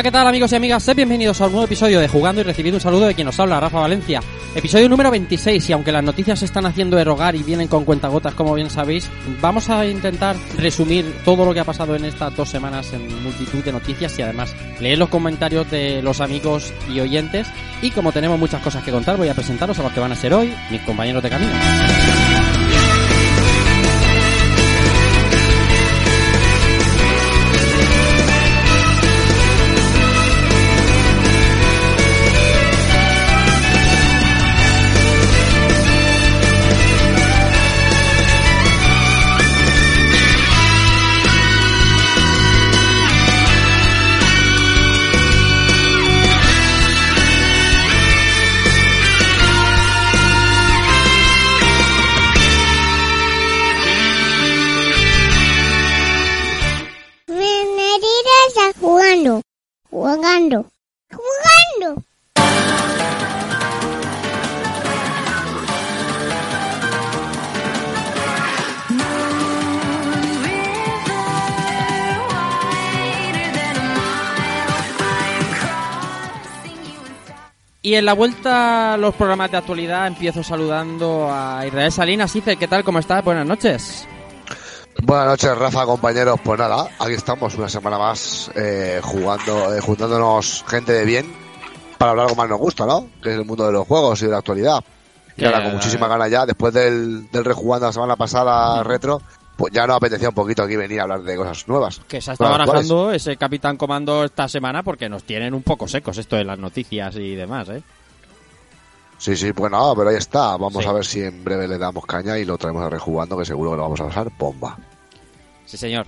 Hola, ¿qué tal amigos y amigas? Sed bienvenidos a un nuevo episodio de Jugando y recibid un saludo de quien nos habla, Rafa Valencia. Episodio número 26 y aunque las noticias se están haciendo erogar y vienen con cuentagotas como bien sabéis, vamos a intentar resumir todo lo que ha pasado en estas dos semanas en multitud de noticias y además leer los comentarios de los amigos y oyentes y como tenemos muchas cosas que contar voy a presentaros a los que van a ser hoy mis compañeros de camino. Y en la vuelta a los programas de actualidad empiezo saludando a Israel Salinas. ¿qué tal? ¿Cómo estás? Buenas noches. Buenas noches, Rafa, compañeros. Pues nada, aquí estamos una semana más eh, jugando, eh, juntándonos gente de bien para hablar algo más nos gusta, ¿no? Que es el mundo de los juegos y de la actualidad. Y ahora con muchísima ganas ya, después del, del rejugando la semana pasada retro, pues ya nos apetecía un poquito aquí venir a hablar de cosas nuevas. Que se ha estado barajando ese Capitán Comando esta semana porque nos tienen un poco secos esto de las noticias y demás, ¿eh? Sí, sí, pues nada, pero ahí está. Vamos Sí. a ver si en breve le damos caña y lo traemos a rejugando, que seguro que lo vamos a pasar bomba. Sí, señor.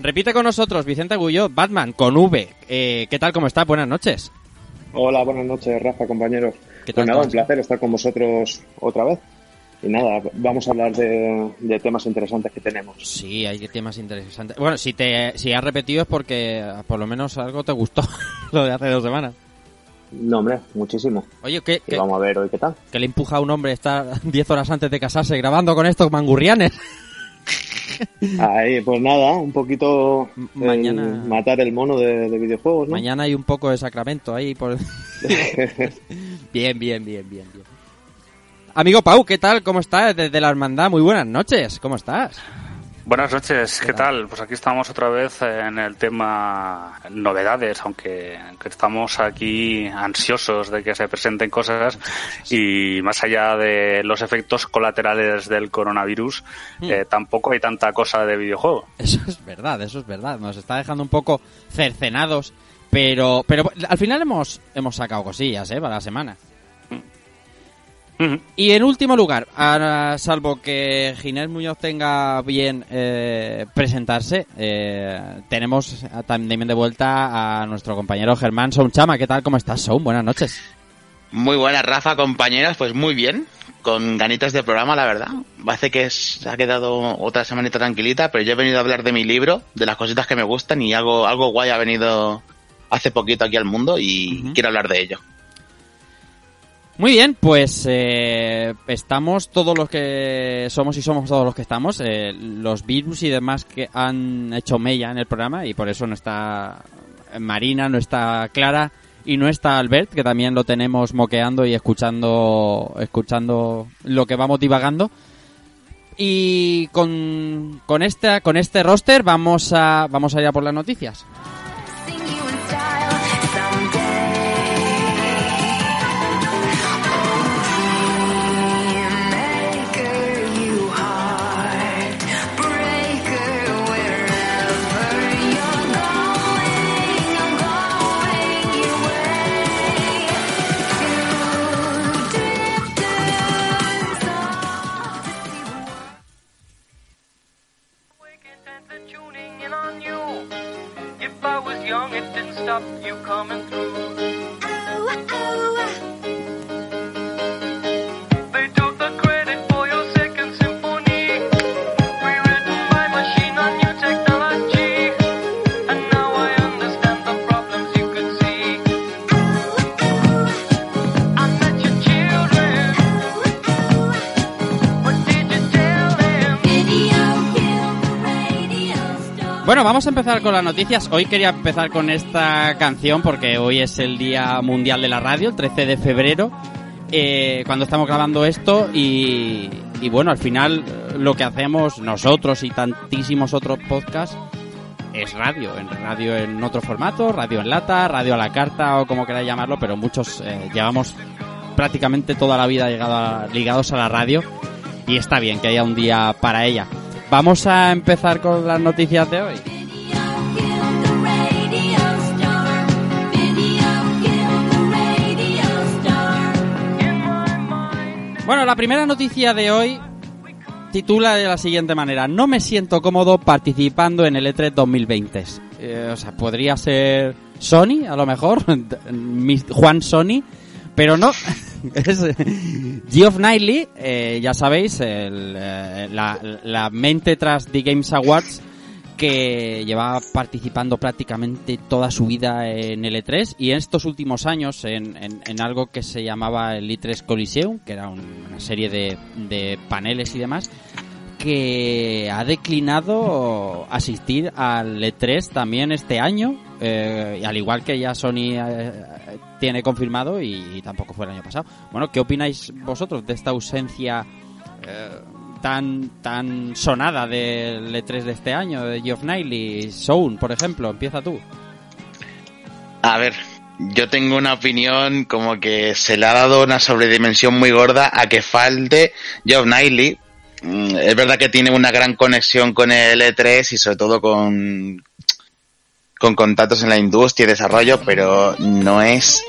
Repite con nosotros Vicente Agulló, Batman, con V. Eh, ¿Qué tal? ¿Cómo está? Buenas noches. Hola, buenas noches, Rafa, compañeros. ¿Qué tal? Pues nada, ¿Cómo un placer estar con vosotros otra vez. Y nada, vamos a hablar de, de temas interesantes que tenemos. Sí, hay temas interesantes. Bueno, si te si has repetido es porque eh, por lo menos algo te gustó lo de hace dos semanas. No, hombre, muchísimo. Oye, ¿qué, Y qué, vamos a ver hoy qué tal. qué le empuja a un hombre a estar 10 horas antes de casarse grabando con estos mangurrianes? Ahí, pues nada, un poquito mañana- matar el mono de, de videojuegos, ¿no? Mañana hay un poco de sacramento ahí por... bien, bien, bien, bien, bien. Amigo Pau, ¿qué tal? ¿Cómo estás? Desde la hermandad, muy buenas noches. ¿Cómo estás? Buenas noches, ¿Qué ¿qué tal? tal? Pues aquí estamos otra vez en el tema novedades, aunque, aunque estamos aquí ansiosos de que se presenten cosas y más allá de los efectos colaterales del coronavirus, Hmm. eh, tampoco hay tanta cosa de videojuego. Eso es verdad, eso es verdad. Nos está dejando un poco cercenados, pero pero al final hemos hemos sacado cosillas, ¿eh? Para la semana. Y en último lugar, a- salvo que Ginés Muñoz tenga bien eh, presentarse, eh, tenemos a- también de vuelta a nuestro compañero Germán Sounchama. ¿Qué tal? ¿Cómo estás, Soun? Buenas noches. Muy buena, Rafa, compañeras, pues muy bien, con ganitas de programa, la verdad. Parece que se ha quedado otra semanita tranquilita, pero yo he venido a hablar de mi libro, de las cositas que me gustan y algo, algo guay ha venido hace poquito aquí al mundo y quiero hablar de ello. Muy bien, pues eh, estamos todos los que somos y somos todos los que estamos. eh, los virus y demás que han hecho mella en el programa y por eso no está Marina, no está Clara y no está Albert, que también lo tenemos moqueando y escuchando, escuchando lo que vamos divagando. Y con, con este con este roster vamos a vamos a ir a por las noticias. Coming through. Vamos a empezar con las noticias. Hoy quería empezar con esta canción porque hoy es el Día Mundial de la Radio, el 13 de febrero, eh, cuando estamos grabando esto y, bueno, al final eh, lo que hacemos nosotros y tantísimos otros podcasts es radio, en radio en otro formato, radio en lata, radio a la carta o como queráis llamarlo, pero muchos eh, llevamos prácticamente toda la vida llegado a- ligados a la radio y está bien que haya un día para ella. Vamos a empezar con las noticias de hoy. Bueno, la primera noticia de hoy titula de la siguiente manera: No me siento cómodo participando en el E E3 2020. Eh, o sea, podría ser Sony, a lo mejor, Juan Sony, pero no. eh, Geoff Knightley, eh, ya sabéis, el, eh, la, la mente tras The Games Awards que lleva participando prácticamente toda su vida en el E3 y en estos últimos años en, en- algo que se llamaba el E3 Coliseum, que era un- una serie de, de paneles y demás, que ha declinado asistir al E3 también este año, eh, al igual que ya Sony eh, tiene confirmado y, tampoco fue el año pasado. Bueno, ¿qué opináis vosotros de esta ausencia eh, tan tan sonada del E3 de este año, de Geoff Knightley, Sound, por ejemplo? Empieza tú. A ver, yo tengo una opinión como que se le ha dado una sobredimensión muy gorda a que falte Geoff Knightley. Mm, Es verdad que tiene una gran conexión con el E3 y sobre todo con, con contactos en la industria y desarrollo, pero no es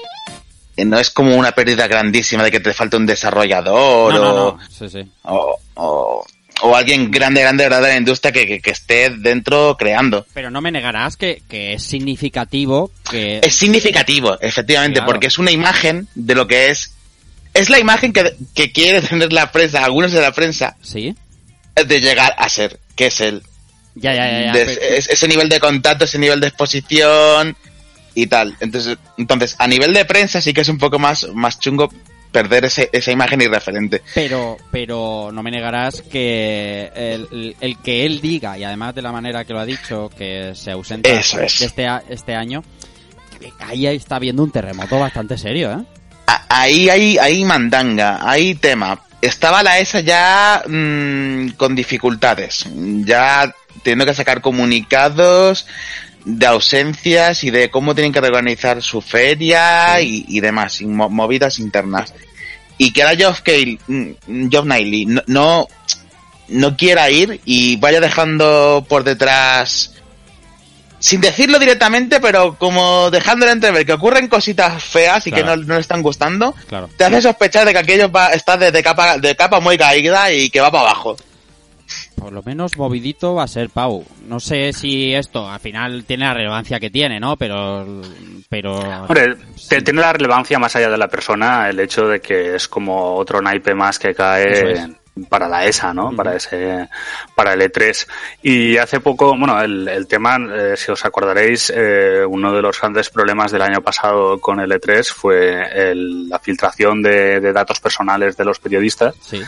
no es como una pérdida grandísima de que te falte un desarrollador No, o, no. Sí, sí. o, o- o alguien grande, grande, grande de la industria que, que- que esté dentro creando. Pero no me negarás que, que es significativo que... Es significativo, efectivamente, Claro. porque es una imagen de lo que es. Es la imagen que, que quiere tener la prensa, algunos de la prensa, Sí. de llegar a ser, que es el. Ya, ya, ya. ya. de- Pe- es- ese nivel de contacto, ese nivel de exposición y tal. Entonces, entonces a nivel de prensa sí que es un poco más, más chungo perder ese, esa imagen y referente. Pero, pero no me negarás que el, el- que él diga, y además de la manera que lo ha dicho, que se ausenta Eso es. de este, este año, ahí está habiendo un terremoto bastante serio, ¿eh? Ahí hay, hay mandanga, hay tema. Estaba la ESA ya mm, con dificultades, ya teniendo que sacar comunicados de ausencias y de cómo tienen que reorganizar su feria y, y demás, y mo- movidas internas. Y que ahora Geoff, Cale, mm, Geoff Knightley no, no, no quiera ir y vaya dejando por detrás sin decirlo directamente, pero como dejándole entrever que ocurren cositas feas y que no, no le están gustando, Claro. te hace sospechar de que aquello va, está de, de capa, de capa muy caída y que va para abajo. Por lo menos movidito va a ser Pau. No sé si esto al final tiene la relevancia que tiene, ¿no? Pero, pero Hombre, tiene la relevancia más allá de la persona el hecho de que es como otro naipe más que cae es. para la ESA, ¿no? Para ese, para el E3. Y hace poco, bueno, el, el tema, eh, si os acordaréis, eh, uno de los grandes problemas del año pasado con el E3 fue el- la filtración de, de datos personales de los periodistas sí.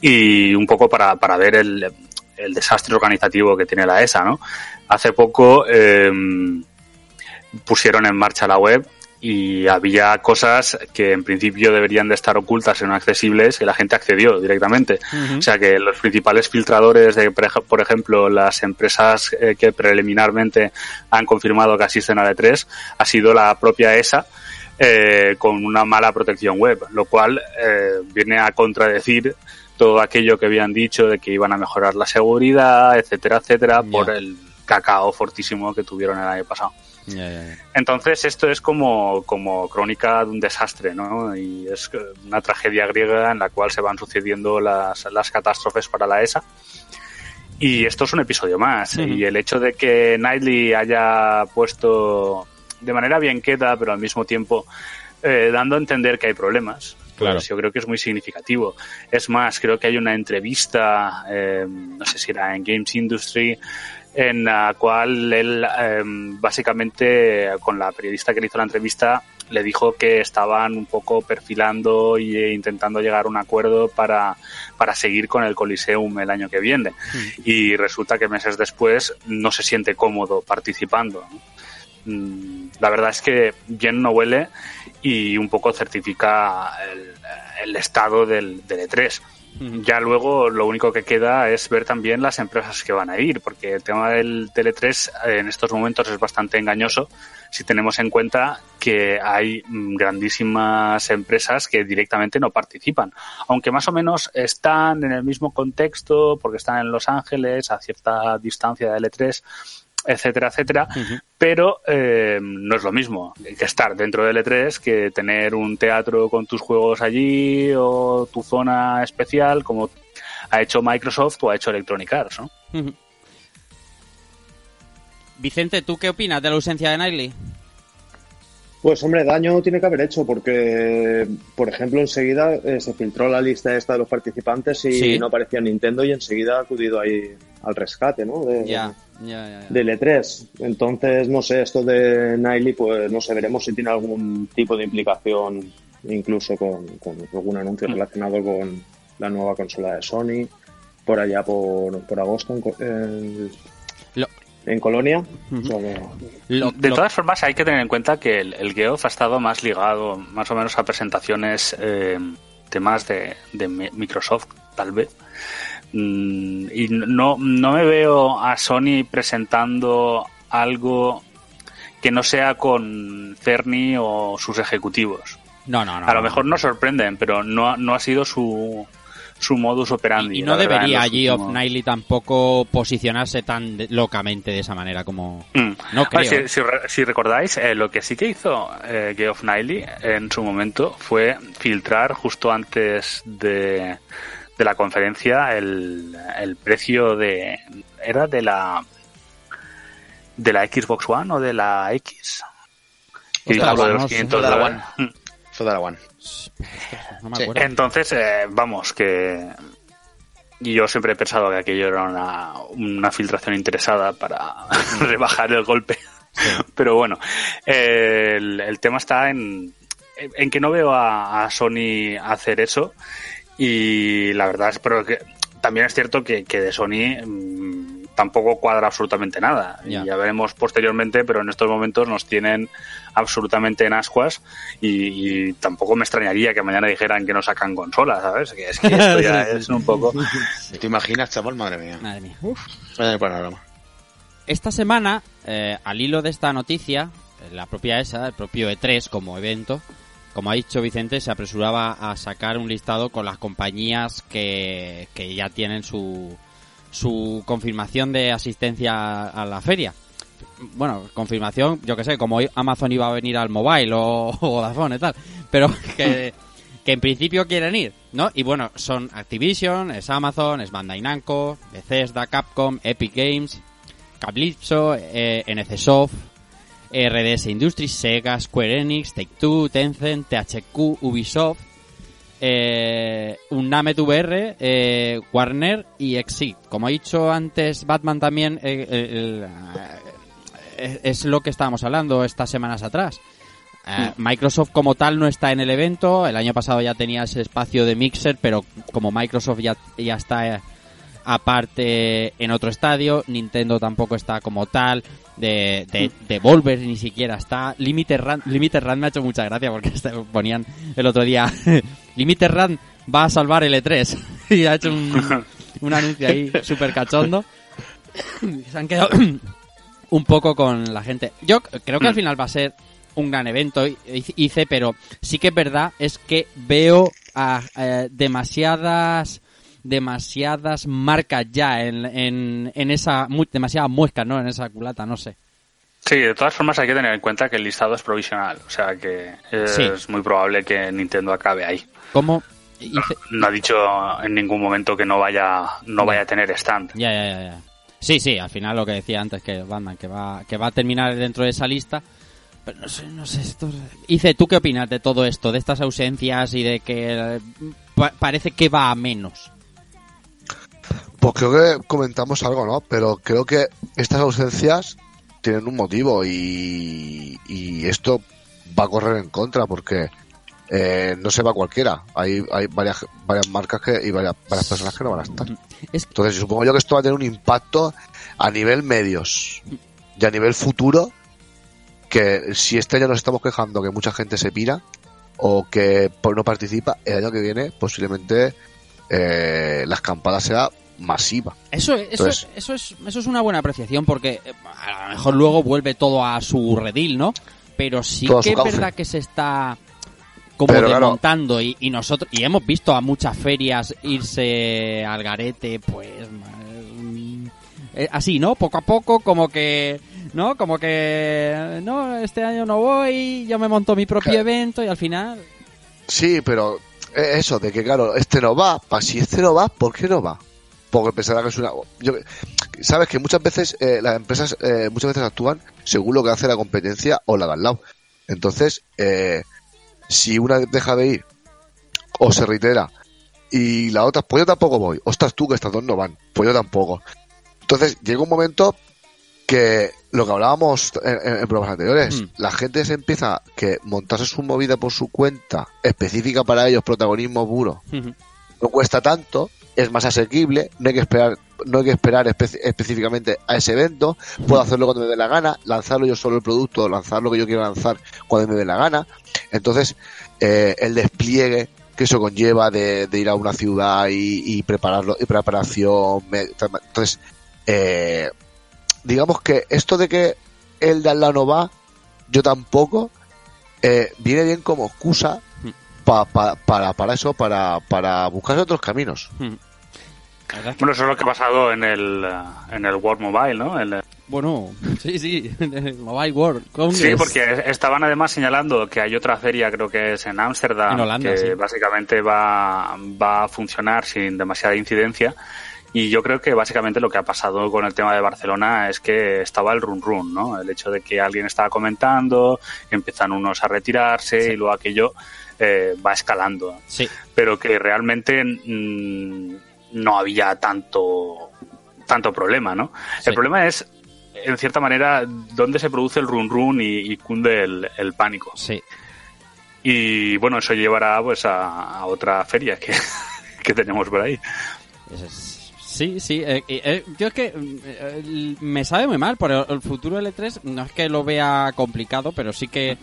Y un poco para, para ver el, el desastre organizativo que tiene la ESA, ¿no? Hace poco eh, pusieron en marcha la web y había cosas que en principio deberían de estar ocultas y no accesibles y la gente accedió directamente. O sea que los principales filtradores de, por ejemplo, las empresas eh, que preliminarmente han confirmado que asisten a E3 ha sido la propia ESA eh, con una mala protección web, lo cual eh, viene a contradecir todo aquello que habían dicho de que iban a mejorar la seguridad, etcétera, etcétera, por el cacao fortísimo que tuvieron el año pasado. Entonces esto es como, como crónica de un desastre, ¿no? Y es una tragedia griega en la cual se van sucediendo las, las catástrofes para la ESA. Y esto es un episodio más. Y el hecho de que Knightley haya puesto de manera bien queda, pero al mismo tiempo eh, dando a entender que hay problemas. Claro. Pues yo creo que es muy significativo. Es más, creo que hay una entrevista, eh, no sé si era en Games Industry, en la cual él eh, básicamente con la periodista que le hizo la entrevista le dijo que estaban un poco perfilando e intentando llegar a un acuerdo para, para seguir con el Coliseum el año que viene. Y resulta que meses después no se siente cómodo participando. Mm, La verdad es que bien no huele y un poco certifica el, el estado del, del E3. Ya luego lo único que queda es ver también las empresas que van a ir, porque el tema del Tele3 en estos momentos es bastante engañoso si tenemos en cuenta que hay grandísimas empresas que directamente no participan, aunque más o menos están en el mismo contexto porque están en Los Ángeles a cierta distancia del E3 etcétera, etcétera, pero eh, no es lo mismo que estar dentro del E3 que tener un teatro con tus juegos allí o tu zona especial como ha hecho Microsoft o ha hecho Electronic Arts, ¿no? Vicente, ¿tú qué opinas de la ausencia de Knightley? Pues hombre, daño tiene que haber hecho porque, por ejemplo, enseguida eh, se filtró la lista esta de los participantes y Sí. no aparecía Nintendo y enseguida ha acudido ahí al rescate, ¿no? De, Ya, ya, ya. del E3. Entonces, no sé, esto de Niley, pues no sé, veremos si tiene algún tipo de implicación incluso con, con algún anuncio relacionado con la nueva consola de Sony por allá por, por agosto en, Co- en- Lo- en Colonia. O sea Lo- De lo- todas formas, hay que tener en cuenta que el, el Geoff ha estado más ligado, más o menos, a presentaciones eh, temas de, de Mi- Microsoft, tal vez. Mm, y no, no me veo a Sony presentando algo que no sea con Cerny o sus ejecutivos. no, no, no. a lo no. mejor nos sorprenden, pero no, ha- no ha sido su, su modus operandi. Y la no verdad, debería Geoff últimos- Knightley tampoco posicionarse tan de- locamente de esa manera como... Mm. No Ah, creo. si, si recordáis, eh, lo que sí que hizo eh, Geoff Knightley en su momento fue filtrar justo antes de, de la conferencia el, el precio de... ¿Era de la de la Xbox One o de la X? Y De la dijo lo de One, los no sé. 500 De la dólares. Mm. Fue de la One. No me Sí. acuerdo. Entonces, eh, vamos, que yo siempre he pensado que aquello era una, una filtración interesada para rebajar el golpe. Pero bueno, eh, el, el tema está en, en que no veo a, a Sony hacer eso y la verdad es pero que también es cierto que, que de Sony mm, tampoco cuadra absolutamente nada. Ya. Y ya veremos posteriormente, pero en estos momentos nos tienen absolutamente en ascuas y, y tampoco me extrañaría que mañana dijeran que no sacan consolas, ¿sabes? Que es que esto ya es un poco... ¿Te imaginas, chaval? Madre mía. Madre mía. Vaya el panorama. Esta semana, eh, al hilo de esta noticia, eh, la propia ESA, el propio E3 como evento, como ha dicho Vicente, se apresuraba a sacar un listado con las compañías que, que ya tienen su, su confirmación de asistencia a la feria. Bueno, confirmación, yo que sé, como Amazon iba a venir al mobile o, Vodafone y tal, pero que, que en principio quieren ir, ¿no? Y bueno, son Activision, es Amazon, es Bandai Namco, Bethesda, Capcom, Epic Games, Calypso, eh, NCSoft, RDS Industries, Sega, Square Enix, Take-Two, Tencent, THQ, Ubisoft, eh, Unnamed VR, eh, Warner y Exit. Como he dicho antes, Batman también eh, eh, es lo que estábamos hablando estas semanas atrás. Eh, Microsoft como tal no está en el evento. El año pasado ya tenía ese espacio de Mixer, pero como Microsoft ya, ya está aparte en otro estadio, Nintendo tampoco está como tal. De, de, de Volver ni siquiera está. Limited Run, Limited Run me ha hecho mucha gracia porque este- ponían el otro día. Limited Run va a salvar el E3. y ha hecho un, un anuncio ahí súper cachondo. Se han quedado un poco con la gente. Yo creo que al final va a ser un gran evento, hice, pero sí que es verdad, es que veo a, eh, demasiadas demasiadas marcas ya en, en, en esa demasiadas muescas no en esa culata no sé Sí, de todas formas hay que tener en cuenta que el listado es provisional, o sea que es Sí. muy probable que Nintendo acabe ahí. cómo No ha dicho en ningún momento que no vaya, no vaya a tener stand. Ya, ya, ya, ya. Sí, sí, al final lo que decía antes que Batman, que va, que va a terminar dentro de esa lista. Pero no sé, no sé. Esto... Ice, ¿tú qué opinas de todo esto? De estas ausencias y de que eh, pa- parece que va a menos. Pues creo que comentamos algo, ¿no? Pero creo que estas ausencias tienen un motivo y, y esto va a correr en contra porque eh, no se va cualquiera. Hay, hay varias, varias marcas que, y varias, varias personas que no van a estar. Entonces supongo yo que esto va a tener un impacto a nivel medios y a nivel futuro que si este año nos estamos quejando que mucha gente se pira o que no participa, el año que viene posiblemente eh, la escampada sea masiva. Eso, eso, Entonces- eso, es, eso es una buena apreciación porque eh, a lo mejor luego vuelve todo a su redil, ¿no? Pero sí que es verdad que se está como Pero, claro. desmontando y, y nosotros y hemos visto a muchas ferias irse al garete, pues mm, eh, así, ¿no? Poco a poco, como que, ¿no? Como que, no, este año no voy, yo me monto mi propio Claro. evento y al final, Sí, pero eh, eso de que claro, este no va, pa, si este no va, ¿por qué no va? Porque pensará que es una... Yo, Sabes que muchas veces eh, las empresas eh, muchas veces actúan según lo que hace la competencia o la de al lado. Entonces, eh, si una deja de ir o se reitera y la otra, pues yo tampoco voy. Ostras tú, que estas dos no van. Pues yo tampoco. Entonces, llega un momento que lo que hablábamos en, en- en programas anteriores, Mm. la gente se empieza que montarse su movida por su cuenta, específica para ellos, protagonismo puro, no cuesta tanto, es más asequible, no hay que esperar, no hay que esperar espe- específicamente a ese evento, puedo hacerlo cuando me dé la gana, lanzarlo yo solo el producto, lanzar lo que yo quiero lanzar cuando me dé la gana. Entonces, eh, el despliegue que eso conlleva de, de ir a una ciudad y, y prepararlo, y preparación, entonces, eh, digamos que esto de que el de al lado no va, yo tampoco, eh, viene bien como excusa pa- pa- para, para eso, para, para buscar otros caminos. Bueno, eso es lo que ha pasado en el, en el World Mobile, ¿no? El- bueno, sí, sí, Mobile World Congress. Sí, porque estaban además señalando que hay otra feria, creo que es en Ámsterdam, En Holanda, que sí. básicamente va, va a funcionar sin demasiada incidencia. Y yo creo que básicamente lo que ha pasado con el tema de Barcelona es que estaba el run run, ¿no? El hecho de que alguien estaba comentando, empiezan unos a retirarse y luego aquello eh, va escalando. Sí. Pero que realmente mm, no había tanto, tanto problema, ¿no? Sí. El problema es, en cierta manera, dónde se produce el run run y, y cunde el, el pánico. Sí. Y bueno, eso llevará pues a, a otra feria que, que tenemos por ahí. Sí, sí. eh, eh, eh, yo es que mm, eh, me sabe muy mal, pero el futuro L3 no es que lo vea complicado, pero sí que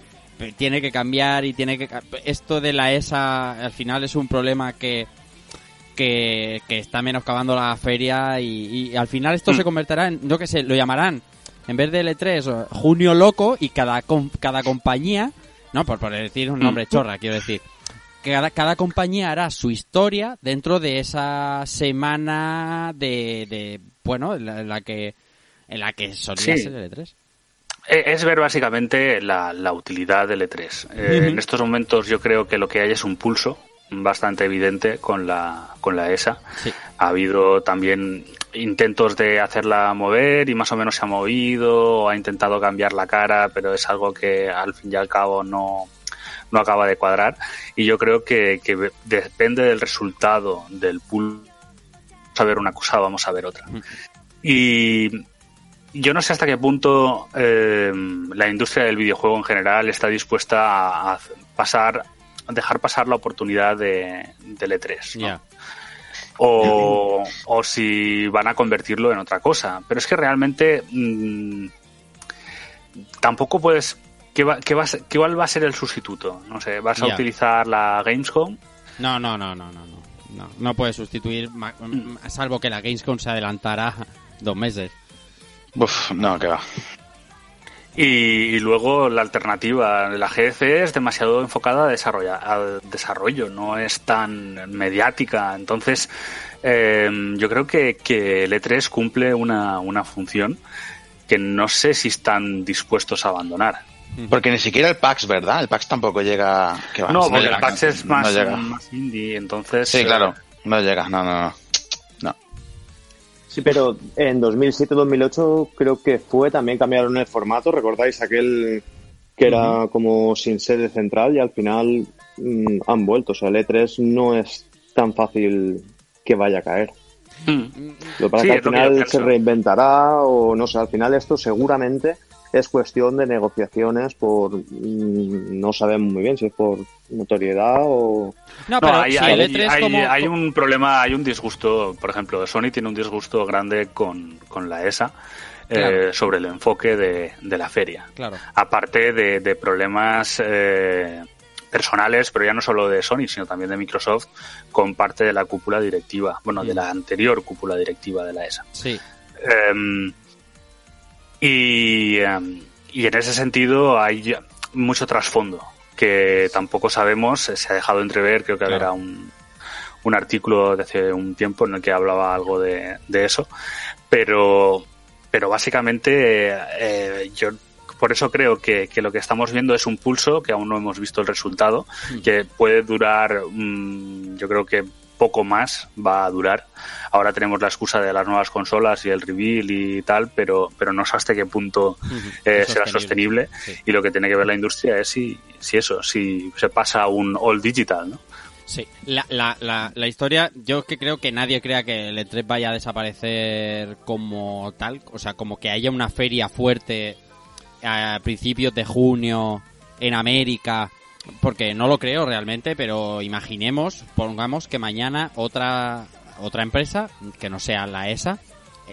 tiene que cambiar y tiene que... Esto de la ESA al final es un problema que que, que está menoscabando la feria y, y al final esto Mm. se convertirá en, yo qué sé, lo llamarán en vez de L3 o Junio Loco y cada, cada compañía, no, por, por decir un nombre chorra, quiero decir, cada, cada compañía hará su historia dentro de esa semana de, de bueno, en la, en la que en la que solía Sí. ser L3. Eh, Es ver básicamente la, la utilidad del E3. Eh. En estos momentos yo creo que lo que hay es un pulso bastante evidente con la, con la ESA. Sí. Ha habido también intentos de hacerla mover y más o menos se ha movido, o ha intentado cambiar la cara, pero es algo que al fin y al cabo no, no acaba de cuadrar. Y yo creo que, que depende del resultado del pulso. Vamos a ver una cosa, vamos a ver otra. Y yo no sé hasta qué punto eh, la industria del videojuego en general está dispuesta a, a pasar, dejar pasar la oportunidad de, del E3. ¿no? Ya. o, o si van a convertirlo en otra cosa. Pero es que realmente mm, tampoco puedes... ¿qué, va, qué, va a ser- qué va a ser el sustituto? No sé, ¿vas a utilizar la Gamescom? No, no, no, no, no, no. No, no puede sustituir, ma- m- salvo que la Gamescom se adelantara dos meses. Uf, no, que va. Y, y luego la alternativa, la GDC es demasiado enfocada a desarrollar, al desarrollo, no es tan mediática. Entonces, eh, yo creo que, que el E3 cumple una, una función que no sé si están dispuestos a abandonar. Porque ni siquiera el PAX, ¿verdad? El PAX tampoco llega... ¿qué va? No, porque llega. el PAX es más, No más indie, entonces... Sí, eh, claro. No llega, no, no. No. Sí, pero en 2007-2008 creo que fue, también cambiaron el formato, ¿recordáis aquel que era como sin sede central y al final mm, han vuelto? O sea, el E3 no es tan fácil que vaya a caer. mm. Lo que pasa Sí, que al que final se reinventará o no sé, al final esto seguramente es cuestión de negociaciones por mm, no sabemos muy bien si es por notoriedad o No, No, pero hay, hay- E3 hay- como... hay un problema, hay un disgusto, por ejemplo, Sony tiene un disgusto grande con, con la ESA eh, sobre el enfoque de, de la feria. Claro. Aparte de, de problemas eh, personales, pero ya no solo de Sony, sino también de Microsoft, con parte de la cúpula directiva, bueno, de Mm. la anterior cúpula directiva de la ESA. Sí. Em, y, em, y en ese sentido hay mucho trasfondo que tampoco sabemos, se ha dejado entrever, creo que Claro. habrá un, un artículo de hace un tiempo en el que hablaba algo de, de eso, pero, pero básicamente eh, yo por eso creo que, que lo que estamos viendo es un pulso que aún no hemos visto el resultado, que puede durar, mm, yo creo que poco más va a durar. Ahora tenemos la excusa de las nuevas consolas y el reveal y tal, pero, pero no sé hasta qué punto eh, Es será sostenible. Sí. Y lo que tiene que ver la industria es si, si eso, si se pasa a un all digital, ¿no? Sí, la, la, la, la historia, yo que creo que nadie crea que el E3 vaya a desaparecer como tal, o sea, como que haya una feria fuerte a principios de junio en América, porque no lo creo realmente, pero imaginemos, pongamos que mañana otra otra empresa, que no sea la ESA,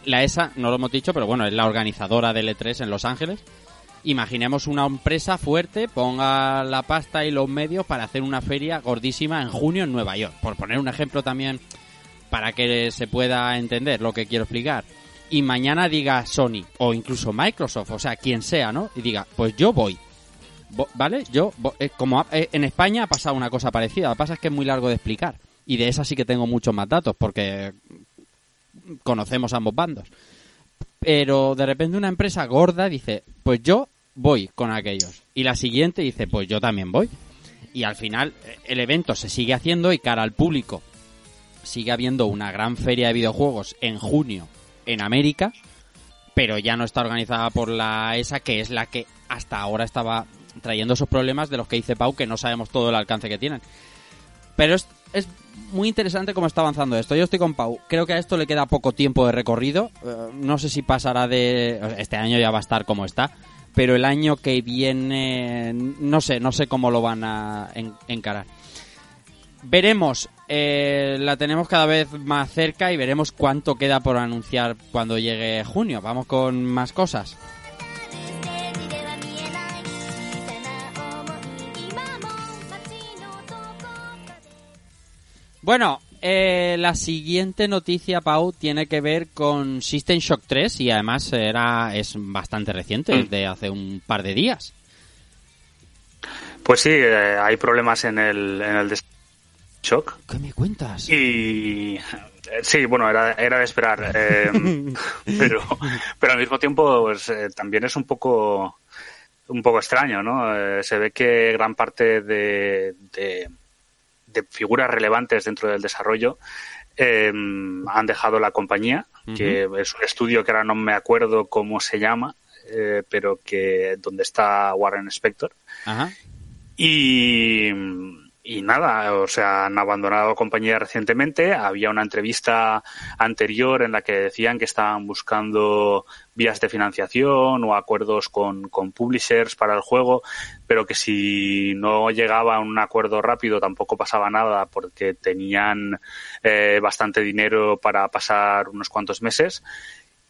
la ESA, no lo hemos dicho, pero bueno, es la organizadora del E3 en Los Ángeles, imaginemos una empresa fuerte, ponga la pasta y los medios para hacer una feria gordísima en junio en Nueva York. Por poner un ejemplo también para que se pueda entender lo que quiero explicar. Y mañana diga Sony o incluso Microsoft, o sea, quien sea, ¿no? Y diga, pues yo voy. ¿Vale? Yo, eh, como eh, en España ha pasado una cosa parecida, lo que pasa es que es muy largo de explicar. Y de esa sí que tengo muchos más datos, porque conocemos ambos bandos. Pero de repente una empresa gorda dice, pues yo voy con aquellos. Y la siguiente dice, pues yo también voy. Y al final eh, el evento se sigue haciendo y cara al público sigue habiendo una gran feria de videojuegos en junio en América, pero ya no está organizada por la ESA, que es la que hasta ahora estaba trayendo esos problemas de los que dice Pau, que no sabemos todo el alcance que tienen. Pero es, es muy interesante cómo está avanzando esto. Yo estoy con Pau. Creo que a esto le queda poco tiempo de recorrido. Eh, no sé si pasará de... Este año ya va a estar como está. Pero el año que viene... No sé, no sé cómo lo van a en- encarar. Veremos. eh, la tenemos cada vez más cerca y veremos cuánto queda por anunciar cuando llegue junio. Vamos con más cosas. Bueno, eh, la siguiente noticia, Pau, tiene que ver con System Shock 3 y además era es bastante reciente, es de hace un par de días. Pues sí, eh, hay problemas en el, en el shock. ¿Qué me cuentas? Y eh, sí, bueno, era, era de esperar. eh, pero, pero al mismo tiempo, pues eh, también es un poco un poco extraño, ¿no? Eh, se ve que gran parte de, de, de figuras relevantes dentro del desarrollo eh, han dejado la compañía, que es un estudio que ahora no me acuerdo cómo se llama, eh, pero que donde está Warren Spector. Ajá. Y, y nada, o sea, han abandonado compañía recientemente. Había una entrevista anterior en la que decían que estaban buscando vías de financiación o acuerdos con, con publishers para el juego, pero que si no llegaba a un acuerdo rápido tampoco pasaba nada porque tenían eh, bastante dinero para pasar unos cuantos meses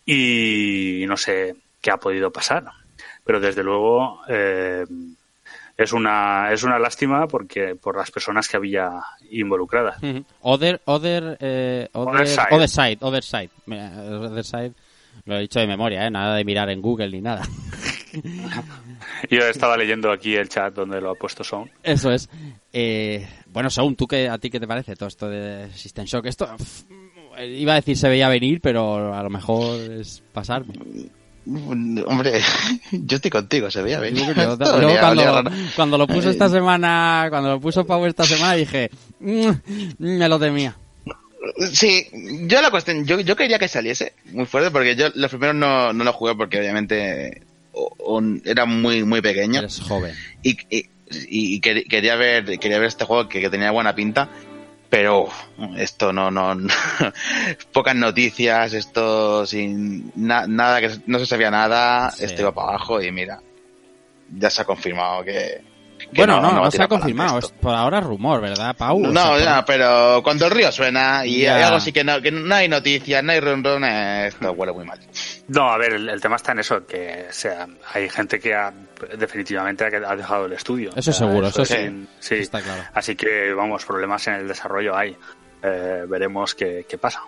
y no sé qué ha podido pasar. Pero desde luego eh, es una es una lástima porque por las personas que había involucradas. Other, other, eh, other, Other side. other side, other side. Mira, other side, lo he dicho de memoria, ¿eh? Nada de mirar en Google ni nada. Yo estaba leyendo aquí el chat donde lo ha puesto Son. Eso es. Eh, bueno, Saúl, ¿tú qué, ¿a ti qué te parece todo esto de System Shock? Esto, pff, iba a decir se veía venir, pero a lo mejor es pasarme. Hombre, yo estoy contigo, se veía venir. Cuando, olía raro. cuando lo puso Eh, esta semana, cuando lo puso Pau esta semana dije, "Mm, me lo temía. Sí, yo la cuestión, yo, yo quería que saliese muy fuerte porque yo los primeros no, no los jugué porque obviamente o- o era muy muy pequeño Eres joven. y, y, y quer- quería ver quería ver este juego que, que tenía buena pinta pero esto no no, no- pocas noticias esto sin na- nada que no se sabía nada Sí. esto iba para abajo y mira ya se ha confirmado que Bueno, no, no, a se ha confirmado. Es por ahora rumor, ¿verdad, Pau? O No, sea, ya, pero cuando el río suena y Ya. hay algo así que no, que no hay noticias, no hay run run, esto huele muy mal. No, a ver, el, el tema está en eso, que o sea, hay gente que ha, definitivamente ha, dejado el estudio. Eso O sea, seguro, eso es sí. sí. Está claro. Así que, vamos, problemas en el desarrollo hay. Eh, veremos qué, qué pasa.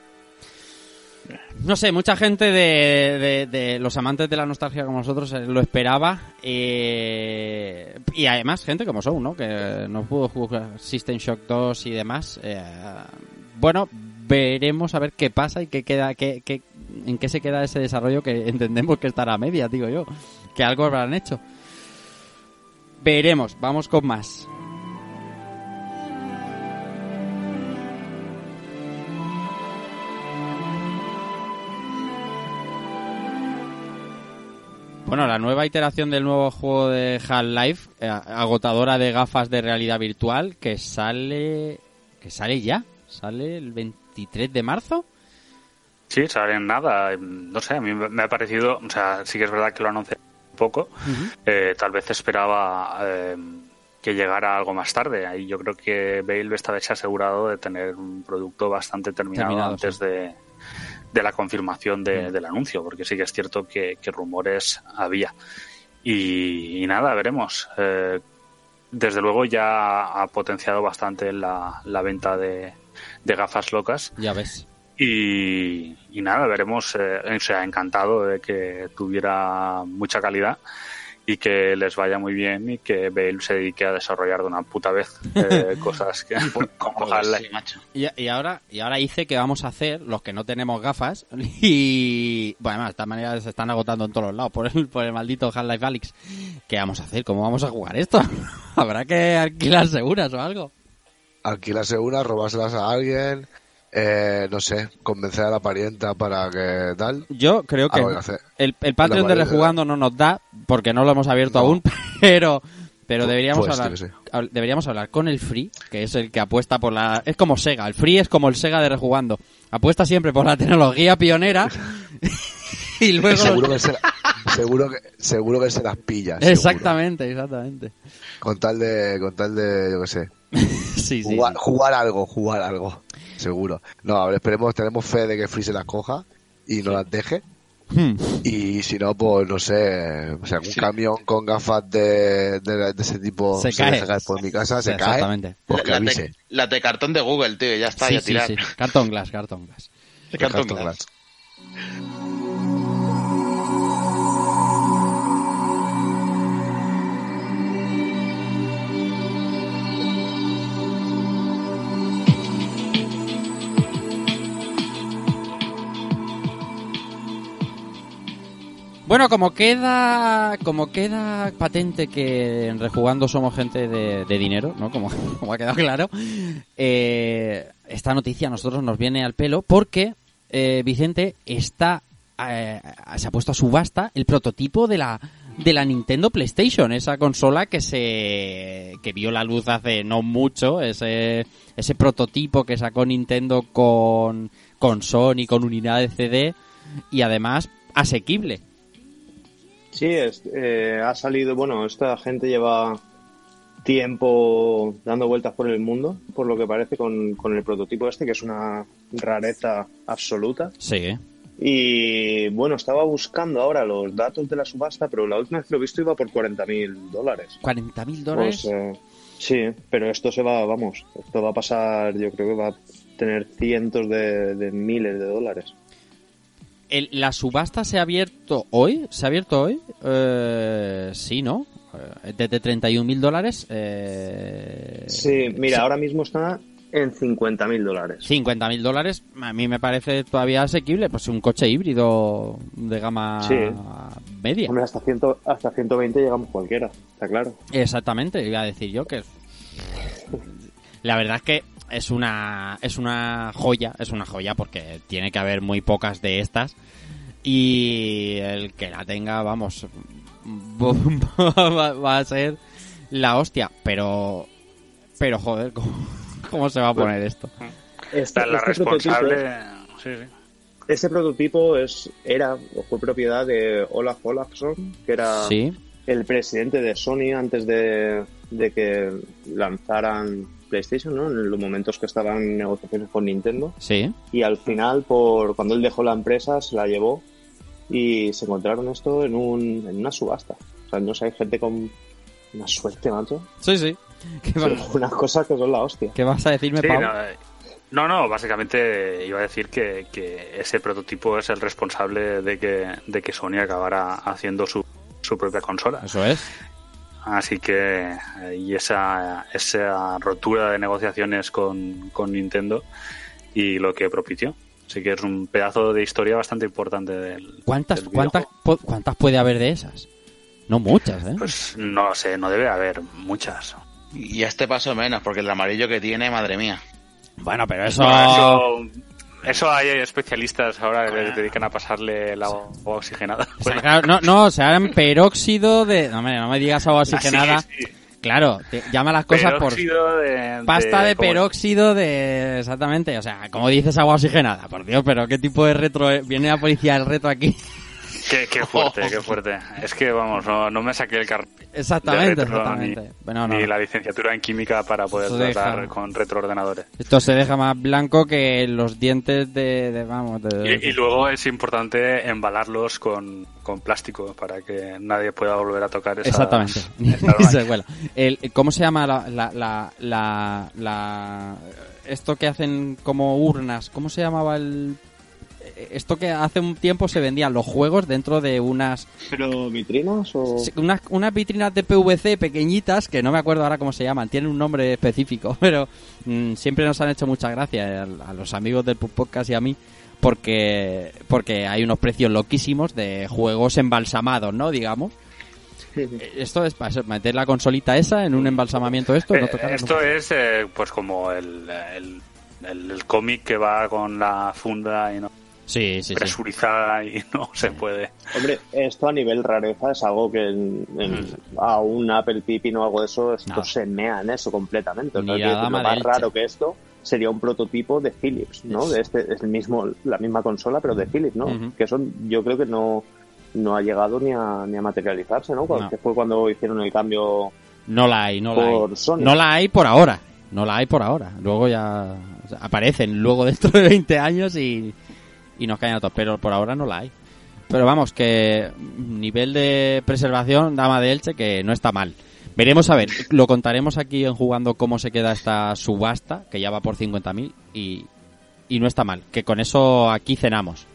No sé, mucha gente de, de- los amantes de la nostalgia como nosotros eh, lo esperaba. eh, y además, gente como Sou, ¿no? Que no pudo jugar System Shock 2 y demás. eh, bueno, veremos a ver qué pasa y qué queda, qué, qué- en qué se queda ese desarrollo que entendemos que estará a media, digo yo. Que algo habrán hecho. Veremos, vamos con más. Bueno, la nueva iteración del nuevo juego de Half-Life, eh, agotadora de gafas de realidad virtual, que sale que sale ya, sale el 23 de marzo. Sí, salen nada. No sé, a mí me ha parecido, o sea, sí que es verdad que lo anuncié un poco. Eh, tal vez esperaba eh, que llegara algo más tarde. Ahí yo creo que Bale esta vez se ha asegurado de tener un producto bastante terminado, Terminado, antes sí. de, de la confirmación de- del anuncio, porque sí que es cierto que, que rumores había. Y, y nada, veremos. Eh, desde luego ya ha potenciado bastante la, la venta de, de gafas locas. Ya ves. Y, y nada, veremos. Eh, o sea, encantado de que tuviera mucha calidad y que les vaya muy bien y que Bale se dedique a desarrollar de una puta vez eh, cosas que como Pues Half-Life. sí, macho. Y, y ahora y ahora hice que vamos a hacer los que no tenemos gafas y bueno, además de esta manera se están agotando en todos los lados por el, por el maldito Half-Life Alyx. ¿Qué vamos a hacer? ¿Cómo vamos a jugar esto? Habrá que alquilarse unas o algo. Alquilarse una, robárselas a alguien, eh, no sé, convencer a la parienta para que tal. Yo creo que hacer. el, el Patreon de Rejugando no nos da porque no lo hemos abierto No. aún, pero pero deberíamos Pues, hablar deberíamos hablar con el Free, que es el que apuesta por la es como Sega, el Free es como el Sega de Rejugando. Apuesta siempre por la tecnología pionera y luego Seguro que, se, seguro que seguro que se las pilla. seguro. Exactamente, exactamente. Con tal de, con tal de, yo qué sé, Sí, jugar, sí. jugar algo, jugar algo. Seguro. No, a ver, esperemos, tenemos fe de que Free se las coja y no las deje. Hmm. Y si no, pues no sé, o sea, un camión con gafas de, de, de ese tipo Se se cae. deja por mi casa, se cae. Exactamente. Pues la, avise. de, la de cartón de Google, tío, ya está, Sí, ya sí, tirar. sí. Cartón glass, cartón glass. De cartón cartón glass. glass. Bueno, como queda como queda patente que en Rejugando somos gente de, dinero, ¿no? Como, como ha quedado claro, eh, esta noticia a nosotros nos viene al pelo porque eh, Vicente está eh, se ha puesto a subasta el prototipo de la de la Nintendo PlayStation, esa consola que se que vio la luz hace no mucho, ese ese prototipo que sacó Nintendo con con Sony, con unidad de CD y además asequible. Sí, es- eh, ha salido, bueno, esta gente lleva tiempo dando vueltas por el mundo, por lo que parece, con, con el prototipo este, que es una rareza absoluta. Sí, Y bueno, estaba buscando ahora los datos de la subasta, pero la última vez que lo he visto iba por 40.000 dólares. 40 mil dólares. Pues, eh, sí, pero esto se va, vamos, esto va a pasar, yo creo que va a tener cientos de, de miles de dólares. El- ¿La subasta se ha abierto hoy? ¿Se ha abierto hoy? Eh, sí, ¿no? Eh, Desde 31 mil dólares. Eh, Sí, mira, ahora mismo está en 50.000 dólares. 50.000 dólares a mí me parece todavía asequible, pues un coche híbrido de gama Sí. media. Hombre, hasta, 100, hasta 120 llegamos cualquiera, está claro. Exactamente, iba a decir yo que la verdad es que es una es una joya, es una joya porque tiene que haber muy pocas de estas y el que la tenga, vamos, va, a ser la hostia, pero pero joder, ¿cómo, cómo se va a poner esto? Este, la este responsable. prototipo- Sí, sí. Ese prototipo es, era o fue propiedad de Olaf Olafsson, que era Sí, el presidente de Sony antes de, de que lanzaran PlayStation, ¿no? En los momentos que estaban en negociaciones con Nintendo. sí, Y al final, por cuando él dejó la empresa, se la llevó y se encontraron esto en, un, en una subasta. O sea, no sé, hay gente con una suerte, macho. sí, sí. ¿Qué, va- Unas cosas que son la hostia. qué vas a decirme, Sí, Pau? no, eh, no, no, básicamente iba a decir que, que ese prototipo es el responsable de que, de que Sony acabara haciendo su, su propia consola. Eso es. Así que, eh, y esa, esa rotura de negociaciones con, con Nintendo y lo que propició. Así que es un pedazo de historia bastante importante del. ¿Cuántas, del cuántas, po- ¿Cuántas puede haber de esas? No muchas, ¿eh? Pues no lo sé, no debe haber muchas. Y a este paso menos, porque el amarillo que tiene, madre mía. Bueno, pero eso... Bueno, eso, eso hay especialistas ahora que se dedican a pasarle el agua oxigenada. O sea, claro, no, no, o sea, eran peróxido de... No, hombre, no me digas agua oxigenada. Sí, sí. Claro, te- llama las cosas por... De, Pasta de ¿cómo? peróxido de... Exactamente, o sea, como dices agua oxigenada, por Dios, pero ¿qué tipo de retro... es? Viene la policía del retro aquí? Qué, qué fuerte, qué fuerte. Es que, vamos, no, no me saqué el carnet. Exactamente, retro, exactamente. Ni, Bueno, no, ni la licenciatura en química para poder deja- tratar con retroordenadores. Esto se deja más blanco que los dientes de... de- vamos, de... Y, y luego es importante embalarlos con, con plástico para que nadie pueda volver a tocar esas, Exactamente. El, ¿Cómo se llama la, la, la, la, la- esto que hacen como urnas? ¿Cómo se llamaba el esto que hace un tiempo se vendían los juegos dentro de unas ¿Pero vitrinas o...? unas, unas vitrinas de PVC pequeñitas que no me acuerdo ahora cómo se llaman, tienen un nombre específico, pero mm, siempre nos han hecho mucha gracia a, a los amigos del Podcast y a mí porque porque hay unos precios loquísimos de juegos embalsamados, ¿no? Digamos. Eh, Esto es para eso, meter la consolita esa en un embalsamamiento esto, no Eh, tocar- esto es eh, pues como el, el, el- el cómic que va con la funda y no Sí, sí, sí. presurizada y no se puede. Hombre, esto a nivel rareza es algo que en- en- a un Apple Pippin o algo de eso, esto No. se mea en eso completamente. O sea, dama lo más Elche. raro que esto sería un prototipo de Philips, ¿no? Es- De este, es el mismo, la misma consola, pero de Philips, ¿no? Que eso yo creo que no, no ha llegado ni a, ni a materializarse, ¿no? Cuando- No. Que fue cuando hicieron el cambio No la hay, no la hay. por Sony. No la hay por ahora. No la hay por ahora. Luego ya o sea, aparecen luego dentro de 20 años y, y nos caen a todos. Pero por ahora no la hay. Pero vamos, que nivel de preservación, dama de Elche, que no está mal. Veremos a ver, lo contaremos aquí en jugando cómo se queda esta subasta, que ya va por 50.000 y, y no está mal. Que con eso aquí cenamos.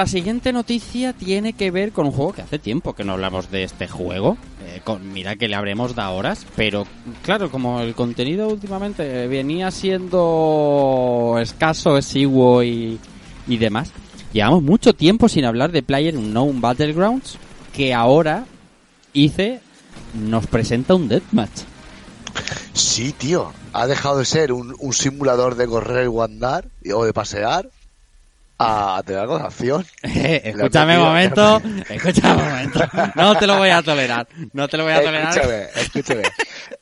La siguiente noticia tiene que ver con un juego que hace tiempo que no hablamos de este juego. Eh, con, mira que le habremos dado horas, pero claro, como el contenido últimamente venía siendo escaso, exiguo y, y demás, llevamos mucho tiempo sin hablar de Player Unknown Battlegrounds, que ahora ICE nos presenta un deathmatch. Sí, tío. Ha dejado de ser un, un simulador de correr o andar o de pasear a tener algo de acción. escúchame un momento, escúchame un momento. No te lo voy a tolerar, no te lo voy a tolerar. Escúchame, escúchame.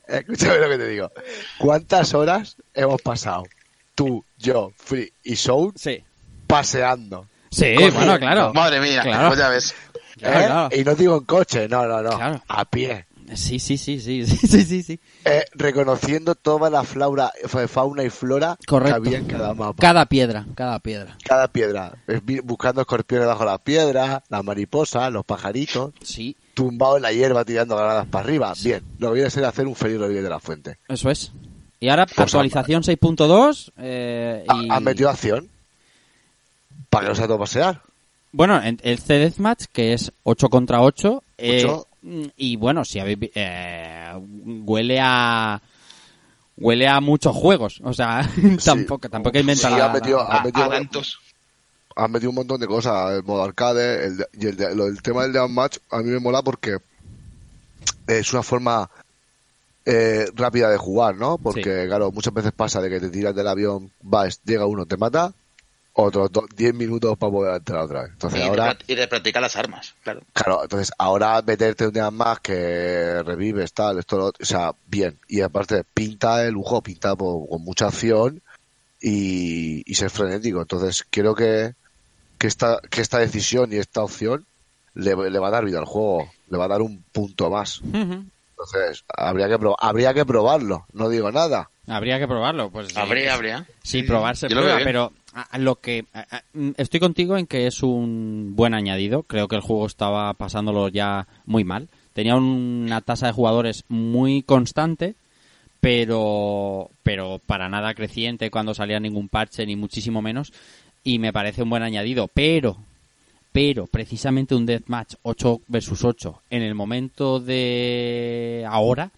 escúchame lo que te digo. ¿Cuántas horas hemos pasado? Tú, yo, Free y Soul Sí. paseando. Sí, bueno, claro. Madre mía, Claro. ya ves. Claro, ¿Eh? claro. Y no digo en coche, no, no, no. Claro. A pie. Sí, sí, sí, sí, sí, sí, sí. Eh, reconociendo toda la flora, fa- fauna y flora Correcto. que había en cada mapa. Cada piedra, cada piedra. Cada piedra. Eh, Buscando escorpiones bajo las piedras, las mariposas, los pajaritos, Sí, tumbado en la hierba tirando granadas para arriba. Bien, lo que viene a ser hacer un feliz Rodríguez de la Fuente. eso es. Y ahora Pues, actualización 6.2 eh, y... Han metido acción para que no sea todo pasear. Bueno, en- el C Deathmatch, que es 8 contra 8. eh, Ocho. Y bueno, si habéis... eh, huele a... Huele a muchos juegos. O sea, tampoco, tampoco Sí, la- ha metido- la- ha metido- A tantos. han metido un montón de cosas, el modo arcade, el y el, tema del down match a mí me mola porque es una forma eh, rápida de jugar, ¿no? Porque, claro, muchas veces pasa de que te tiras del avión, vas, llega uno, te mata, otros do- 10 minutos para poder entrar otra vez. Entonces Y, de, ahora, y de practicar las armas, claro. claro, entonces ahora meterte un día más que revives, tal, esto, lo otro, o sea, bien. Y aparte, pinta el lujo, pinta con mucha acción y, y ser frenético. Entonces, creo que, que, esta, que esta decisión y esta opción le, le va a dar vida al juego, le va a dar un punto más. Entonces, habría que, pro- habría que probarlo, no digo nada. Habría que probarlo. Pues, sí. Habría, habría. Sí, probarse prueba, pero lo que mm, estoy contigo en que es un buen añadido. Creo que el juego estaba pasándolo ya muy mal. Tenía una tasa de jugadores muy constante, pero pero para nada creciente cuando salía ningún parche ni muchísimo menos y me parece un buen añadido, pero pero precisamente un deathmatch 8 versus 8 en el momento de ahora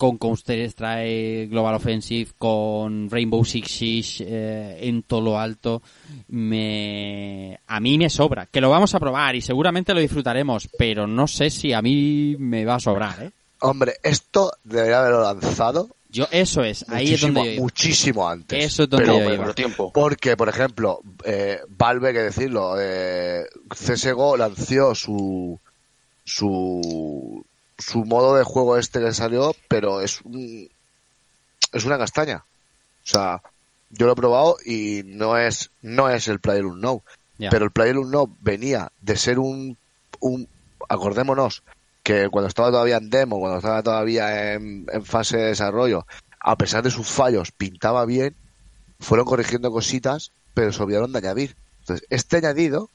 con Counter Strike Global Offensive, con Rainbow Six Siege eh, en todo lo alto, me a mí me sobra. Que lo vamos a probar y seguramente lo disfrutaremos, pero no sé si a mí me va a sobrar, ¿eh? Hombre, esto debería haberlo lanzado Yo eso es, ahí es muchísimo, donde yo muchísimo antes. Eso es donde Pero- yo pero- iba. Pero tiempo. Porque, por ejemplo, eh, Valve, que decirlo, eh, CSGO lanzó su, su, su modo de juego este que salió, pero es un, es una castaña. O sea, yo lo he probado y no es, no es el Player No. Pero el Player No venía de ser un, un, acordémonos, que cuando estaba todavía en demo, cuando estaba todavía en, en fase de desarrollo, a pesar de sus fallos, pintaba bien, fueron corrigiendo cositas, pero se olvidaron de añadir. Entonces, este añadido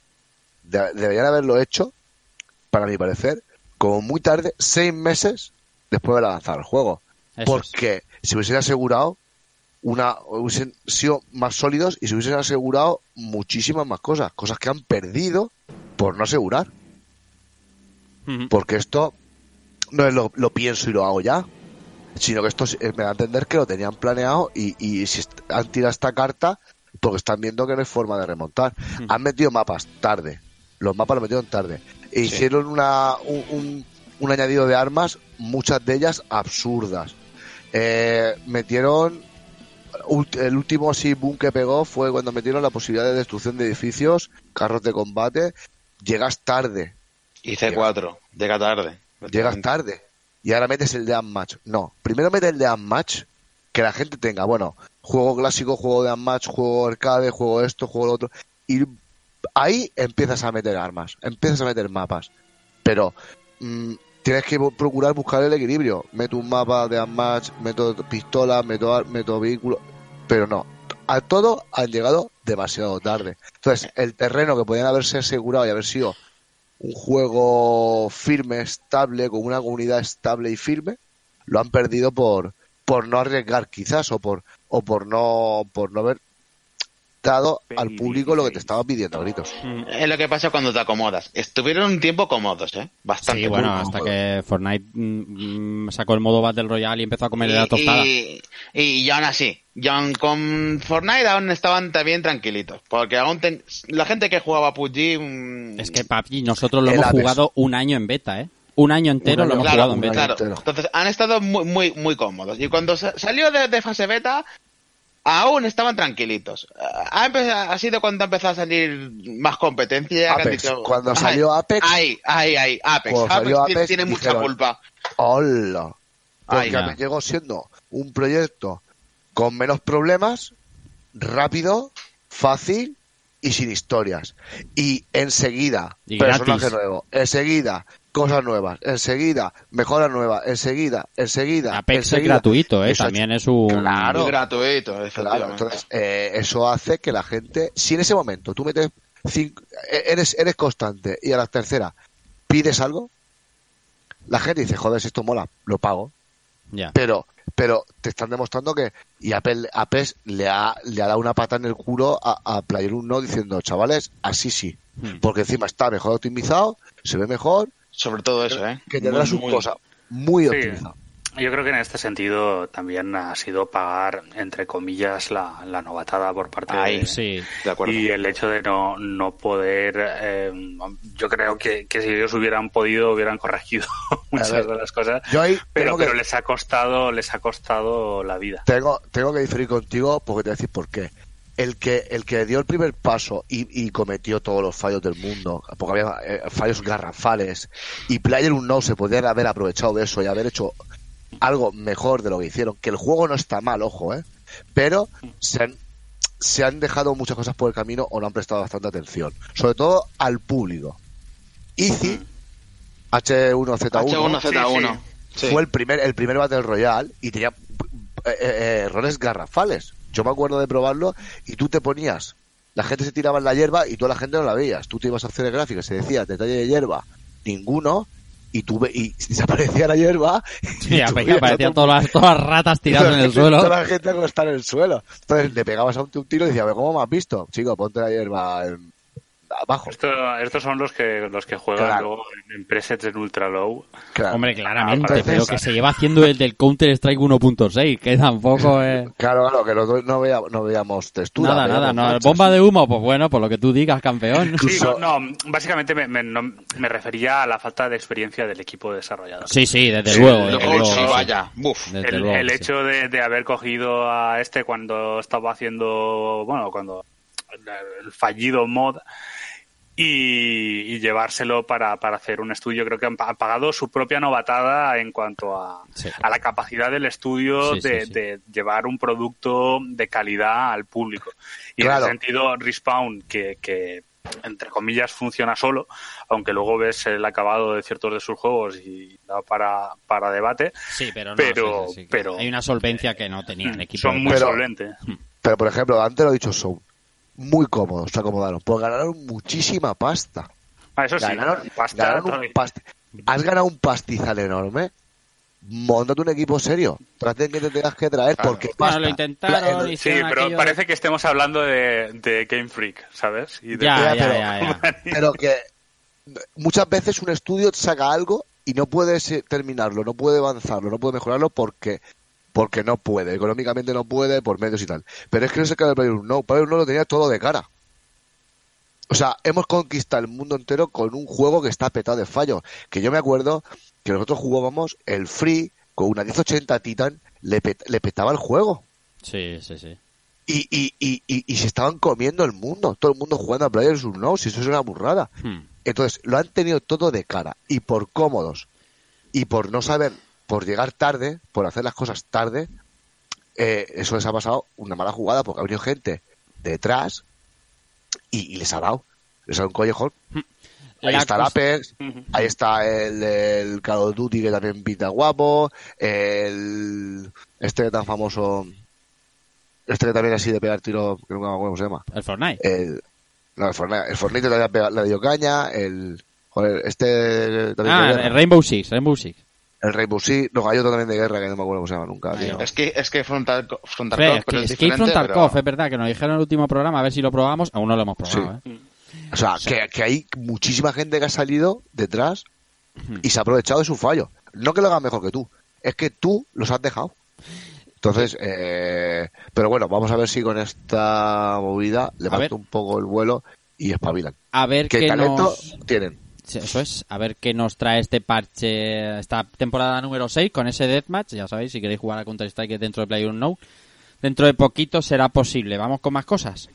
de- deberían haberlo hecho, para mi parecer, como muy tarde, seis meses después de lanzar el juego. Eso es. porque se hubiesen asegurado una, hubiesen sido más sólidos y se hubiesen asegurado muchísimas más cosas, cosas que han perdido por no asegurar. Porque esto no es lo, lo pienso y lo hago ya, sino que esto es- me da a entender que lo tenían planeado y, y si han tirado esta carta porque están viendo que no hay forma de remontar. Han metido mapas tarde, los mapas los metieron tarde. E hicieron una, un, un- un añadido de armas, muchas de ellas absurdas. Eh, metieron el último así boom que pegó fue cuando metieron la posibilidad de destrucción de edificios, carros de combate. Llegas tarde, Y C4, llega tarde. llegas tarde y ahora metes el de Unmatch. No, primero mete el de Unmatch, que la gente tenga, bueno, juego clásico, juego de Unmatch, juego arcade, juego esto, juego lo otro. Y ahí empiezas a meter armas, empiezas a meter mapas. Pero mm, tienes que procurar buscar el equilibrio. Meto un mapa de Unmatch, meto pistolas, meto, meto vehículos. Pero no, a todo han llegado demasiado tarde. Entonces, el terreno que podían haberse asegurado y haber sido un juego firme, estable, con una comunidad estable y firme, lo han perdido por por no arriesgar quizás o por o por no por no haber dado al público lo que te estaba pidiendo a gritos. Es lo que pasa cuando te acomodas. Estuvieron un tiempo cómodos, ¿eh? Bastante. Sí, bueno, hasta cómodos. que Fortnite mm, mm, sacó el modo Battle Royale y empezó a comer la y, tostada. y, y aún así, John con Fortnite aún estaban también tranquilitos. Porque aún ten- la gente que jugaba PUBG... mm, Es que PUBG nosotros lo hemos jugado un año en beta, ¿eh? Un año entero Un lo hemos claro, jugado en beta. claro. Entonces han estado muy, muy, muy cómodos. Y cuando sa- salió de, de fase beta, aún estaban tranquilitos. Ha, empe- ha sido cuando empezó a salir más competencia. que han Apex. dicho, Cuando "Ay, salió Apex- Ahí, ahí, ahí, Apex. Cuando Apex, salió Apex, tiene mucha culpa. ¡Hola! Porque Ay, ya. me llegó siendo un proyecto con menos problemas, rápido, fácil y sin historias. Y enseguida, Y personaje gratis. nuevo, enseguida, cosas nuevas, enseguida, mejoras nuevas, enseguida, enseguida. Apex es enseguida. gratuito, ¿eh? Eso También es un... Claro. Gratuito, Claro, entonces eh, eso hace que la gente, si en ese momento tú metes cinco, eh, eres, eres constante y a la tercera pides algo, la gente dice, joder, si esto mola, lo pago. Ya. Pero, pero te están demostrando que, y Apple, Apex le ha, le ha dado una pata en el culo a, a Player no diciendo, chavales, así sí. Hmm. Porque encima está mejor optimizado, se ve mejor, Sobre todo eso, ¿eh? que tendrá sus muy- cosas muy Sí. optimizadas. Yo creo que en este sentido también ha sido pagar, entre comillas, la, la novatada por parte Ahí, de, Sí. De acuerdo. Y el hecho de no, no poder, eh, yo creo que, que si ellos hubieran podido hubieran corregido muchas ver, de las cosas, Yo ahí pero, que- pero les ha costado, les ha costado la vida. Tengo, tengo que diferir contigo porque te voy a decir por qué. El que, el que dio el primer paso y, y cometió todos los fallos del mundo, porque había eh, fallos garrafales, y Player no se podían haber aprovechado de eso y haber hecho algo mejor de lo que hicieron. Que el juego no está mal, ojo, ¿eh? Pero se han, se han dejado muchas cosas por el camino o no han prestado bastante atención. Sobre todo al público. Easy, H1Z1, H1Z1. Sí. fue el primer el primer Battle Royale y tenía eh, eh, errores garrafales. Yo me acuerdo de probarlo y tú te ponías, la gente se tiraba en la hierba y toda la gente no la veías. Tú te ibas a hacer gráficas, se decía detalle de hierba, ninguno, y tú ve- y desaparecía la hierba. Sí, y aparecían todas las, todas las ratas tiradas en el suelo. Toda la gente acostada en el suelo. Entonces le pegabas a un, un tiro y decía, "A ver, ¿cómo me has visto? Chico, ponte la hierba en- abajo. Esto, estos son los que los que juegan Claro. luego en, presets en ultra low. Claro. Hombre, claramente, Entonces- pero que se lleva haciendo el del Counter Strike 1.6, que tampoco es... Claro, claro, que los dos no, veíamos, no veíamos textura. Nada, nada, no. manchas. Bomba de humo, pues bueno, por lo que tú digas, campeón. Sí, Incluso- no, no, básicamente me, me- no- me refería a la falta de experiencia del equipo desarrollador. Sí, sí, desde Sí, luego. desde luego, sí, sí. vaya. Buf. Desde el, luego, el sí. hecho de, de haber cogido a este cuando estaba haciendo, bueno, cuando el fallido mod y, y llevárselo para, para hacer un estudio, creo que han han pagado su propia novatada en cuanto a, Sí. a la capacidad del estudio Sí, de, sí. de llevar un producto de calidad al público. Y Claro. en ese sentido, Respawn, que, que entre comillas funciona solo, aunque luego ves el acabado de ciertos de sus juegos y da para, para debate, Sí, pero no. pero- sí, sí, sí. pero- Hay una solvencia que no tenía el equipo. son muy solventes. Pero, por ejemplo, antes lo he dicho, son muy cómodos, se acomodaron, pues ganaron muchísima pasta. Ah, eso sí, Ganaron, pasta, ganaron un past- Has ganado un pastizal enorme. Montate un equipo serio. Traten que te tengas que traer porque Bueno, pasta. lo intentaron, Pla- Sí, pero aquello- parece que estemos hablando de, de Game Freak, ¿sabes? Y de- Ya, Ya, ya, pero- ya, ya. Pero que muchas veces un estudio saca algo y no puede terminarlo, no puede avanzarlo, no puede mejorarlo porque porque no puede, económicamente no puede, por medios y tal. Pero es que no se queda el Player no, Player no lo tenía todo de cara. O sea, hemos conquistado el mundo entero con un juego que está petado de fallos. Que yo me acuerdo que nosotros jugábamos el Free con una 1080 Titan, le, pet- le petaba el juego. Sí, sí, sí. Y, y, y, y, y se estaban comiendo el mundo. Todo el mundo jugando a Players Unknown's y eso es una burrada. Hmm. Entonces, lo han tenido todo de cara. Y por cómodos. Y por no saber, por llegar tarde, por hacer las cosas tarde, eh, eso les ha pasado una mala jugada porque ha venido gente detrás y, y les ha dado. Les ha dado un collejón. Ahí La está el Apex, ahí está el, el Call of Duty que también pinta guapo, el este tan famoso, este que también así de pegar tiro, que nunca me acuerdo cómo se llama. El Fortnite. El, no, el Fortnite, el Fortnite también le dio caña, el, joder, este también de Ah, el Rainbow Six, Rainbow Six. El Rainbow Six, no, hay otro también de guerra que no me acuerdo cómo se llama nunca, tío. Es que, es que Frontal, Frontal es pero que es pero- es verdad, que nos dijeron en el último programa, a ver si lo probamos. Aún no lo hemos probado, Sí. ¿eh? O sea, que, que hay muchísima gente que ha salido detrás y se ha aprovechado de su fallo. No que lo hagan mejor que tú, es que tú los has dejado. Entonces, eh, pero bueno, vamos a ver si con esta movida ver. levanta un poco el vuelo y espabilan. A ver Que qué talento nos... tienen. Eso es, a ver qué nos trae este parche, esta temporada número 6 con ese deathmatch. Ya sabéis, si queréis jugar a Counter-Strike dentro de PlayerUnknown, dentro de poquito será posible. Vamos con más cosas.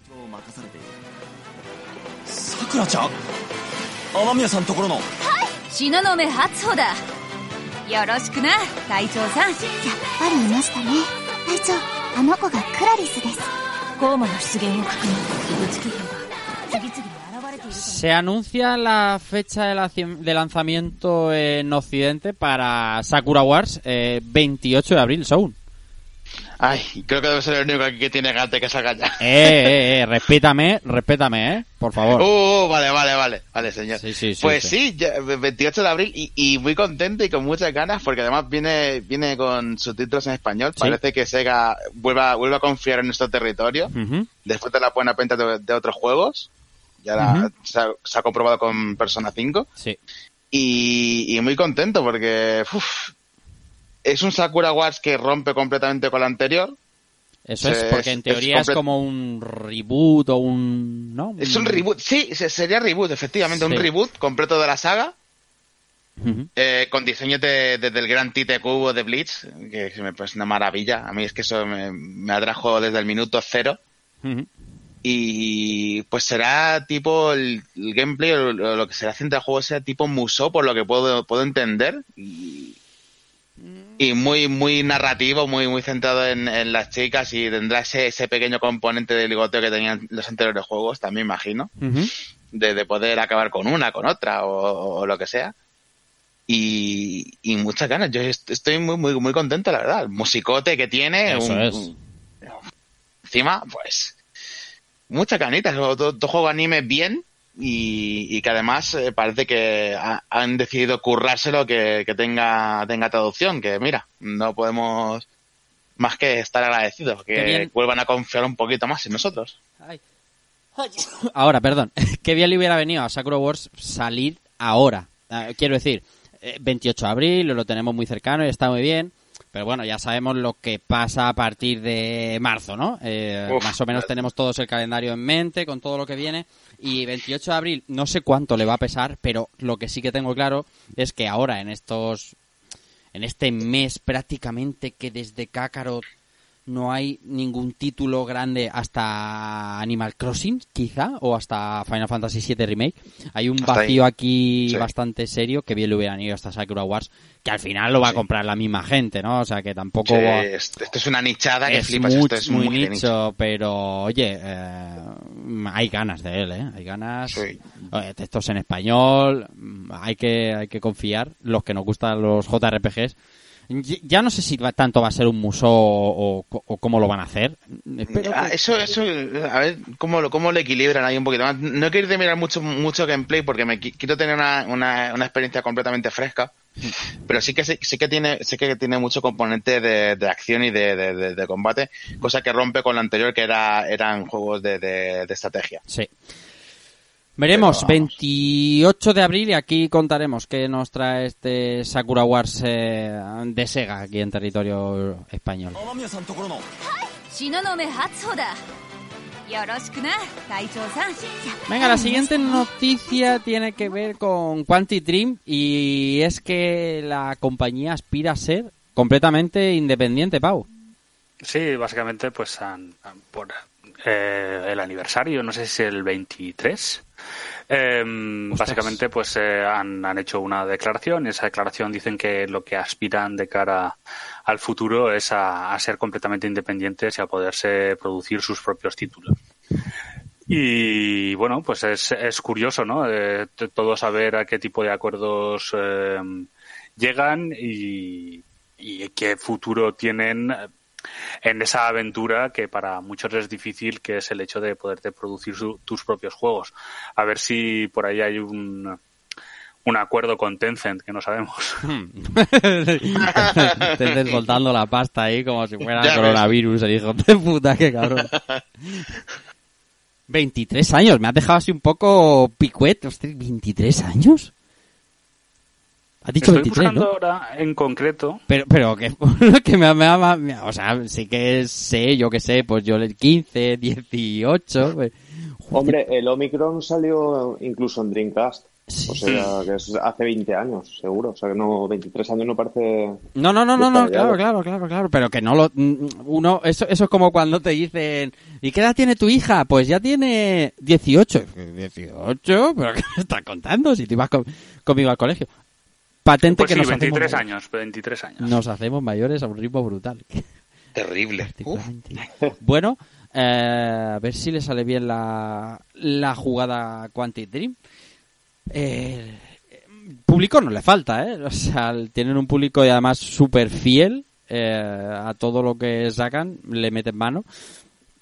Se anuncia la fecha de, laci- de lanzamiento en Occidente para Sakura Wars eh, 28 de abril, Sound. Ay, creo que debe ser el único aquí que tiene ganas de que salga ya. Eh, eh, eh, respétame, respétame, eh, por favor. Uh, vale, vale, vale, vale, señor. Sí, sí, sí, pues sí. ya, 28 de abril y, y muy contento y con muchas ganas porque además viene viene con subtítulos en español. Parece que Sega vuelva, vuelva a confiar en nuestro territorio Ujú. después de la buena venta de, de otros juegos. Ya la- se, ha, se ha comprobado con Persona 5 Sí. y, y muy contento porque uf, es un Sakura Wars que rompe completamente con la anterior. Eso es porque en es- teoría es es, como un reboot o un... ¿no? Es un reboot, sí, se- sería reboot, efectivamente, Sí. un reboot completo de la saga. Eh, con diseños de, de- del gran Tite Cubo de Blitz, que me parece una maravilla. A mí es que eso me, me atrajo desde el minuto cero. Ujú. Y pues será tipo el, el gameplay o lo, lo que será centro del juego sea tipo Musou, por lo que puedo, puedo entender. Y, y muy, muy narrativo, muy, muy centrado en, en las chicas y tendrá ese, ese pequeño componente de ligoteo que tenían los anteriores juegos, también imagino Ujú. de, de poder acabar con una, con otra o, o lo que sea. Y, y muchas ganas. Yo est- estoy muy, muy, muy contento, la verdad. El musicote que tiene. Eso un- es. un- encima, pues. Muchas ganitas. Todo, todo juego anime bien. Y, y que además eh, parece que ha- han decidido currárselo que, que tenga, tenga traducción. Que mira, no podemos más que estar agradecidos. Que bien. vuelvan a confiar un poquito más en nosotros. Ahora, perdón. Qué bien le hubiera venido a Sakura Wars salir ahora. Ah, Quiero decir, eh, 28 de abril, lo tenemos muy cercano y está muy bien. Pero bueno, ya sabemos lo que pasa a partir de marzo, ¿no? Eh, Uf. más o menos tenemos todos el calendario en mente con todo lo que viene. Y 28 de abril, no sé cuánto le va a pesar, pero lo que sí que tengo claro es que ahora, en estos. En este mes prácticamente que desde Kakarot no hay ningún título grande hasta Animal Crossing, quizá, o hasta Final Fantasy VII Remake. Hay un Hasta ahí. vacío aquí Sí. bastante serio que bien le hubieran ido hasta Sakura Wars, que al final lo va a comprar la misma gente, ¿no? O sea que tampoco... Sí, esto, esto es una nichada que es flipas. muy, esto es muy muy de nicho, pero oye, eh, hay ganas de él, ¿eh? Hay ganas. Oye, textos en español, hay que, hay que confiar. Los que nos gustan los JRPGs. Ya no sé si va- tanto va a ser un museo o, o- o cómo lo van a hacer. Ah, que- Eso, eso, a ver cómo lo, cómo lo equilibran ahí un poquito más. No quiero ir de mirar mucho, mucho gameplay porque me qui- quiero tener una, una, una experiencia completamente fresca. Pero sí que sí, sí que tiene, sí que tiene mucho componente de, de acción y de, de- combate, cosa que rompe con lo anterior que era, eran juegos de, de- de estrategia. Sí. Veremos, 28 de abril y aquí contaremos qué nos trae este Sakura Wars eh, de Sega aquí en territorio español. Venga, la siguiente noticia tiene que ver con Quantic Dream y es que la compañía aspira a ser completamente independiente, Pau. Sí, básicamente, pues han, han, por, eh, el aniversario, no sé si es el 23. eh, básicamente, pues eh, han, han hecho una declaración. Esa declaración dicen que lo que aspiran de cara al futuro es a, a ser completamente independientes y a poderse producir sus propios títulos. Y bueno, pues es, es curioso, ¿no? Eh, todo saber a qué tipo de acuerdos eh, llegan y, y qué futuro tienen en esa aventura que para muchos es difícil, que es el hecho de poderte producir su- tus propios juegos. A ver si por ahí hay un, un acuerdo con Tencent, que no sabemos. Estés desvoltando la pasta ahí como si fuera Ya ves. coronavirus, el hijo de puta, qué cabrón. 23 años, me has dejado así un poco picuet. Hostia, ¿23 años? Has dicho Estoy 23, buscando ¿no? ahora en concreto. Pero, pero que, que me, me, me- me- o sea, sí que sé, yo que sé, pues yo le 15, 18, pues, Hombre, el Omicron salió incluso en Dreamcast. O sea, que es hace 20 años, seguro. O sea, que no, 23 años no parece... No, no, no, no, no, claro, claro, claro, claro, pero que no lo, mm, uno, eso, eso es como cuando te dicen, ¿y qué edad tiene tu hija? Pues ya tiene 18. 18, pero ¿qué me estás contando? Si tú ibas con- conmigo al colegio. Patente Pues que sí, nos 23 hacemos, años, 23 años. nos hacemos mayores a un ritmo brutal. Terrible. Bueno, Eh, a ver si le sale bien la, la jugada Quantic Dream. Eh, público no le falta, ¿eh? O sea, tienen un público y además súper fiel eh, a todo lo que sacan, le meten mano.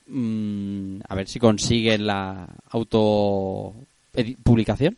Mm, a ver si consiguen la auto publicación.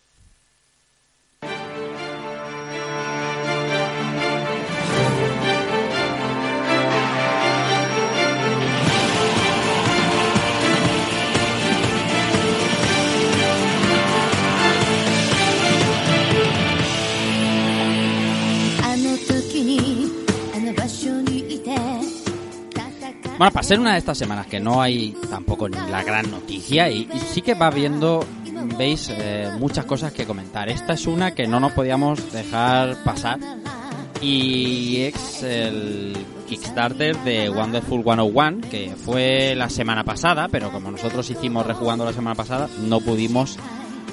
Bueno, para ser una de estas semanas que no hay tampoco ni la gran noticia y, sí que va viendo, veis, eh, muchas cosas que comentar. Esta es una que no nos podíamos dejar pasar y es el Kickstarter de Wonderful 101 que fue la semana pasada, pero como nosotros hicimos rejugando la semana pasada, no pudimos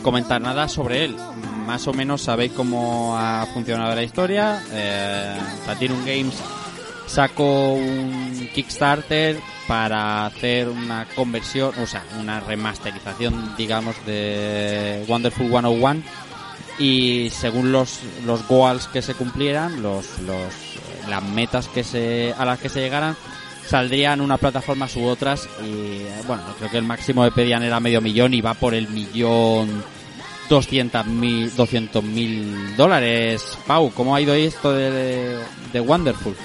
comentar nada sobre él. Más o menos sabéis cómo ha funcionado la historia. Eh, Platinum Games sacó un Kickstarter para hacer una conversión, o sea, una remasterización, digamos, de Wonderful 101 y según los, los goals que se cumplieran, los, los, las metas que se, a las que se llegaran, saldrían unas plataformas u otras y eh, bueno, creo que el máximo que pedían era medio millón y va por el millón doscientos mil doscientos mil dólares. Pau, ¿cómo ha ido esto de, de Wonderful?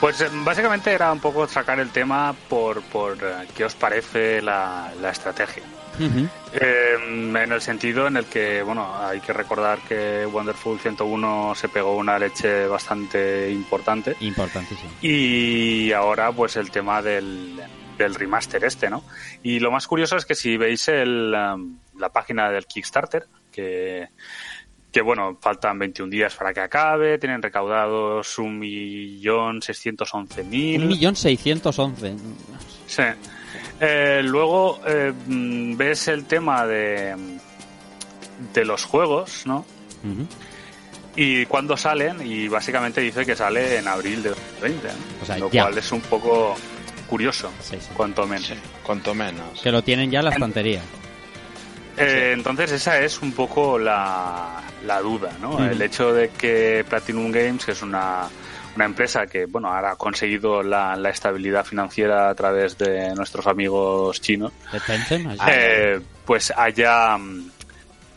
Pues eh, básicamente era un poco sacar el tema por, por eh, qué os parece la, la estrategia. Eh, en el sentido en el que, bueno, hay que recordar que Wonderful 101 se pegó una leche bastante importante Importantísimo. y ahora pues el tema del, del remaster este, ¿no? Y lo más curioso es que si veis el, la página del Kickstarter, que, que bueno, faltan 21 días para que acabe, tienen recaudados 1.611.000. Un millón seiscientos once. Sí. Eh, luego eh, mm, ves el tema de, de los juegos, ¿no? Y cuándo salen, y básicamente dice que sale en abril de 2020, ¿no? O sea, lo ya. cual es un poco curioso, cuanto menos. cuanto menos. Que lo tienen ya en la estantería. Eh, entonces esa es un poco la, la duda, ¿no? El hecho de que Platinum Games, que es una, una empresa que, bueno, ahora ha conseguido la, la estabilidad financiera a través de nuestros amigos chinos, eh, pues haya,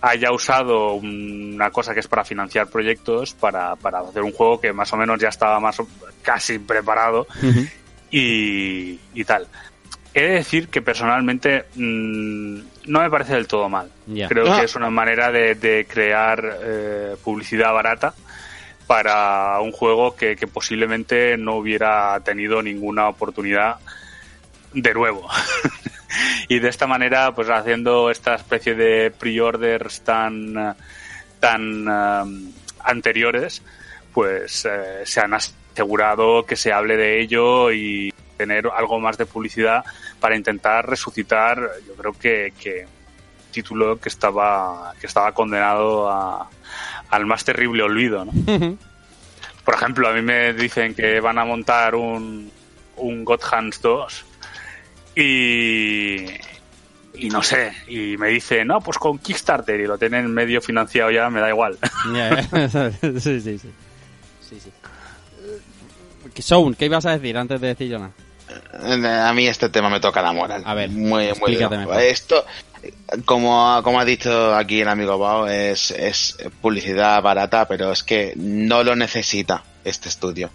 haya usado una cosa que es para financiar proyectos para, para hacer un juego que más o menos ya estaba más casi preparado y, y tal. He de decir que personalmente mm, no me parece del todo mal. Creo Ah. que es una manera de, de crear eh, publicidad barata para un juego que, que posiblemente no hubiera tenido ninguna oportunidad de nuevo. y de esta manera, pues haciendo esta especie de pre-orders tan, tan eh, anteriores, pues eh, se han asegurado que se hable de ello y tener algo más de publicidad para intentar resucitar, yo creo que, que un título que estaba, que estaba condenado a, al más terrible olvido, ¿no? Por ejemplo, a mí me dicen que van a montar un, un God Hands 2 y, y no sé, y me dicen, no, pues con Kickstarter y lo tienen medio financiado ya, me da igual. Ya. sí, sí, sí. sí, sí. Eh, Sound, ¿qué ibas a decir antes de decir yo nada? A mí este tema me toca la moral. A ver, muy, muy explícate mejor. Esto, como, como ha dicho aquí el amigo Bao, es, es publicidad barata, pero es que no lo necesita este estudio.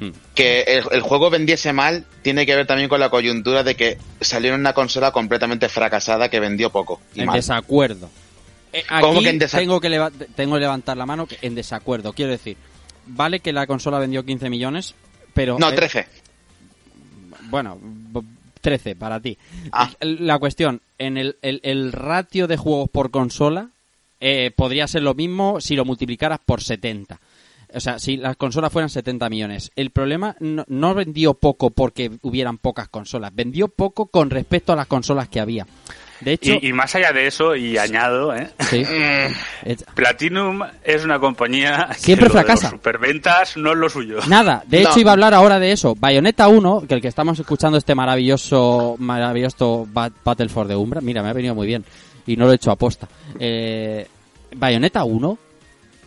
Hmm. Que el, el juego vendiese mal tiene que ver también con la coyuntura de que salió en una consola completamente fracasada que vendió poco. Y En mal. desacuerdo. Eh, ¿Cómo aquí que en desa- tengo, que leva- tengo que levantar la mano que en desacuerdo. Quiero decir, vale que la consola vendió 15 millones, pero... No, eh, 13. Bueno, b- 13 para ti. Ah. La cuestión, en el, el- el ratio de juegos por consola eh, podría ser lo mismo si lo multiplicaras por 70. O sea, si las consolas fueran 70 millones. El problema no, no vendió poco porque hubieran pocas consolas. Vendió poco con respecto a las consolas que había. De hecho, Y, y más allá de eso, y añado, ¿eh? sí. Platinum es una compañía que Siempre fracasa. los superventas no es lo suyo. Nada, de No. hecho iba a hablar ahora de eso. Bayonetta 1, que el que estamos escuchando este maravilloso, maravilloso Ba- Battle for the Umbra, mira, me ha venido muy bien y no lo he hecho aposta. Eh, Bayonetta 1, Bay-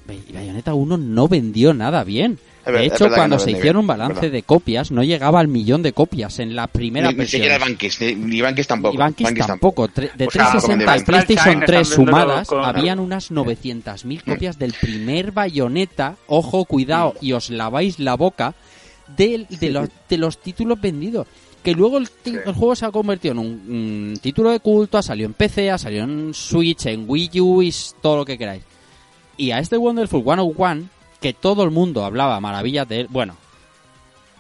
Bayonetta 1 no vendió nada bien. De hecho, cuando no se hicieron un balance verdad. de copias, no llegaba al millón de copias en la primera Ni, ni versión. siquiera Bankis, ni, ni Bankis tampoco. Y Bankis Bankis tampoco. Tre- De O sea, 360 como al de PlayStation Franchise 3 están vendiéndolo sumadas, con- habían unas 900.000 copias del primer Bayonetta. Ojo, cuidado, y os laváis la boca del- de, los, de los títulos vendidos. Que luego el, ti- el juego se ha convertido en un, un título de culto, ha salido en PC, ha salido en Switch, en Wii U y todo lo que queráis. Y a este Wonderful 101, que todo el mundo hablaba maravillas de él, bueno,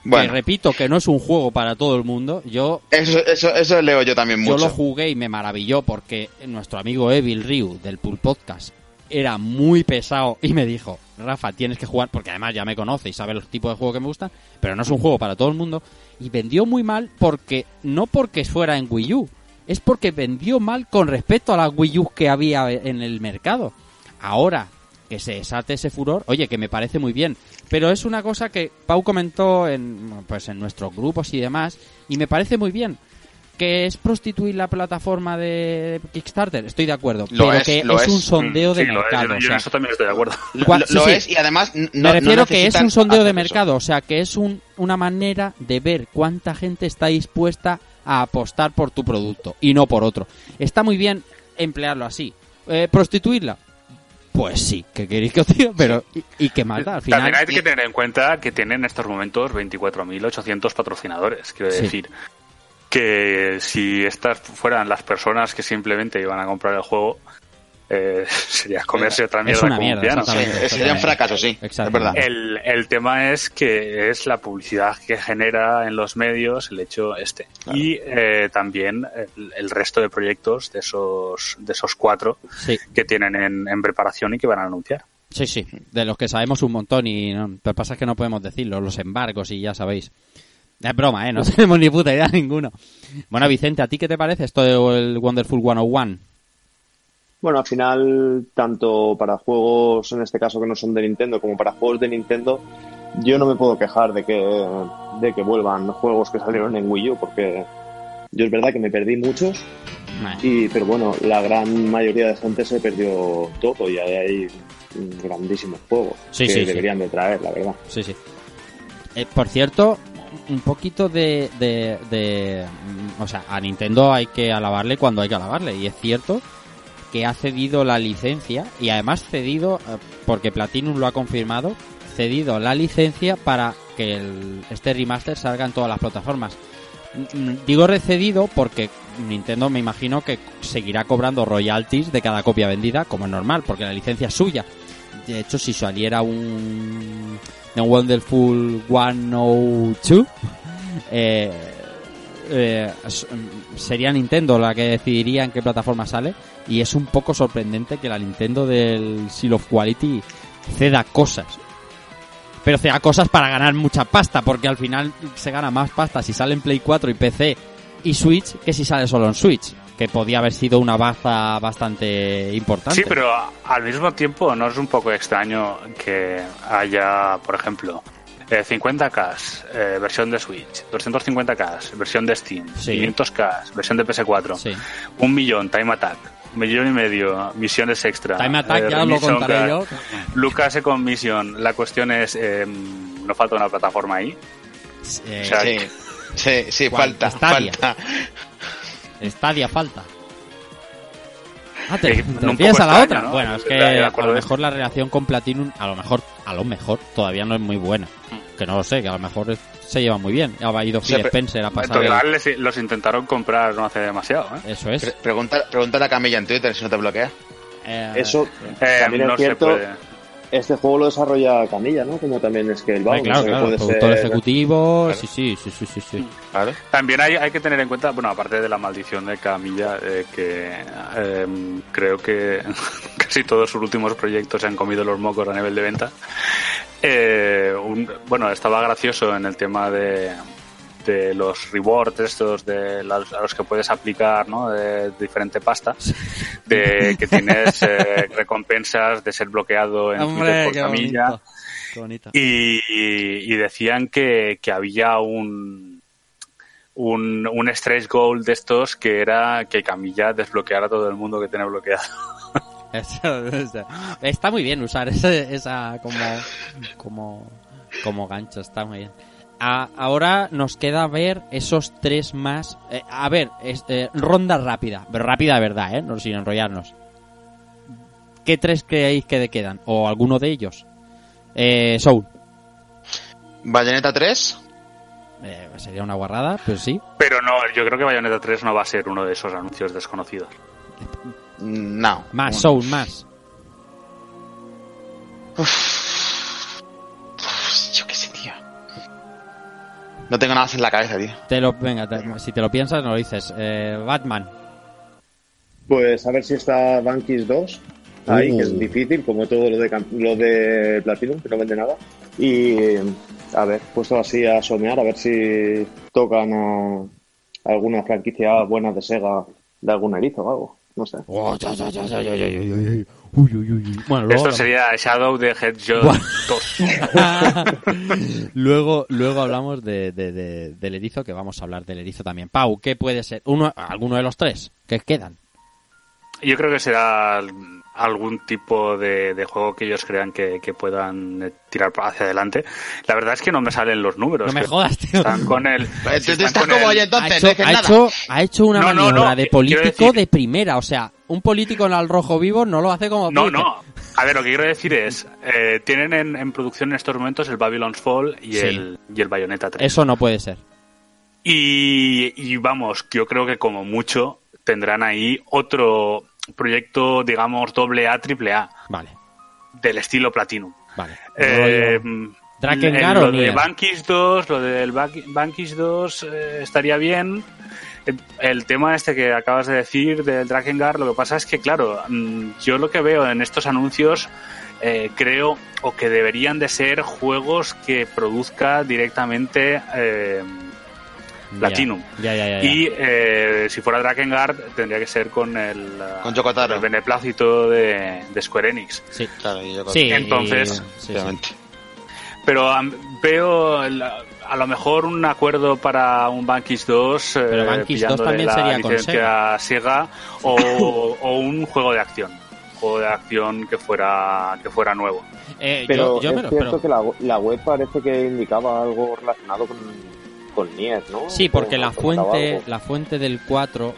que Bueno, repito que no es un juego para todo el mundo, yo eso, eso, eso leo yo también yo mucho. lo jugué y me maravilló porque nuestro amigo Evil Ryu del Pool Podcast era muy pesado y me dijo, Rafa, tienes que jugar, porque además ya me conoce y sabe los tipos de juego que me gustan, pero no es un juego para todo el mundo. Y vendió muy mal porque, no porque fuera en Wii U, es porque vendió mal con respecto a las Wii U que había en el mercado. Ahora que se desate ese furor, oye, que me parece muy bien. Pero es una cosa que Pau comentó en, pues en nuestros grupos y demás, y me parece muy bien. Que es prostituir la plataforma de Kickstarter, estoy de acuerdo. Lo pero es, que lo es, un es. sondeo de Sí, lo es, mercado. yo- yo o en sea, eso también estoy de acuerdo. Lo, Cuan- lo- sí, lo sí. es y además no, me refiero no que es un sondeo de eso. mercado, o sea, que es un, una manera de ver cuánta gente está dispuesta a apostar por tu producto y no por otro. Está muy bien emplearlo así. Eh, ¿Prostituirla? Pues sí, que queréis que os diga, pero ¿y, y qué más da? Al final, También hay que tener en cuenta que tienen en estos momentos 24.800 patrocinadores. Quiero Sí. decir que si estas fueran las personas que simplemente iban a comprar el juego, eh, sería comerse otra es mierda una como un mierda, piano. Sí, sería un fracaso, sí. Es verdad. El, el tema es que es la publicidad que genera en los medios el hecho este. Y eh, también el, el resto de proyectos de esos, de esos cuatro sí, que tienen en, en preparación y que van a anunciar. sí, sí, de los que sabemos un montón y no, lo que pasa es que no podemos decirlo, los embargos y ya sabéis. Es broma, ¿eh? No tenemos ni puta idea ninguno. Bueno, Vicente, ¿a ti qué te parece esto del Wonderful 101? Bueno, al final, tanto para juegos, en este caso que no son de Nintendo, como para juegos de Nintendo, yo no me puedo quejar de que, de que vuelvan juegos que salieron en Wii U, porque yo es verdad que me perdí muchos, y, pero bueno, la gran mayoría de gente se perdió todo y ahí hay grandísimos juegos Sí, que sí, sí. deberían de traer, la verdad. Sí, sí. Eh, por cierto, un poquito de, de, de, O sea, a Nintendo hay que alabarle cuando hay que alabarle. Y es cierto que ha cedido la licencia y además cedido, eh, porque Platinum lo ha confirmado, cedido la licencia para que el, este remaster salga en todas las plataformas. Mm, mm, Digo recedido porque Nintendo me imagino que seguirá cobrando royalties de cada copia vendida, como es normal, porque la licencia es suya. De hecho, si saliera un The Wonderful 102, eh, eh, mm, sería Nintendo la que decidiría en qué plataforma sale. Y es un poco sorprendente que la Nintendo del Seal of Quality ceda cosas. Pero ceda cosas para ganar mucha pasta, porque al final se gana más pasta si sale en Play 4 y PC y Switch que si sale solo en Switch. Que podía haber sido una baza bastante importante. Sí, pero al mismo tiempo no es un poco extraño que haya, por ejemplo, eh, 50K eh, versión de Switch, 250K versión de Steam, Sí. 500K versión de PS4, Sí. un millón Time Attack, millón y medio misiones extra. Time Attack eh, ya lo contaré yo. Lucas con Mission. La cuestión es, eh, no falta una plataforma ahí. Eh, O sea, Sí, sí, falta, Stadia. falta. Stadia falta. Ah, te, Eh, te refieres a la extraño, otra. ¿no? Bueno, es que a lo mejor la relación con Platinum, a lo mejor, a lo mejor todavía no es muy buena. Que no lo sé, que a lo mejor es- se lleva muy bien. Ha ido Phil sea, pre- Spencer a pasar. el- total les- los intentaron comprar no hace demasiado. ¿eh? Eso es. Pre- Pregunta, pregúntale a Camilla en Twitter si no te bloquea. Eh, Eso Eh, también no es se cierto. puede. Este juego lo desarrolla Camilla, ¿no? Como también es que el Ay, claro, claro, productor ejecutivo, sí, sí, sí, sí, sí, sí. Claro. También hay, hay que tener en cuenta, bueno, aparte de la maldición de Camilla, eh, que eh, creo que casi todos sus últimos proyectos se han comido los mocos a nivel de venta. eh, un- bueno, estaba gracioso en el tema de, de los rewards estos de los, a los que puedes aplicar, ¿no? De, diferente pasta, de que tienes eh, recompensas de ser bloqueado en Hombre, por Camilla. bonito. Qué bonito. Y, y decían que, que había un, un, un stretch goal de estos que era que Camilla desbloqueara a todo el mundo que tiene bloqueado. Eso, eso. Está muy bien usar ese- esa como, como, como gancho, está muy bien. A- ahora nos queda ver esos tres más. eh, a ver, es- eh, ronda rápida, pero rápida de verdad, ¿eh? No sin enrollarnos. ¿Qué tres creéis que le quedan? ¿O alguno de ellos? Eh, Soul. Bayonetta 3. Eh, sería una guarrada, pero sí. Pero no, yo creo que Bayonetta 3 no va a ser uno de esos anuncios desconocidos. No. Más, Soul, más. No tengo nada más en la cabeza, tío. Te lo, venga, te- si te lo piensas, no lo dices. Eh, Batman. Pues a ver si está Bankis 2 ahí, Uh. que es difícil, como todo lo de, lo de Platinum, que no vende nada. Y a ver, puesto así a somear, a ver si tocan a alguna franquicia buena de Sega de algún erizo o algo. No sé. Uy, uy, uy. Bueno, luego Esto sería Shadow de Hedgehog Buah. 2. luego, luego hablamos de, de- de- del erizo, que vamos a hablar del erizo también. Pau, ¿qué puede ser? Uno, ¿Alguno de los tres que quedan? Yo creo que será algún tipo de, de juego que ellos crean que, que puedan eh, tirar hacia adelante. La verdad es que no me salen los números. No me jodas, tío. Están con el... Tú están estás con como el- yo Ha entonces, hecho, no ha, nada. hecho, ha hecho una No, maniobra no, de quiero político decir- de primera. O sea, un político en al rojo vivo no lo hace como No, no. A ver, lo que quiero decir es, eh, tienen en, en producción en estos momentos el Babylon's Fall y, Sí. el, y el Bayonetta 3. Eso no puede ser. Y, y vamos, yo creo que como mucho tendrán ahí otro proyecto, digamos, doble A, triple A, Vale, del estilo Platinum. vale. Eh, Drakengard lo de. Bankis 2, lo del Bankis 2 eh, estaría bien. El, tema este que acabas de decir del Drakengard, lo que pasa es que, claro, mm, yo lo que veo en estos anuncios eh, creo o que deberían de ser juegos que produzca directamente eh, Platinum. Ya, ya, ya. ya. Y eh, si fuera Drakengard tendría que ser con el, Con el beneplácito de, de Square Enix. Sí, Claro, yo sí. Entonces, y- sí. Pero veo el- a lo mejor un acuerdo para un Bankis 2 eh, Pero Bankis 2 pillándole también la sería licencia Sega o, o un juego de acción. Un juego de acción que fuera que fuera nuevo. Eh, Pero yo, yo es me lo cierto que la, la web parece que indicaba algo relacionado con, con Nier, ¿no? Sí, porque la fuente, la fuente del 4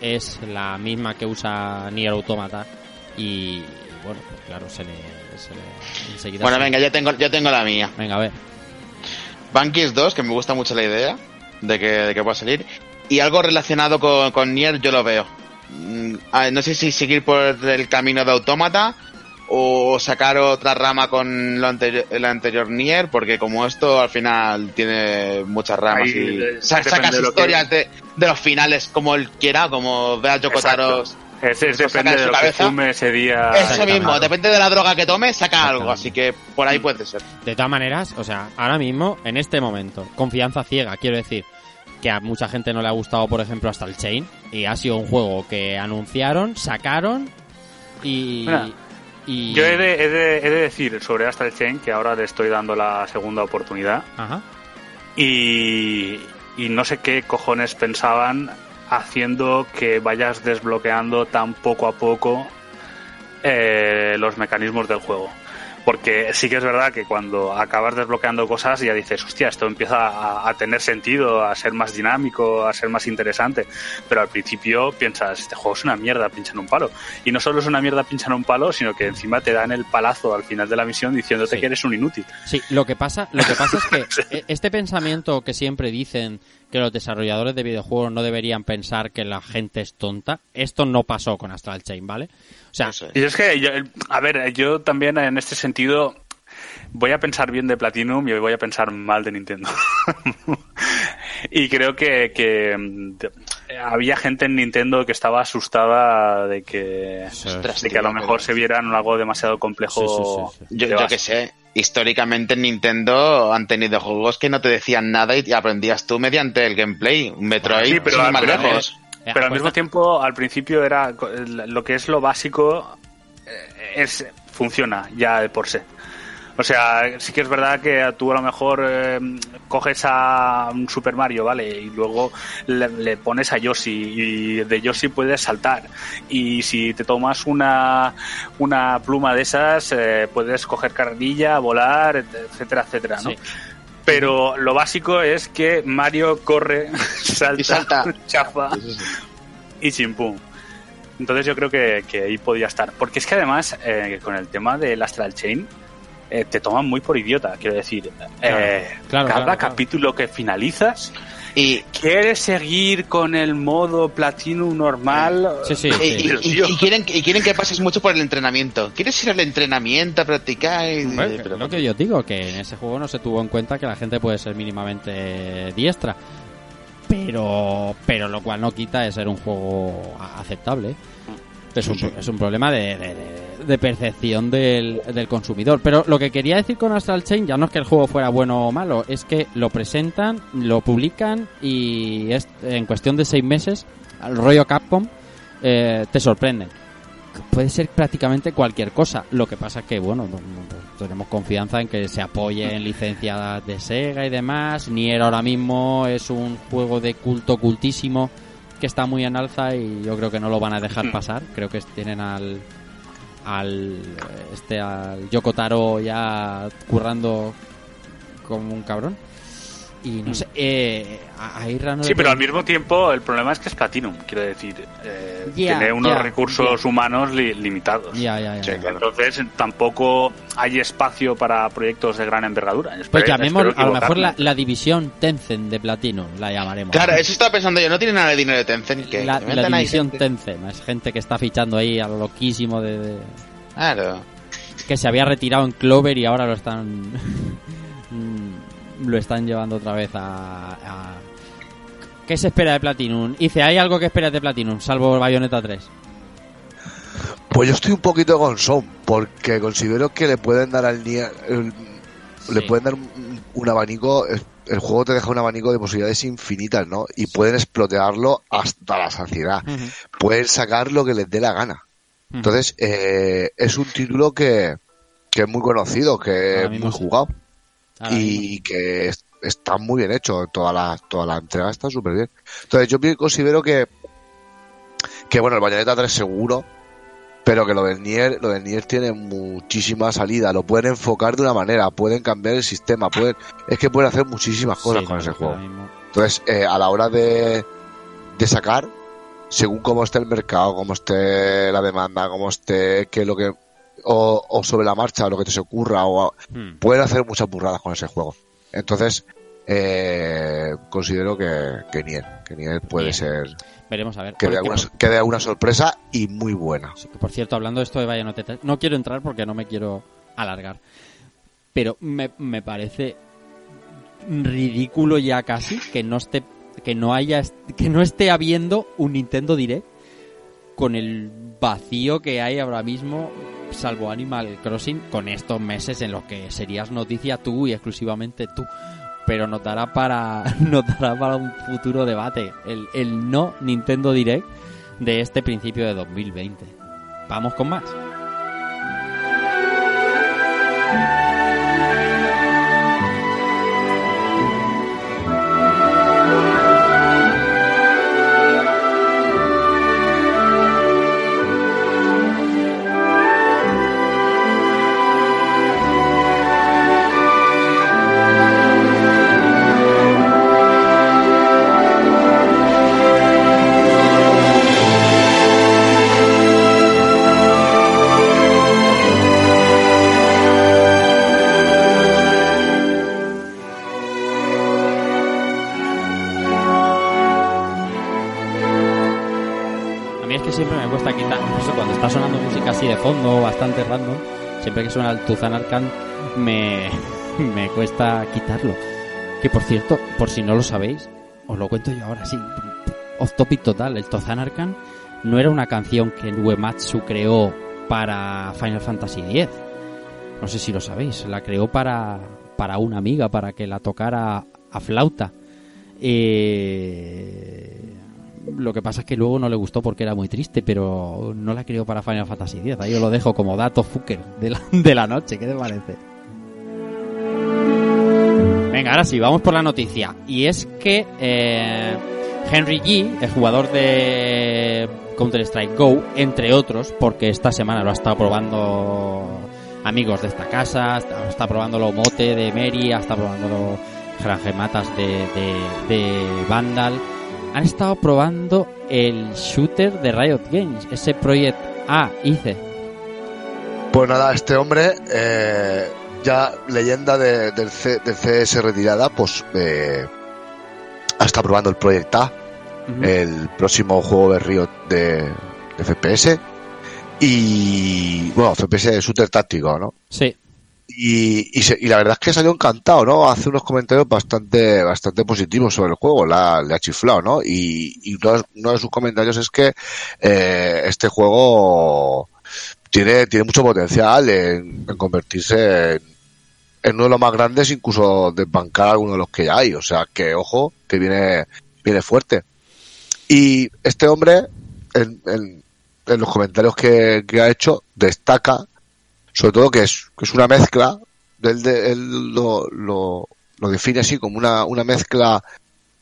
es la misma que usa Nier Automata y bueno, pues claro, se le, se le enseguida Bueno, se- venga, yo tengo, yo tengo la mía. venga, a ver. Bankis 2, que me gusta mucho la idea de que, de que pueda salir. Y algo relacionado con, con Nier yo lo veo. Mm, No sé si seguir por el camino de Autómata o sacar otra rama con lo anterior, el anterior Nier, porque como esto al final tiene muchas ramas Ahí, y sacas historias de, de los finales como él quiera, como vea Yokotaro. Es, es depende de lo que fume ese día. Eso mismo, depende de la droga que tome, saca algo, así que por ahí puede ser. De todas maneras, o sea, ahora mismo, en este momento, confianza ciega, quiero decir, que a mucha gente no le ha gustado, por ejemplo, hasta el Chain, y ha sido un juego que anunciaron, sacaron y... Mira, y... Yo he de, he, de, he de decir sobre Astral Chain que ahora le estoy dando la segunda oportunidad Ajá. y, y no sé qué cojones pensaban haciendo que vayas desbloqueando tan poco a poco eh, los mecanismos del juego. Porque sí que es verdad que cuando acabas desbloqueando cosas ya dices, hostia, esto empieza a, a tener sentido, a ser más dinámico, a ser más interesante. Pero al principio piensas, este juego es una mierda, pincha en un palo. Y no solo es una mierda, pincha en un palo, sino que encima te dan el palazo al final de la misión diciéndote Sí. que eres un inútil. Sí, lo que pasa, lo que pasa es que e- este pensamiento que siempre dicen que los desarrolladores de videojuegos no deberían pensar que la gente es tonta, esto no pasó con Astral Chain, ¿vale? O sea, Eso es. Y es que, yo- a ver, yo también en este sentido voy a pensar bien de Platinum y voy a pensar mal de Nintendo. y creo que, que mm, había gente en Nintendo que estaba asustada de que, Ostras, de que a lo mejor se vieran algo demasiado complejo. Sí, sí, sí, de Yo, yo qué sé. históricamente en Nintendo han tenido juegos que no te decían nada y aprendías tú mediante el gameplay. Un Metroid, Sí, pero, sin más pero- lejos. Pero al mismo tiempo, al principio era lo que es lo básico eh, es funciona ya de por sí. O sea, sí que es verdad que tú a lo mejor eh, coges a un Super Mario, ¿vale? Y luego le, le pones a Yoshi y de Yoshi puedes saltar. Y si te tomas una, una pluma de esas, eh, puedes coger carrilla, volar, etcétera, etcétera, ¿no? Sí. Pero lo básico es que Mario corre, salta, Y salta. chafa y chimpum. Entonces yo creo que, que ahí podía estar. Porque es que además, eh, con el tema del Astral Chain, eh, te toman muy por idiota, quiero decir. Eh, claro, cada claro, claro. capítulo que finalizas, Y, ¿quieres seguir con el modo Platinum normal? Sí, sí, y, sí. y- y- y quieren, y quieren que pases mucho por el entrenamiento. ¿Quieres ir al entrenamiento a practicar? Y- Bueno, pero- lo que yo digo, que en ese juego no se tuvo en cuenta que la gente puede ser mínimamente diestra. Pero, pero lo cual no quita de ser un juego a- aceptable. Es un, es un problema de, de- de- de percepción del, del consumidor. Pero lo que quería decir con Astral Chain ya no es que el juego fuera bueno o malo, es que lo presentan, lo publican y es, en cuestión de seis meses, al rollo Capcom, eh, te sorprenden puede ser prácticamente cualquier cosa. Lo que pasa es que, bueno, no- no- tenemos confianza en que se apoye en licencias de Sega y demás. Nier ahora mismo es un juego de culto cultísimo que está muy en alza y yo creo que no lo van a dejar pasar. Creo que tienen al al este al Yoko Taro ya currando como un cabrón. Y no sé, eh, a- a Irra no Sí, pero al mismo tiempo el problema es que es Platinum, quiero decir. eh, tiene unos recursos ya. humanos li- limitados. Ya, ya, ya. Sí. Entonces tampoco hay espacio para proyectos de gran envergadura. Pues llamemos a lo mejor la, división Tencent de Platino, la llamaremos. Claro, eso estaba pensando yo. No tiene nada de dinero de Tencent. Que la, la ahí división gente. Tencent, es gente que está fichando ahí a lo loquísimo de, de- Claro. que se había retirado en Clover y ahora lo están mm, lo están llevando otra vez a, a- ¿Qué se espera de Platinum? Dice, ¿hay algo que esperas de Platinum, salvo Bayonetta 3? Pues yo estoy un poquito con Son, porque considero que le pueden dar al Nier, el- le pueden dar un, un abanico, el, juego te deja un abanico de posibilidades infinitas, ¿no? Y pueden explotarlo hasta la saciedad. Pueden sacar lo que les dé la gana. Entonces, eh, es un título que, que es muy conocido, que es muy sí. Ahora y que es- está muy bien hecho. Toda la, toda la entrega está súper bien. Entonces, yo considero que, que bueno, el Bayonetta 3 seguro, pero que lo del Nier, lo del Nier tiene muchísima salida. Lo pueden enfocar de una manera, pueden cambiar el sistema, pueden, es que pueden hacer muchísimas cosas Sí, con ese juego. Entonces, eh, a la hora de, de sacar, según cómo esté el mercado, cómo esté la demanda, cómo esté, qué es lo que, o, o sobre la marcha, lo que te se ocurra, o Hmm. pueden hacer muchas burradas con ese juego. Entonces, eh, considero que, que Nier, que Nier puede Bien. ser, Veremos a ver. que dé, alguna, que dé alguna sorpresa y muy buena. Sí, que, por cierto, hablando de esto de Bayonetta 3, no quiero entrar porque no me quiero alargar. Pero me, me parece ridículo ya casi que no esté que no haya que no esté habiendo un Nintendo Direct con el vacío que hay ahora mismo salvo Animal Crossing con estos meses en los que serías noticia tú y exclusivamente tú. Pero nos dará para para un futuro debate el, el no Nintendo Direct de este principio de 2020 vamos con más fondo, bastante random, siempre que suena el Tuzan Arcan, me, me cuesta quitarlo. Que por cierto, por si no lo sabéis, os lo cuento yo ahora sí, off topic total, el Tuzan Arcan no era una canción que Uematsu creó para Final Fantasy X. no sé si lo sabéis, la creó para, para una amiga, para que la tocara a flauta. Eh, lo que pasa es que luego no le gustó porque era muy triste, pero no la creó para Final Fantasy X. Ahí os lo dejo como dato fucker de la, de la noche. ¿Qué te parece? Venga, ahora sí, vamos por la noticia. Y es que eh, Henry G, el jugador de Counter-Strike Go, entre otros, porque esta semana lo ha estado probando amigos de esta casa, está, probándolo Mote de Mary, está probándolo Matas de, de, de Vandal. Han estado probando el shooter de Riot Games, ese Project A, hice. Pues nada, este hombre, eh, ya leyenda de- del, C- del CS retirada, pues eh, está probando el Project A, el próximo juego de Riot de, de FPS. Y bueno, FPS de shooter táctico, ¿no? Sí. Y, y, se- y la verdad es que salió encantado, ¿no? Hace unos comentarios bastante, bastante positivos sobre el juego, la, le ha chiflado, ¿no? Y, uno, de- sus comentarios es que eh, este juego tiene, tiene mucho potencial en, convertirse en, uno de los más grandes, incluso desbancar alguno de los que ya hay. O sea que, ojo, que viene, viene fuerte. Y este hombre, en, en- los comentarios que ha hecho, destaca sobre todo que es, que es una mezcla, él, lo, lo, define así como una, una mezcla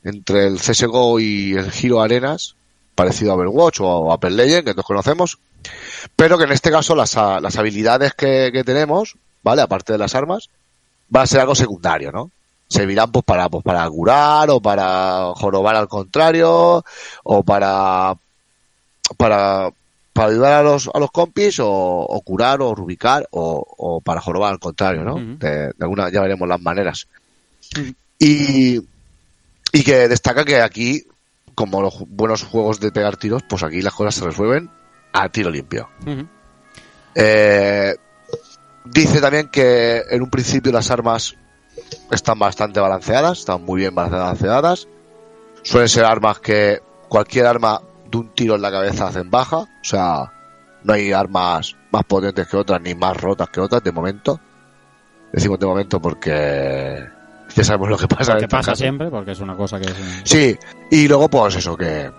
entre el CSGO y el Hero Arenas, parecido a Overwatch o a Apple Legends, que todos conocemos, pero que en este caso las, las habilidades que, que tenemos, ¿vale? Aparte de las armas, va a ser algo secundario, ¿no? Servirán pues para, pues para curar o para jorobar al contrario o para, para, para ayudar a los, a los compis o, o curar o rubicar o, o para jorobar al contrario, ¿no? De, de alguna, ya veremos las maneras. Y, y que destaca que aquí, como los buenos juegos de pegar tiros, pues aquí las cosas se resuelven a tiro limpio. Eh, dice también que en un principio las armas están bastante balanceadas, están muy bien balanceadas. Suelen ser armas que cualquier arma de un tiro en la cabeza hacen baja, o sea, no hay armas más potentes que otras ni más rotas que otras de momento. Decimos de momento porque ya sabemos lo que pasa. Que pasa siempre, porque es una cosa que Sí, y luego pues eso, que,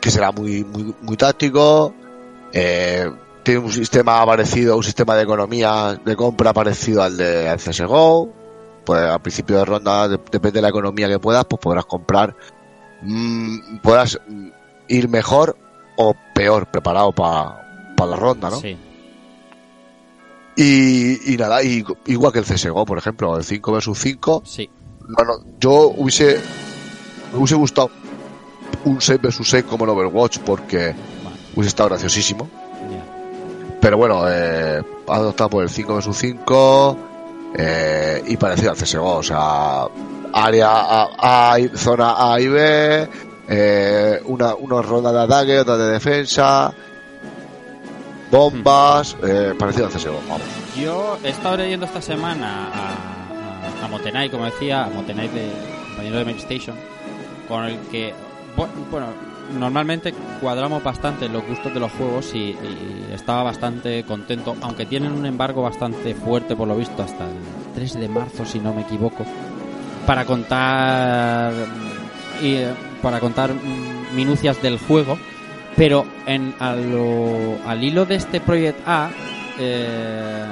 que será muy, muy, muy táctico, eh, tiene un sistema parecido, un sistema de economía de compra parecido al de al CSGO, pues al principio de ronda, de- depende de la economía que puedas, pues podrás comprar, mm, podrás ir mejor o peor preparado para la ronda, ¿no? Sí. Y, y nada, y, igual que el CSGO, por ejemplo, el 5 vs 5, Sí. no, no, yo hubiese, me hubiese gustado un 6 vs 6 como en Overwatch porque hubiese estado graciosísimo. Pero bueno, eh, ha adoptado por el 5 vs 5 eh, y parecido al CSGO, o sea, área A, A zona A y B, eh, una, una ronda de ataque, otra de defensa, bombas, eh, parecido al CSGO, vamos. Yo he estado leyendo esta semana a, a, a Motenai, como decía, a Motenai de compañero de Station, con el que, bu- bueno, normalmente cuadramos bastante los gustos de los juegos y, y estaba bastante contento, aunque tienen un embargo bastante fuerte por lo visto hasta el 3 de marzo, si no me equivoco, para contar y eh, para contar minucias del juego. Pero en, al hilo de este Project A, eh,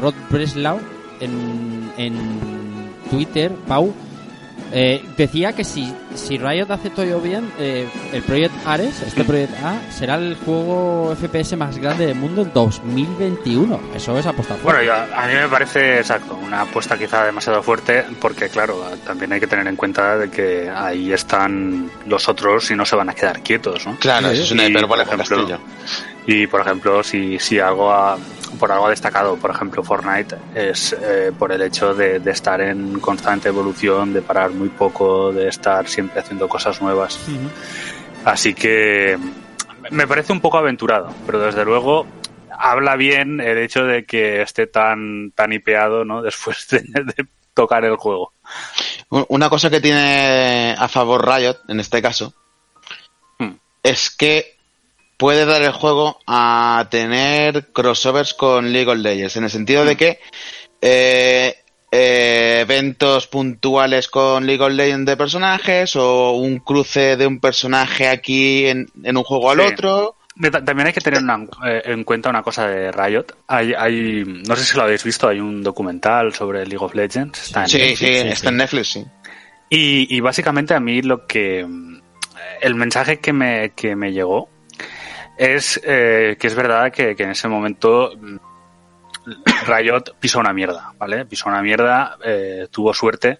Rod Breslau en, en Twitter, Pau, eh, decía que si, si Riot hace todo bien, eh, el Project Ares, este Project A, será el juego FPS más grande del mundo en 2021. Eso es apostar Bueno, fuerte. yo- a mí me parece exacto, una apuesta quizá demasiado fuerte, porque claro, también hay que tener en cuenta de que ahí están los otros y no se van a quedar quietos, ¿no? Claro, eso es una hipérbole por con ejemplo, Castillo. Y por ejemplo, si, si algo ha- por algo ha destacado, por ejemplo, Fortnite, es eh, por el hecho de, de estar en constante evolución, de parar muy poco, de estar siempre haciendo cosas nuevas. Así que me parece un poco aventurado, pero desde luego habla bien el hecho de que esté tan, tan hipeado, ¿no? Después de, de tocar el juego. Un- Una cosa que tiene a favor Riot, en este caso, Hmm. es que puede dar el juego a tener crossovers con League of Legends, en el sentido de que eh, eh, eventos puntuales con League of Legends de personajes o un cruce de un personaje aquí en, en un juego al Sí. otro. También hay que tener una- eh, en cuenta una cosa de Riot. Hay, hay, no sé si lo habéis visto, hay un documental sobre League of Legends. Está en Sí, Netflix. sí, está en Netflix, sí. Y, y básicamente a mí lo que... El mensaje que me, que me llegó es eh, que es verdad que, que en ese momento mm, Riot pisó una mierda, ¿vale? Pisó una mierda, eh, tuvo suerte,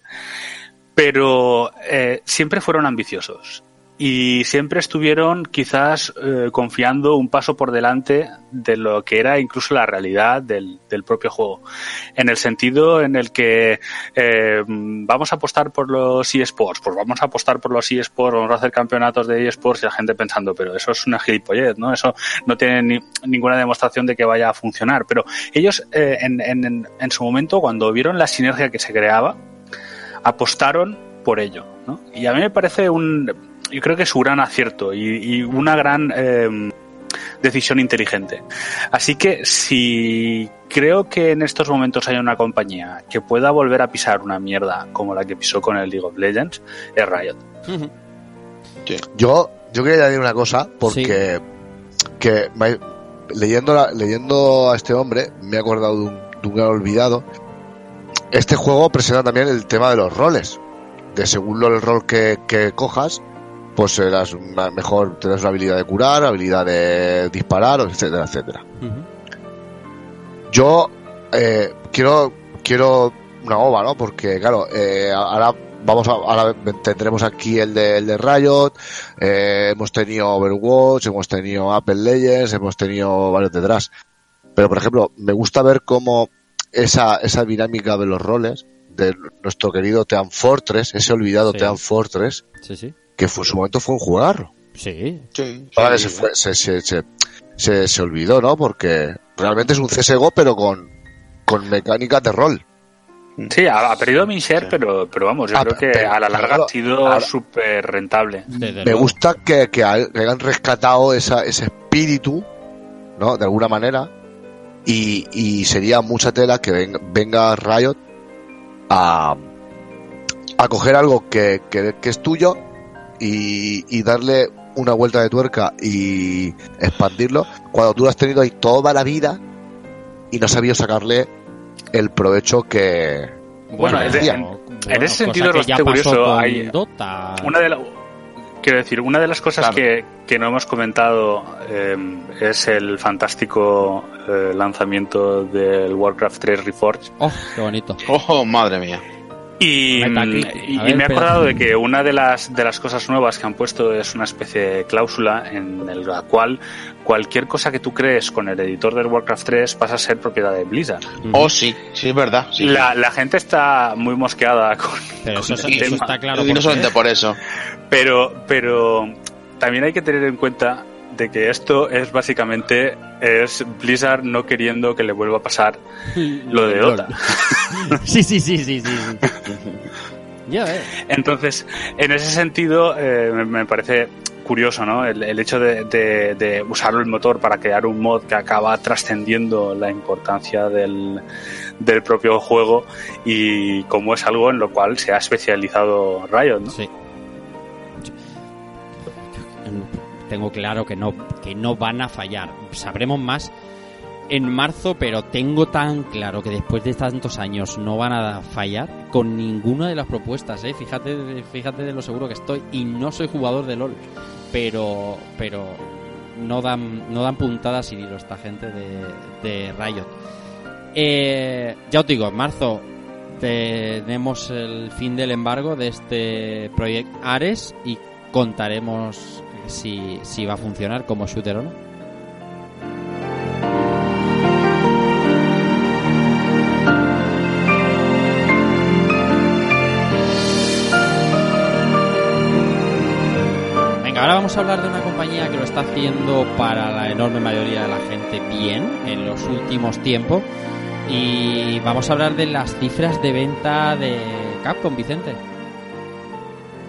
pero eh, siempre fueron ambiciosos y siempre estuvieron quizás eh, confiando un paso por delante de lo que era incluso la realidad del, del propio juego. En el sentido en el que eh, vamos a apostar por los eSports, pues vamos a apostar por los eSports, vamos a hacer campeonatos de eSports y la gente pensando, pero eso es una gilipollez, ¿no? Eso no tiene ni- ninguna demostración de que vaya a funcionar. Pero ellos eh, en, en, en su momento, cuando vieron la sinergia que se creaba, apostaron por ello. ¿no? Y a mí me parece un, yo creo que es un gran acierto y, y una gran eh, decisión inteligente. Así que si creo que en estos momentos hay una compañía que pueda volver a pisar una mierda como la que pisó con el League of Legends, es Riot. Yo, yo quería añadir una cosa, porque que me- leyendo, la- leyendo a este hombre me he acordado de un, de un gran olvidado. Este juego presenta también el tema de los roles. De según lo- el rol que, que cojas, pues serás una- mejor, tendrás una habilidad de curar, habilidad de disparar, etcétera, etcétera. Yo eh, quiero quiero una ova, ¿no? Porque claro, eh, ahora vamos a, ahora tendremos aquí el de, el de Riot, eh, hemos tenido Overwatch, hemos tenido Apple Legends, hemos tenido varios detrás. Pero por ejemplo, me gusta ver cómo esa, esa dinámica de los roles de nuestro querido Team Fortress, ese olvidado Sí. Team Fortress, Sí, sí. Que fue en su momento fue un jugarro. Sí. Ahora que se, fue, se, se, se, se- se olvidó, ¿no? Porque realmente es un CSGO, pero con, con mecánicas de rol. Sí, ha, ha perdido mi share, pero, pero vamos, yo Ah, creo que pero- a la larga ha sido súper rentable. Me gusta que, que hayan rescatado esa, ese espíritu, ¿no? De alguna manera. Y, y sería mucha tela que venga, venga Riot a, a coger algo que, que, que es tuyo y, y darle una vuelta de tuerca y expandirlo cuando tú lo has tenido ahí toda la vida y no has sabido sacarle el provecho que Bueno, en, en ese sentido es bastante curioso. Hay Dota. una de la- quiero decir, una de las cosas Claro. que, que no hemos comentado eh, es el fantástico eh, lanzamiento del Warcraft 3 Reforged. Oh, qué bonito. Oh, madre mía. Y, y- me he acordado de que una de las, de las cosas nuevas que han puesto es una especie de cláusula en el- la cual cualquier cosa que tú crees con el editor del Warcraft 3 pasa a ser propiedad de Blizzard. Oh, sí, sí, es verdad. sí. La, la gente está muy mosqueada con, Pero con eso, el eso tema. está claro. y no solamente por eso. Pero, pero también hay que tener en cuenta de que esto es básicamente es Blizzard no queriendo que le vuelva a pasar lo de Dota. sí, sí, sí, sí, sí. sí. Ya ves. Entonces, en ese sentido, eh, me- me parece curioso, ¿no? El, el hecho de, de- de usar el motor para crear un mod que acaba trascendiendo la importancia del, del propio juego y como es algo en lo cual se ha especializado Riot, ¿no? Sí. Tengo claro que no, que no van a fallar. Sabremos más en marzo, pero tengo tan claro que después de tantos años no van a fallar con ninguna de las propuestas, ¿eh? Fíjate, fíjate de lo seguro que estoy. Y no soy jugador de LOL, pero, pero no dan, no dan puntadas sin hilo esta gente de, de Riot. Eh, ya os digo, en marzo tenemos el fin del embargo de este proyecto Ares y contaremos si, si va a funcionar como shooter o no. Venga, ahora vamos a hablar de una compañía que lo está haciendo para la enorme mayoría de la gente bien en los últimos tiempos. Y vamos a hablar de las cifras de venta de Capcom, Vicente.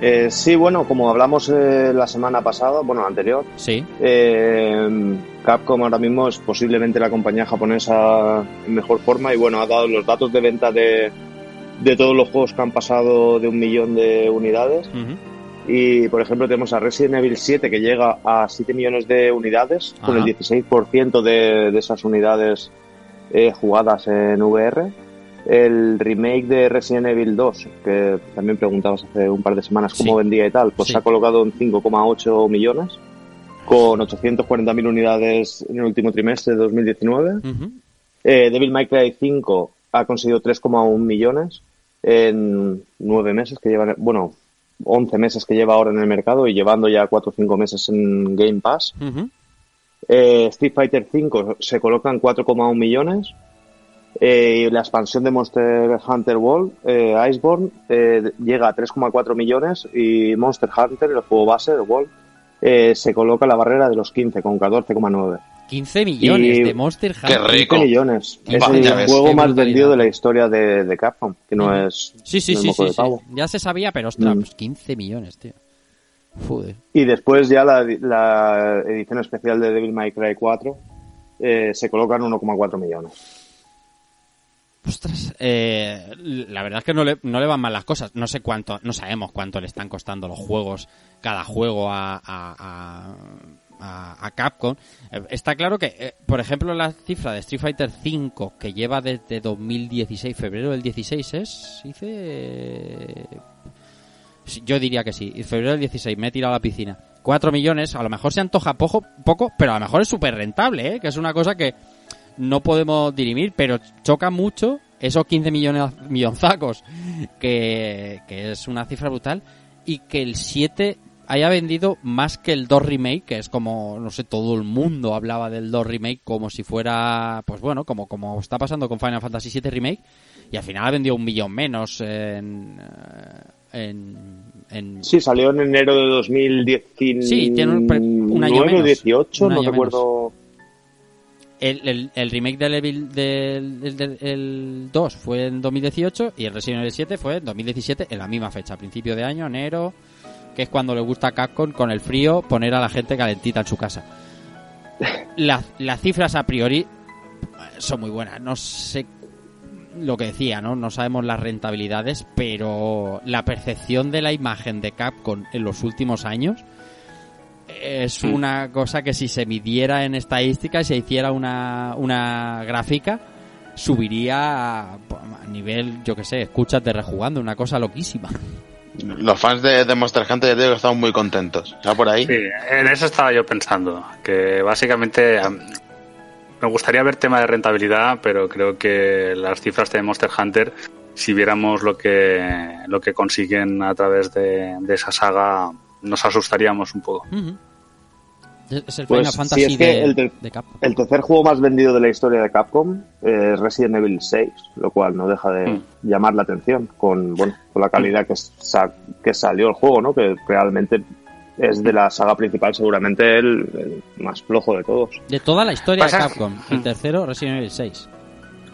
Eh, sí, bueno, como hablamos eh, la semana pasada, bueno, la anterior, Sí. eh, Capcom ahora mismo es posiblemente la compañía japonesa en mejor forma y bueno, ha dado los datos de venta de, de todos los juegos que han pasado de un millón de unidades. Y por ejemplo tenemos a Resident Evil 7 que llega a 7 millones de unidades, con el 16% de, de esas unidades eh, jugadas en VR. El remake de Resident Evil 2, que también preguntabas hace un par de semanas cómo Sí. vendía y tal, pues Sí. se ha colocado en 5,8 millones, con 840.000 unidades en el último trimestre de 2019. Ujú. Eh, Devil May Cry 5 ha conseguido 3,1 millones en nueve meses que llevan, bueno, 11 meses que lleva ahora en el mercado y llevando ya 4 o 5 meses en Game Pass. Eh, Street Fighter 5 se coloca en 4,1 millones. Eh, y la expansión de Monster Hunter World, eh, Iceborne, eh, llega a 3,4 millones y Monster Hunter, el juego base, el World, eh, se coloca en la barrera de los 15 con 14,9. 15 millones Y- de Monster Qué Hunter. rico. 15 millones. Qué Es el ves, juego qué más vendido de la historia de, de Capcom, que no es, Sí, sí, no es sí, sí, de. Ya se sabía, pero ostras, Mm. pues 15 millones, tío. Joder. Y después ya la, la edición especial de Devil May Cry 4 eh, se coloca en 1,4 millones. Ostras, eh, la verdad es que no le, no le van mal las cosas. No sé cuánto, no sabemos cuánto le están costando los juegos, cada juego a, a, a, a- Capcom. Eh, está claro que, eh, por ejemplo, la cifra de Street Fighter V que lleva desde 2016, febrero del 16 es, dice... Sí, Yo diría que sí. Febrero del 16 me he tirado a la piscina. 4 millones, a lo mejor se antoja poco, poco pero a lo mejor es súper rentable, que es una cosa que no podemos dirimir, pero choca mucho esos 15 millones millonzacos, que, que es una cifra brutal, y que el 7 haya vendido más que el 2 remake, que es como, no sé, todo el mundo hablaba del 2 remake como si fuera, pues bueno, como, como está pasando con Final Fantasy 7 remake, y al final ha vendido un millón menos en... eh, en, en- Sí, salió en enero de 2019. Sí, tiene un pre- un año menos. 18, Un no recuerdo. El, el, remake del, Evil- del, del- del- el 2 fue en 2018 y el Resident Evil 7 fue en 2017 en la misma fecha, principio de año, enero, que es cuando le gusta Capcom con el frío poner a la gente calentita en su casa. La- las cifras a priori son muy buenas, no sé lo que decía, ¿no? No sabemos las rentabilidades, pero la percepción de la imagen de Capcom en los últimos años es una cosa que si se midiera en estadística y se hiciera una, una gráfica, subiría a, a nivel, yo que sé, escuchas de rejugando, una cosa loquísima. Los fans de, de Monster Hunter ya digo que están muy contentos. ¿Ya por ahí? Sí, en eso estaba yo pensando, que básicamente am, me gustaría ver tema de rentabilidad, pero creo que las cifras de Monster Hunter, si viéramos lo que lo que consiguen a través de, de esa saga, nos asustaríamos un poco. Es es el Pues, Final Fantasy es que de, el de Capcom. El tercer juego más vendido de la historia de Capcom es Resident Evil 6, lo cual no deja de Mm. llamar la atención con, bueno, con la calidad que, sa- que salió el juego, ¿no? Que realmente es de la saga principal seguramente el, el más flojo de todos. De toda la historia de Pasa- Capcom, el tercero Resident Evil 6.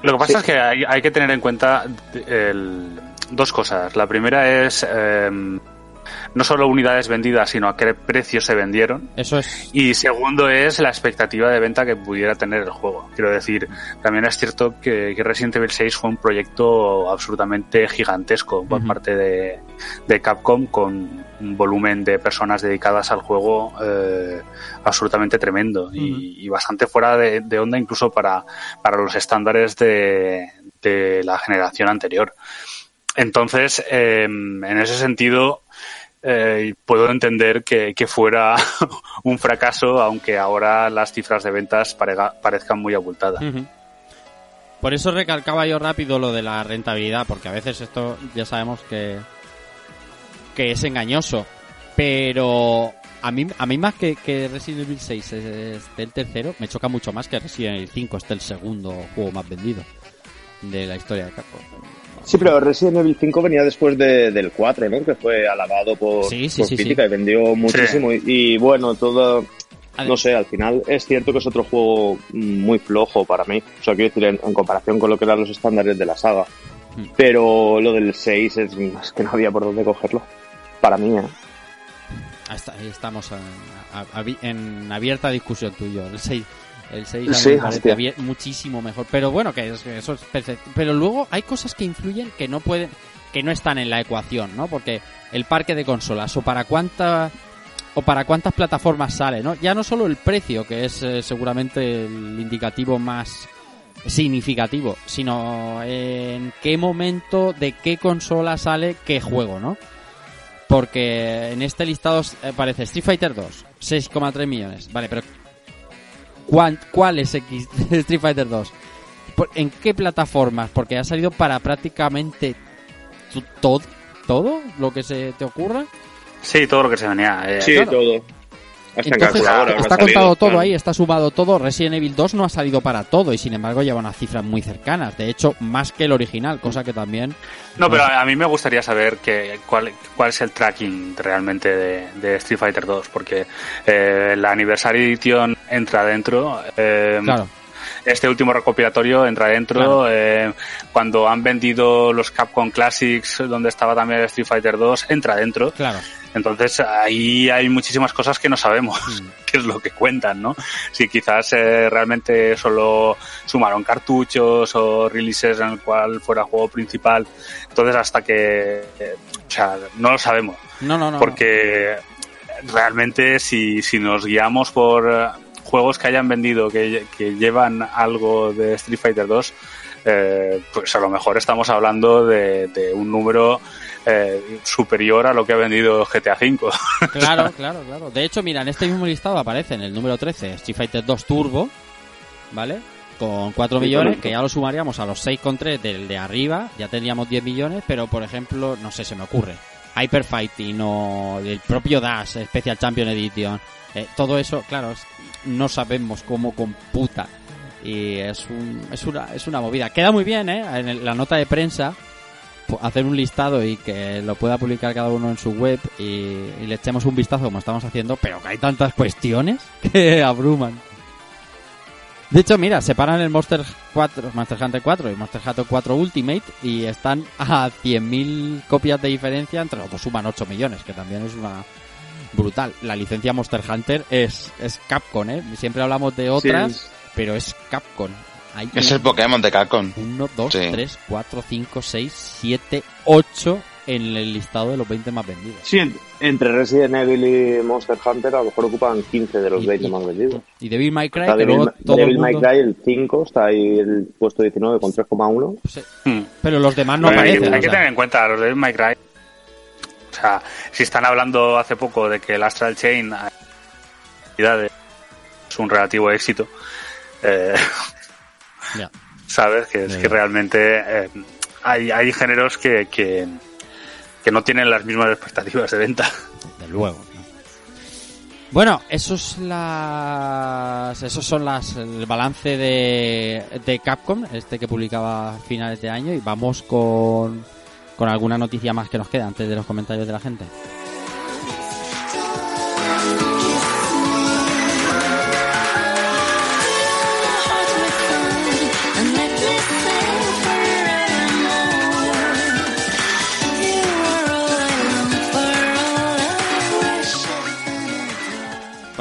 Lo que pasa Sí. es que hay, hay que tener en cuenta el- dos cosas. La primera es em, no solo unidades vendidas, sino a qué precio se vendieron. Eso es... Y segundo es la expectativa de venta que pudiera tener el juego. Quiero decir, también es cierto que, que Resident Evil 6 fue un proyecto absolutamente gigantesco por parte de, de Capcom con un volumen de personas dedicadas al juego eh, absolutamente tremendo y, y bastante fuera de, de onda incluso para, para los estándares de, de la generación anterior. Entonces, eh, en ese sentido, eh, puedo entender que, fuera un fracaso, aunque ahora las cifras de ventas parezcan muy abultadas. Por eso recalcaba yo rápido lo de la rentabilidad, porque a veces esto ya sabemos que, que es engañoso. Pero a mí, a mí más que, que Resident Evil 6 esté el tercero, me choca mucho más que Resident Evil 5 esté el segundo juego más vendido de la historia de Capcom. Sí, pero Resident Evil 5 venía después de- del 4, ¿no? Que fue alabado por, Sí, sí, por sí, crítica y vendió muchísimo. Y, y bueno, todo... No sé, al final es cierto que es otro juego muy flojo para mí. O sea, quiero decir, en, en comparación con lo que eran los estándares de la saga. Hmm. Pero lo del 6 es, es que no había por dónde cogerlo. para mí, ¿eh? Ahí, está- ahí estamos en, en abierta discusión tú y yo. El 6, el 6 a mí Sí, me parece bien- muchísimo mejor. Pero bueno, que, es- que eso es perfecto. Pero luego hay cosas que influyen que no pueden, que no están en la ecuación, ¿no? Porque el parque de consolas o para cuánta o para cuántas plataformas sale, ¿no? Ya no solo el precio, que es eh, seguramente el indicativo más significativo, sino en qué momento, de qué consola sale qué juego, ¿no? Porque en este listado eh, aparece Street Fighter 2, 6,3 millones. Vale, pero ¿cuán- ¿cuál es X Street Fighter 2? Por- ¿En qué plataformas? Porque ha salido para prácticamente tu- todo, todo lo que se te ocurra. Sí, todo lo que se venía. eh, Sí, claro. todo. Hasta en Entonces, habrá está contado todo ahí, está sumado todo. Resident Evil 2 no ha salido para todo y sin embargo lleva unas cifras muy cercanas. De hecho, más que el original, cosa que también. No, pero a a mí me gustaría saber que, cuál, cuál es el tracking realmente de, de Street Fighter 2, porque eh, la Anniversary Edition entra dentro. eh, Claro. Este último recopilatorio entra dentro. eh, cuando han vendido los Capcom Classics, donde estaba también el Street Fighter 2, entra dentro. Claro. Entonces ahí hay muchísimas cosas que no sabemos qué es lo que cuentan, ¿no? Si quizás eh, realmente solo sumaron cartuchos o releases en el cual fuera juego principal. Entonces hasta que, eh, o sea, no lo sabemos. No, no, no. Porque realmente si, si nos guiamos por juegos que hayan vendido, que, que llevan algo de Street Fighter 2, eh, pues a lo mejor estamos hablando de, de un número eh, superior a lo que ha vendido GTA V. Claro, claro, claro. De hecho, mira, en este mismo listado aparece en el número 13 Street Fighter 2 Turbo, ¿vale? Con 4 Sí, millones, correcto. que ya lo sumaríamos a los 6,3 del de arriba, ya tendríamos 10 millones, pero por ejemplo, no sé, se me ocurre. Hyper Fighting o el propio Dash, Special Champion Edition, eh, todo eso, claro, no sabemos cómo computa. Y es, un, es, una, es una movida. Queda muy bien, ¿eh? En la nota de prensa, hacer un listado y que lo pueda publicar cada uno en su web y, y le echemos un vistazo como estamos haciendo, pero que hay tantas cuestiones que abruman. De hecho, mira, separan el Monster 4, Monster Hunter 4 y Monster Hunter 4 Ultimate y están a 100.000 copias de diferencia, entre los dos suman 8 millones, que también es una brutal. La licencia Monster Hunter es, es Capcom, ¿eh? Siempre hablamos de otras, Sí. pero es Capcom. Hay Es el Pokémon de Capcom. 1, 2, Sí. 3, 4, 5, 6, 7, 8 en el listado de los 20 más vendidos. Sí, en- entre Resident Evil y Monster Hunter a lo mejor ocupan 15 de los Y- 20 y- más vendidos. Y Devil May Cry, Devil, luego todo Devil el May. Cry el 5, está ahí el puesto 19 con 3,1. Hmm. Pero los demás no Bueno, hay, aparecen. hay o que tener en cuenta los de My Cry. O sea, si están hablando hace poco de que el Astral Chain eh, es un relativo éxito, eh, sabes que es que realmente eh, hay, hay géneros que, que, que no tienen las mismas expectativas de venta. Desde luego. ¿no? Bueno, esos las, esos son las el balance de, de Capcom, este que publicaba a finales de año y vamos con con alguna noticia más que nos queda antes de los comentarios de la gente.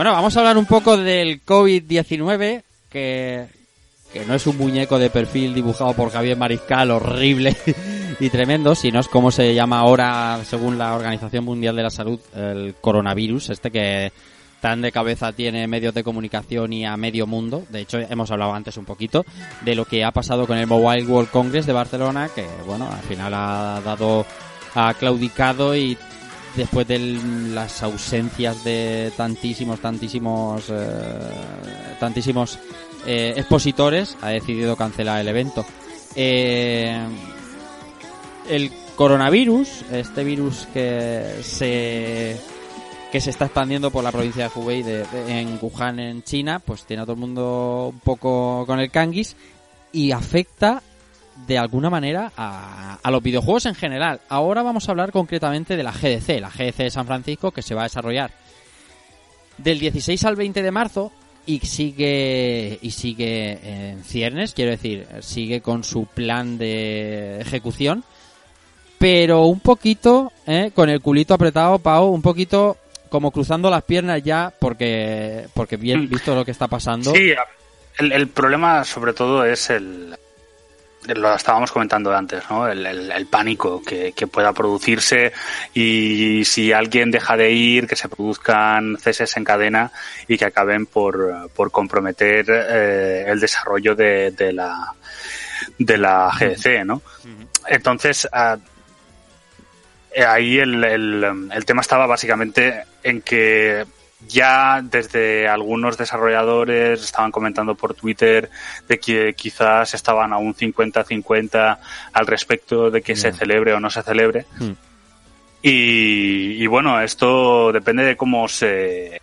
Bueno, vamos a hablar un poco del COVID-19, que, que no es un muñeco de perfil dibujado por Javier Mariscal horrible y tremendo, sino es como se llama ahora, según la Organización Mundial de la Salud, el coronavirus, este que tan de cabeza tiene medios de comunicación y a medio mundo. De hecho, hemos hablado antes un poquito de lo que ha pasado con el Mobile World Congress de Barcelona, que bueno, al final ha dado, ha claudicado y después de las ausencias de tantísimos, tantísimos, eh, tantísimos eh, expositores, ha decidido cancelar el evento. Eh, el coronavirus, este virus que se que se está expandiendo por la provincia de Hubei de, en Wuhan, en China, pues tiene a todo el mundo un poco con el canguis y afecta de alguna manera a, a los videojuegos en general. Ahora vamos a hablar concretamente de la GDC, la GDC de San Francisco, que se va a desarrollar del 16 al 20 de marzo y sigue y sigue en ciernes, quiero decir, sigue con su plan de ejecución pero un poquito, ¿eh? con el culito apretado, Pau, un poquito como cruzando las piernas ya, porque, porque bien visto lo que está pasando. Sí, el, el problema sobre todo es el, lo estábamos comentando antes, ¿no? El, el- el pánico que, que pueda producirse y si alguien deja de ir, que se produzcan ceses en cadena y que acaben por, por comprometer eh, el desarrollo de, de la de la GDC, ¿no? Entonces, ah, eh, ahí el, el tema estaba básicamente en que ya desde algunos desarrolladores estaban comentando por Twitter de que quizás estaban a un 50-50 al respecto de que se celebre o no se celebre. Hmm. Y, y bueno, esto depende de cómo se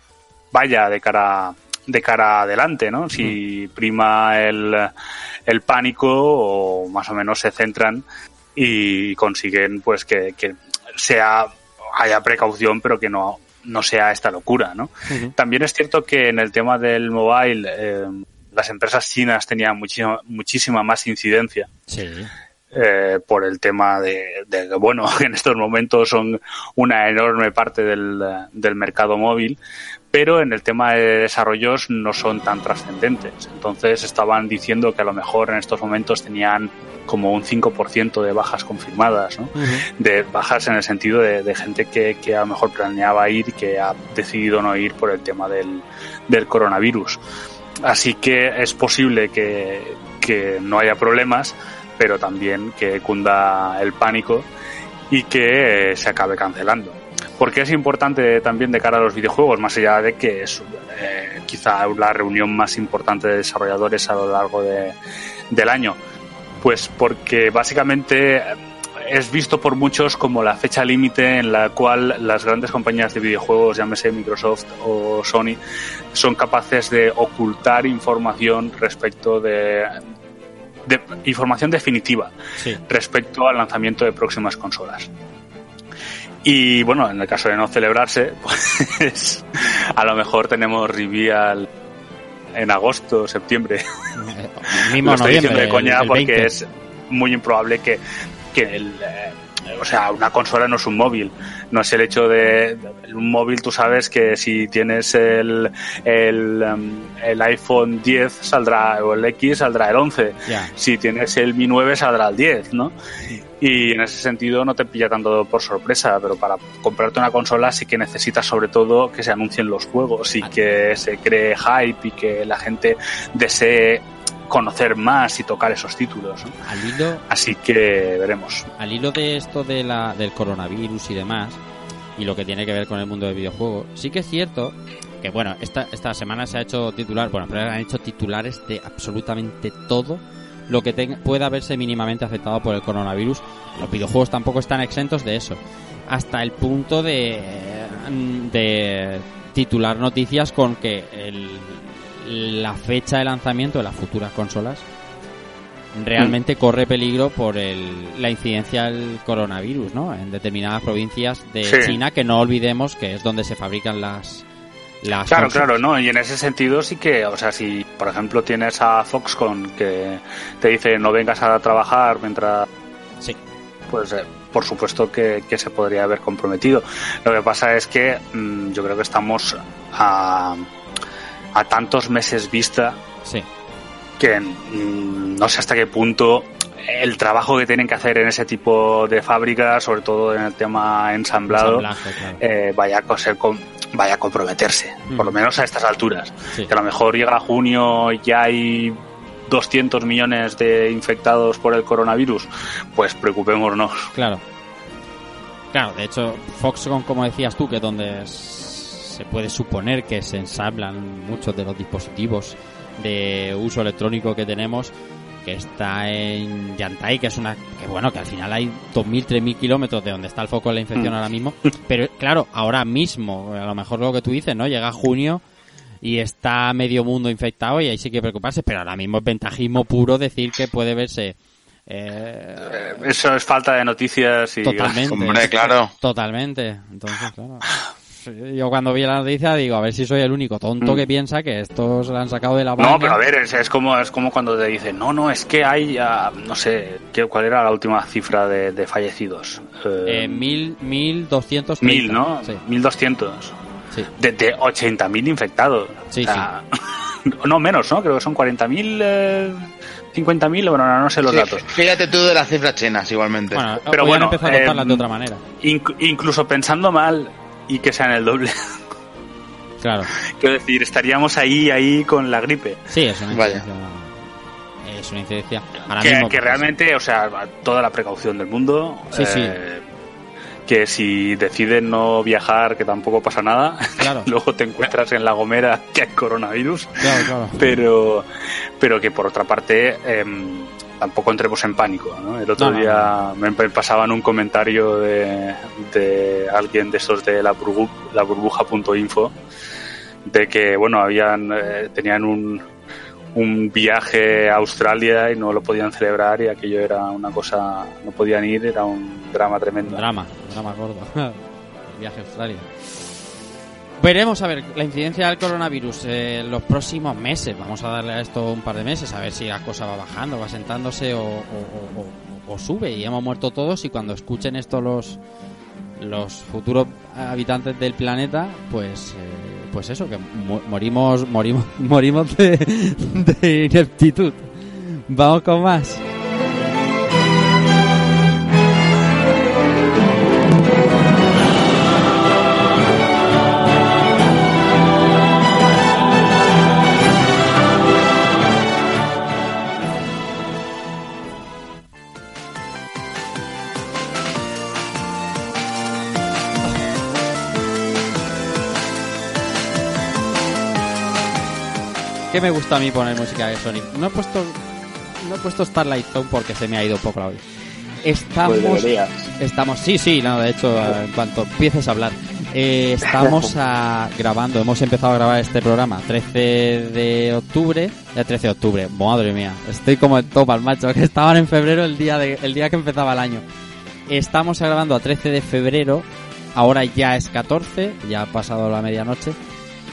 vaya de cara de cara adelante, ¿no? Si prima el, el pánico o más o menos se centran y consiguen pues que, que sea haya precaución pero que no no sea esta locura, ¿no? También es cierto que en el tema del mobile eh, las empresas chinas tenían muchísima, muchísima más incidencia Sí. eh, por el tema de, que, bueno, que en estos momentos son una enorme parte del, del mercado móvil, pero en el tema de desarrollos no son tan trascendentes. Entonces estaban diciendo que a lo mejor en estos momentos tenían como un 5% de bajas confirmadas, ¿no? de bajas en el sentido de, de gente que, que a lo mejor planeaba ir y que ha decidido no ir por el tema del, del coronavirus. Así que es posible que, que no haya problemas, pero también que cunda el pánico y que se acabe cancelando. Porque es importante también de cara a los videojuegos, más allá de que es eh, quizá la reunión más importante de desarrolladores a lo largo de- del año. Pues porque básicamente es visto por muchos como la fecha límite en la cual las grandes compañías de videojuegos, llámese Microsoft o Sony, son capaces de ocultar información respecto de, de información definitiva Sí. respecto al lanzamiento de próximas consolas. Y bueno, en el caso de no celebrarse, pues a lo mejor tenemos reveal en agosto, septiembre. Mismo Lo estoy diciendo de coña el- el porque 20. es muy improbable que, que el, eh, o sea, una consola no es un móvil. No es el hecho de, de- un móvil, tú sabes que si tienes el, el, em, el iPhone 10 saldrá, o el X saldrá el 11. Ya. Si tienes el Mi 9 saldrá el 10, ¿no? Y en ese sentido no te pilla tanto por sorpresa, pero para comprarte una consola sí que necesitas sobre todo que se anuncien los juegos y que se cree hype y que la gente desee conocer más y tocar esos títulos. ¿no? Al hilo, Así que veremos. al hilo de esto de la, del coronavirus y demás, y lo que tiene que ver con el mundo del videojuego, sí que es cierto que, bueno, esta, esta semana se ha hecho titular, bueno, pero han hecho titulares de absolutamente todo lo que tenga- pueda verse mínimamente afectado por el coronavirus. Los videojuegos tampoco están exentos de eso. Hasta el punto de, de titular noticias con que el- la fecha de lanzamiento de las futuras consolas realmente corre peligro por el, la incidencia del coronavirus, ¿no? En determinadas provincias de Sí. China, que no olvidemos que es donde se fabrican las, las Claro, claro, ¿no? Y en ese sentido sí que, o sea, si por ejemplo tienes a Foxconn que te dice no vengas a trabajar mientras... Sí. Pues eh, por supuesto que, que se podría haber comprometido. Lo que pasa es que mm, yo creo que estamos a, a tantos meses vista Sí. que mm, no sé hasta qué punto el trabajo que tienen que hacer en ese tipo de fábricas, sobre todo en el tema ensamblado, claro. eh, vaya a ser con- vaya a comprometerse, por lo menos a estas alturas. Sí. Que a lo mejor llega junio y ya hay 200 millones de infectados por el coronavirus, pues preocupémonos. Claro. Claro, de hecho, Foxconn, como decías tú, que es donde se puede suponer que se ensamblan muchos de los dispositivos de uso electrónico que tenemos, que está en Yantai, que es una. que bueno, que al final hay 2.000, 3.000 kilómetros de donde está el foco de la infección Mm. ahora mismo. Pero claro, ahora mismo, a lo mejor lo que tú dices, ¿no? Llega junio y está medio mundo infectado y ahí sí que preocuparse, pero ahora mismo es ventajismo puro decir que puede verse. eh, Eso es falta de noticias y Totalmente. Hombre, claro. Totalmente. Entonces, claro. yo cuando vi la noticia digo, a ver si soy el único tonto Mm. que piensa que esto se lo han sacado de la manga. No, pero a ver, es, es como es como cuando te dicen, no, no, es que hay, ah, no sé, ¿qué, ¿cuál era la última cifra de, de fallecidos? Eh, Eh, mil, mil doscientos mil, ¿no? Sí. Mil doscientos. Sí. De, de 80.000 infectados. Sí, O sea, no menos, ¿no? Creo que son 40.000, eh, 50.000, bueno, no, no sé los Sí, datos. Fíjate tú de las cifras chinas, igualmente. Bueno, Pero bueno, empezado a contarlas eh, de otra manera. Inc- incluso pensando mal y que sean el doble. Claro. Quiero decir, estaríamos ahí, ahí con la gripe. Sí, es una Vaya. incidencia. Es una incidencia. Ahora que, mismo, que pues, realmente, o sea, toda la precaución del mundo. Sí, sí. eh, Que si deciden no viajar, que tampoco pasa nada. Claro. Luego te encuentras en La Gomera que hay coronavirus. Claro, claro. Pero, pero que por otra parte, em, tampoco entremos en pánico. ¿no? El otro No, día me me pasaban un comentario de, de alguien de esos de la, burbu, la burbuja.info de que, bueno, habían eh, tenían un, un viaje a Australia y no lo podían celebrar y aquello era una cosa, no podían ir, era un drama tremendo. Drama, drama gordo. El viaje a Australia. Veremos, a ver, la incidencia del coronavirus eh, los próximos meses. Vamos a darle a esto un par de meses, a ver si la cosa va bajando, va sentándose o, sube. Y hemos muerto todos y cuando escuchen esto los, los futuros habitantes del planeta, pues eh, pues eso, que morimos, morimos, morimos de ineptitud. Vamos con más. ¿Qué me gusta a mí poner música de Sonic? No he puesto no he puesto Starlight Zone porque se me ha ido un poco la olla. Estamos Pues estamos sí, sí, no, de hecho, en cuanto empieces a hablar, eh, estamos a- grabando, hemos empezado a grabar este programa 13 de octubre, el 13 de octubre, madre mía, estoy como el topas, macho, que estaban en febrero el día de, el día que empezaba el año. Estamos grabando a 13 de febrero, ahora ya es 14, ya ha pasado la medianoche.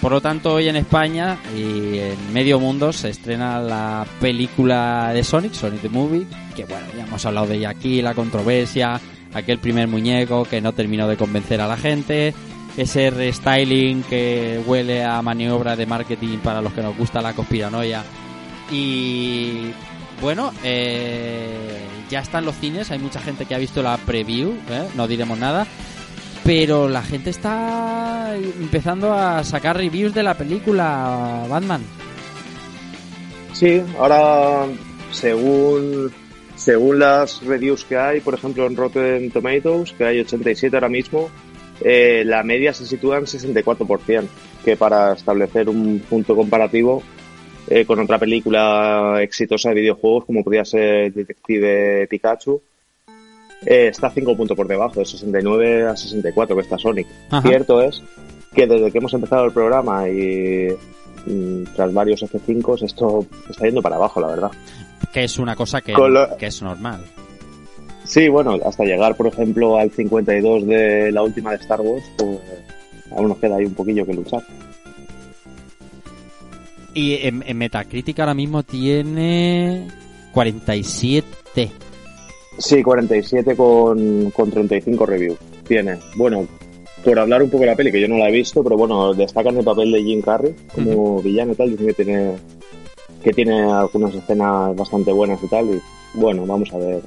Por lo tanto, hoy en España y en medio mundo se estrena la película de Sonic, Sonic the Movie, que bueno, ya hemos hablado de ella aquí, la controversia, aquel primer muñeco que no terminó de convencer a la gente, ese restyling que huele a maniobra de marketing para los que nos gusta la conspiranoia. Y bueno, eh, ya están los cines, hay mucha gente que ha visto la preview, ¿eh? no diremos nada. Pero la gente está empezando a sacar reviews de la película Batman. Sí, ahora según según las reviews que hay, por ejemplo en Rotten Tomatoes, que hay 87 ahora mismo, eh, la media se sitúa en 64%, que para establecer un punto comparativo eh, con otra película exitosa de videojuegos como podría ser Detective Pikachu, eh, está 5 puntos por debajo, de 69 a 64 que está Sonic. Ajá. Cierto es que desde que hemos empezado el programa y mm, tras varios F5 esto está yendo para abajo, la verdad. Que es una cosa que, lo- que es normal. Sí, bueno, hasta llegar, por ejemplo, al 52 de la última de Star Wars, pues aún nos queda ahí un poquillo que luchar. Y en, en Metacritic ahora mismo tiene 47. Sí, 47 con, con 35 reviews. Tiene. Bueno, por hablar un poco de la peli, que yo no la he visto, pero bueno, destacan el papel de Jim Carrey como villano y tal. Dicen que tiene, que tiene algunas escenas bastante buenas y tal. Y bueno, vamos a ver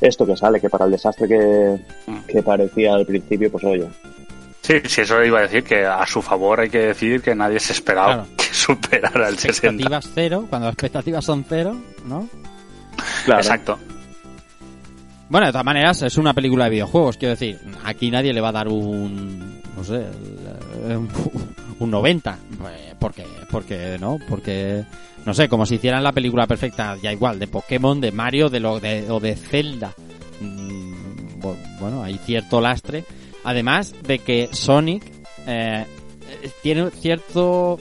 esto que sale, que para el desastre que, que parecía al principio, pues oye. Sí, sí, eso iba a decir que a su favor hay que decir que nadie se esperaba Claro. que superara el 60. Expectativas cero, cuando las expectativas son cero, ¿no? Claro. Exacto. Bueno, de todas maneras, es una película de videojuegos, quiero decir, aquí nadie le va a dar un, no sé, un, un 90. Pues, porque, porque, ¿no? Porque, no sé, como si hicieran la película perfecta, ya igual, de Pokémon, de Mario, de lo, de, o de Zelda. Mm, bu- Bueno, hay cierto lastre. Además de que Sonic eh, eh, tiene cierto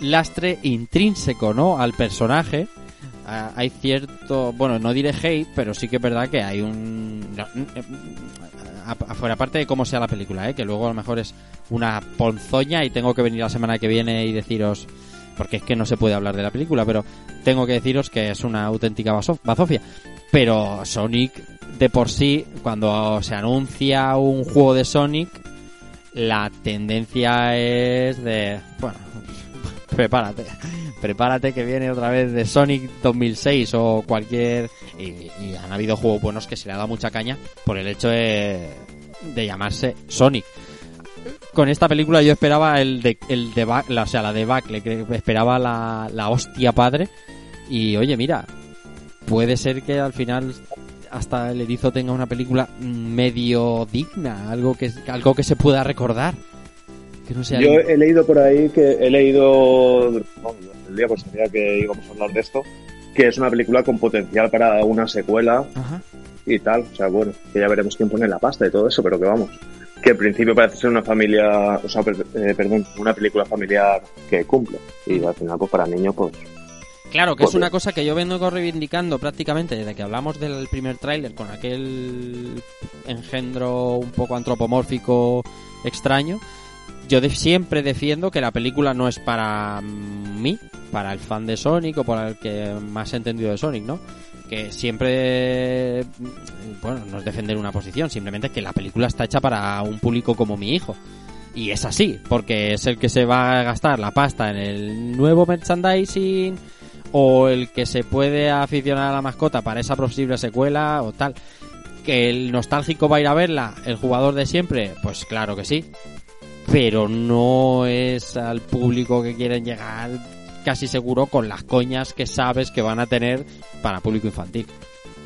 lastre intrínseco, ¿no? Al personaje. Ah, hay cierto, bueno, no diré hate, pero sí que es verdad que hay un... no, eh, a- fuera aparte de cómo sea la película, ¿eh? que luego a lo mejor es una ponzoña y tengo que venir la semana que viene y deciros, porque es que no se puede hablar de la película, pero tengo que deciros que es una auténtica bazofia. Pero Sonic, de por sí, cuando se anuncia un juego de Sonic, la tendencia es de, bueno, prepárate, prepárate que viene otra vez de Sonic 2006 o cualquier... Y, han habido juegos buenos que se le ha dado mucha caña por el hecho de, de llamarse Sonic. Con esta película yo esperaba el de, el deba- la, o sea, la debacle, que esperaba la, la hostia padre. Y oye, mira, puede ser que al final hasta el erizo tenga una película medio digna, algo que, algo que se pueda recordar. Que no sea Yo he leído por ahí que he leído no, el día pues día que íbamos a hablar de esto que es una película con potencial para una secuela Ajá. y tal. O sea, bueno, que ya veremos quién pone la pasta y todo eso, pero que vamos. Que en principio parece ser una familia, o sea, per- eh, perdón, una película familiar que cumple. Y al final, pues para niños, pues. Claro, que es Pues una cosa que yo vengo reivindicando prácticamente desde que hablamos del primer tráiler con aquel engendro un poco antropomórfico extraño. Yo siempre defiendo que la película no es para mí, para el fan de Sonic o para el que más ha entendido de Sonic, ¿no? Que siempre, bueno, no es defender una posición, simplemente que la película está hecha para un público como mi hijo. Y es así, porque es el que se va a gastar la pasta en el nuevo merchandising o el que se puede aficionar a la mascota para esa posible secuela o tal. Que el nostálgico va a ir a verla, el jugador de siempre, pues claro que sí. Pero no es al público que quieren llegar casi seguro con las coñas que sabes que van a tener para público infantil.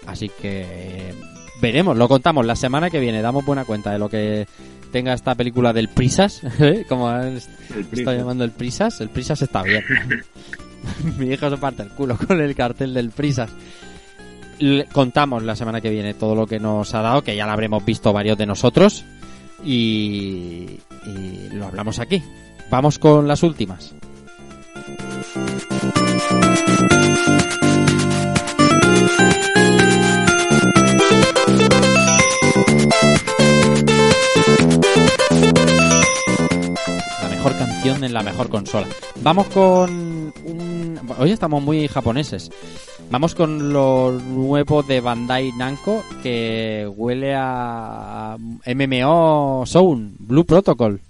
Así que veremos, lo contamos la semana que viene, damos buena cuenta de lo que tenga esta película del Prisas, ¿eh? como está llamando el Prisas, el Prisas está bien. Mi hijo se parte el culo con el cartel del Prisas. Le- contamos la semana que viene todo lo que nos ha dado, que ya lo habremos visto varios de nosotros. Y, y lo hablamos aquí. Vamos con las últimas. La mejor canción en la mejor consola. Vamos con un... Hoy estamos muy japoneses. Vamos con lo nuevo de Bandai Namco que huele a MMO Zone, Blue Protocol.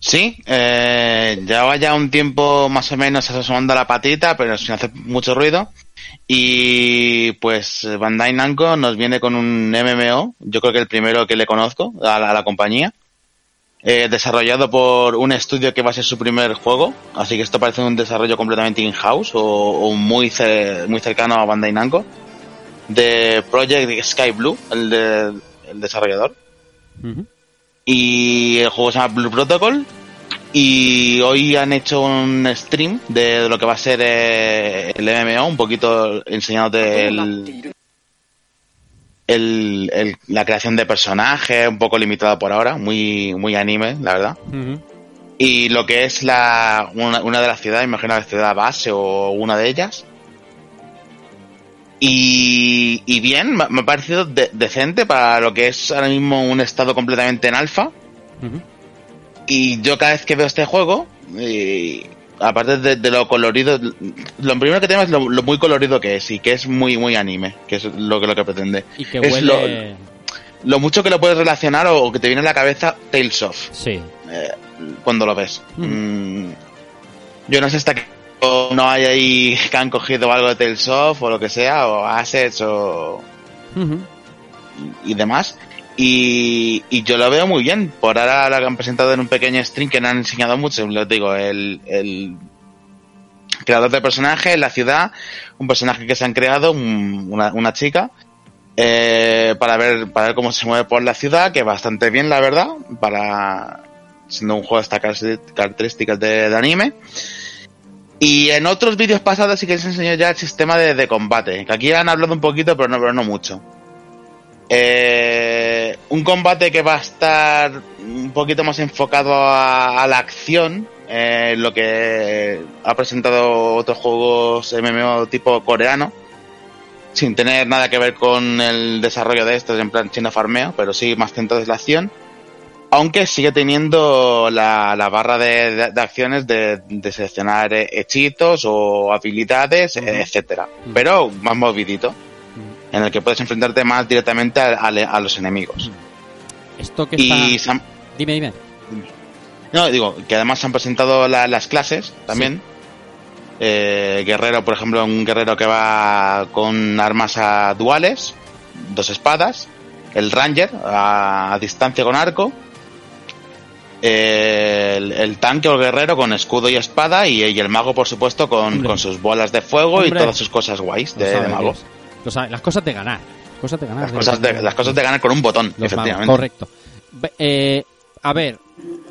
Sí, eh, llevaba ya un tiempo más o menos asomando la patita, pero sin hacer mucho ruido. Y pues Bandai Namco nos viene con un MMO, yo creo que el primero que le conozco a la, a la compañía, eh, desarrollado por un estudio que va a ser su primer juego, así que esto parece un desarrollo completamente in-house o, o muy, muy cercano a Bandai Namco, de Project Sky Blue, el, de- el desarrollador. Y el juego se llama Blue Protocol. Y hoy han hecho un stream de lo que va a ser eh, el MMO, un poquito enseñándote el, el- el- la creación de personajes, un poco limitado por ahora, muy, muy anime, la verdad. Y lo que es la, una, una de las ciudades, imagino la ciudad base o una de ellas. Y, y bien, me me ha parecido de- decente para lo que es ahora mismo un estado completamente en alfa. Y yo cada vez que veo este juego, y aparte de, de lo colorido, lo primero que tenemos es lo, lo muy colorido que es y que es muy muy anime, que es lo que lo que pretende. Y que Es huele... lo, lo mucho que lo puedes relacionar o que te viene a la cabeza Tales of Sí. eh, cuando lo ves. Mm, yo no sé hasta qué punto no hay ahí que han cogido algo de Tales of o lo que sea, o assets o y demás. Y, yo lo veo muy bien. Por ahora lo han presentado en un pequeño stream que no han enseñado mucho. Les digo, el, creador de personaje, la ciudad, un personaje que se han creado, un- una, chica, eh, para ver para ver cómo se mueve por la ciudad, que bastante bien, la verdad, para siendo un juego de estas características- de, anime. Y en otros vídeos pasados sí que les enseñó ya el sistema de, de combate, que aquí han hablado un poquito, pero no, pero no mucho. Eh, un combate que va a estar un poquito más enfocado a, a la acción, eh, lo que ha presentado otros juegos MMO tipo coreano, sin tener nada que ver con el desarrollo de estos en plan chino farmeo, pero sí más centrado en la acción. Aunque sigue teniendo la, la barra de, de- de acciones de, de seleccionar eh, hechizos o habilidades, etcétera. Pero más movidito, en el que puedes enfrentarte más directamente a, a le- a los enemigos. Esto que Y está... han- Dime, dime. no, digo, que además se han presentado la- las clases también. Eh, guerrero, por ejemplo, un guerrero que va con armas a duales, dos espadas. El ranger a, a distancia con arco. Eh, el, el tanque o el guerrero con escudo y espada. Y, y el mago, por supuesto, con, sus bolas de fuego Hombre. y todas sus cosas guays de, de sabe Las cosas de ganar. Las cosas de ganar. Las cosas de, las cosas de ganar con un botón, Los efectivamente. magos, correcto. Eh, a ver,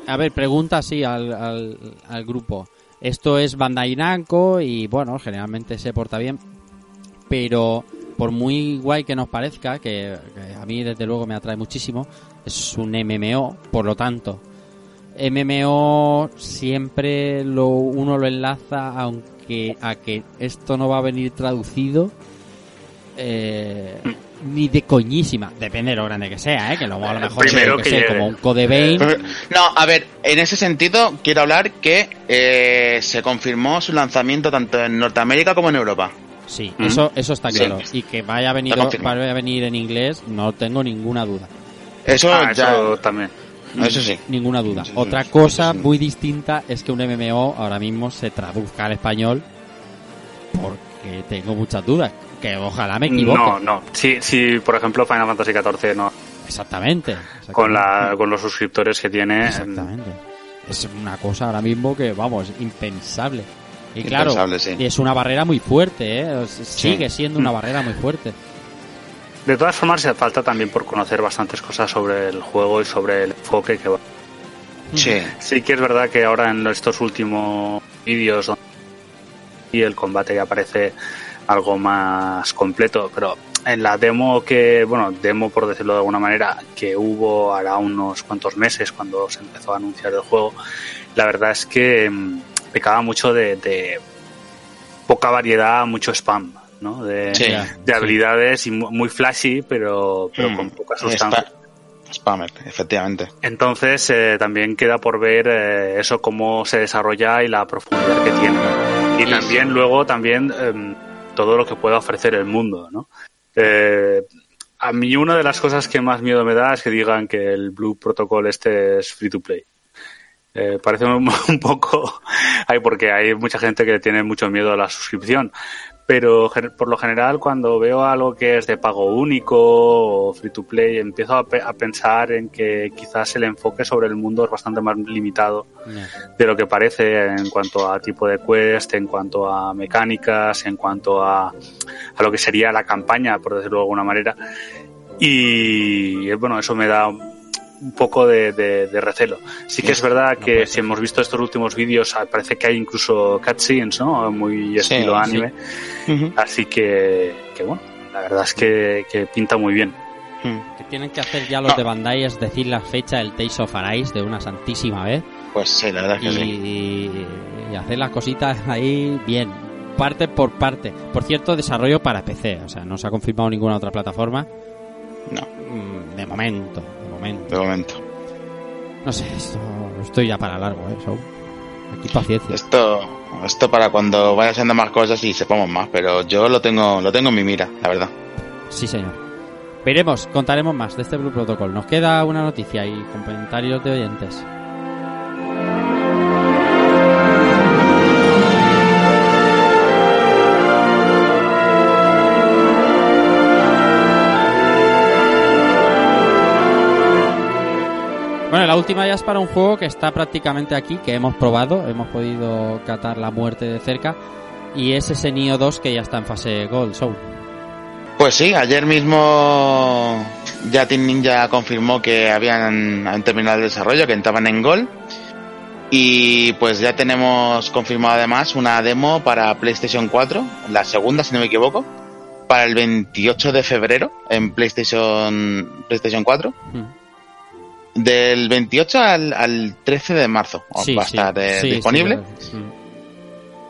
a ver, pregunta así al, al, al grupo. Esto es Bandai Namco y bueno, generalmente se porta bien, pero por muy guay que nos parezca, que, que a mí desde luego me atrae muchísimo, es un MMO, por lo tanto, MMO siempre lo uno lo enlaza aunque a que esto no va a venir traducido eh, ni de coñísima depende de lo grande que sea ¿eh? que luego a lo mejor Primero que como un Code Vein No, a ver, en ese sentido quiero hablar que eh, se confirmó su lanzamiento tanto en Norteamérica como en Europa. sí Mm. eso eso está Sí. claro y que vaya a venir vaya a venir en inglés no tengo ninguna duda Eso Ah, ya, eso también. eso sí. ninguna duda Sí, sí, otra sí, cosa sí. muy distinta es que un MMO ahora mismo se traduzca al español porque tengo muchas dudas que ojalá me equivoque No, no. Si, si, por ejemplo, Final Fantasy XIV no, exactamente, exactamente. con, la, con los suscriptores que tiene, Exactamente. Es una cosa ahora mismo que, vamos, impensable. Y claro, Impensable, sí. y es una barrera muy fuerte, ¿eh? Sigue siendo una barrera muy fuerte. De todas formas, hace falta también por conocer bastantes cosas sobre el juego y sobre el enfoque que va. Sí. Sí que es verdad que ahora en estos últimos vídeos y el combate ya parece algo más completo, pero en la demo que, bueno, demo por decirlo de alguna manera, que hubo hará unos cuantos meses cuando se empezó a anunciar el juego, la verdad es que mm, pecaba mucho de, de poca variedad, mucho spam, ¿no? De, Sí. de habilidades y mu- muy flashy, pero, pero Mm. con poca sustancia. Spa- Spammer, efectivamente. Entonces eh, también queda por ver eh, eso cómo se desarrolla y la profundidad que tiene. Y también luego también em, todo lo que pueda ofrecer el mundo, ¿no? Eh, a mí una de las cosas que más miedo me da es que digan que el Blue Protocol este es free to play. Eh, parece un, un poco, hay porque hay mucha gente que tiene mucho miedo a la suscripción, pero por lo general cuando veo algo que es de pago único o free to play empiezo a, pe- a pensar en que quizás el enfoque sobre el mundo es bastante más limitado de lo que parece en cuanto a tipo de quest, en cuanto a mecánicas, en cuanto a, a lo que sería la campaña, por decirlo de alguna manera. Y bueno, eso me da un poco de, de- de recelo. Sí que es verdad que si hemos visto estos últimos vídeos, ah, parece que hay incluso cutscenes, ¿no? Muy Sí, estilo sí. anime. Así que, que bueno, la verdad es que, que pinta muy bien. Que tienen que hacer ya los de Bandai es decir la fecha del Tales of Arise de una santísima vez Pues sí, la verdad es que y, sí. y hacer las cositas ahí bien, parte por parte. Por cierto, desarrollo para PC, o sea, no se ha confirmado ninguna otra plataforma. No. Mm, De momento, momento. De momento. No sé, esto estoy ya para largo, ¿eh? So, aquí paciencia. Esto, esto para cuando vaya haciendo más cosas y sepamos más, pero yo lo tengo, lo tengo en mi mira, la verdad. Sí, señor. Veremos, contaremos más de este Blue Protocol. Nos queda una noticia y comentarios de oyentes. Bueno, la última ya es para un juego que está prácticamente aquí, que hemos probado, hemos podido catar la muerte de cerca, y es ese Nioh 2 que ya está en fase Gold Soul. Pues sí, ayer mismo ya Team Ninja confirmó que habían, han terminado el desarrollo, que entraban en Gol. Y pues ya tenemos confirmado además una demo para PlayStation 4, la segunda si no me equivoco, para el 28 de febrero en PlayStation, PlayStation 4. Del 28 al, al 13 de marzo Sí, va a estar eh, disponible.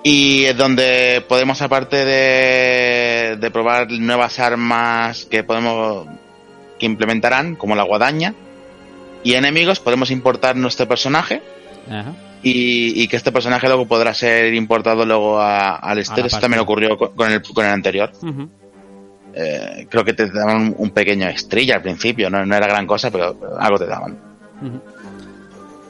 Y es donde podemos, aparte de, de probar nuevas armas que podemos que implementarán, como la guadaña, y enemigos, podemos importar nuestro personaje Ajá. y, y que este personaje luego podrá ser importado luego a- al A Eso también ocurrió con- con el, con el anterior. Ujú. Eh, creo que te daban un, pequeño estrella al principio, no, no era gran cosa, pero, algo te daban.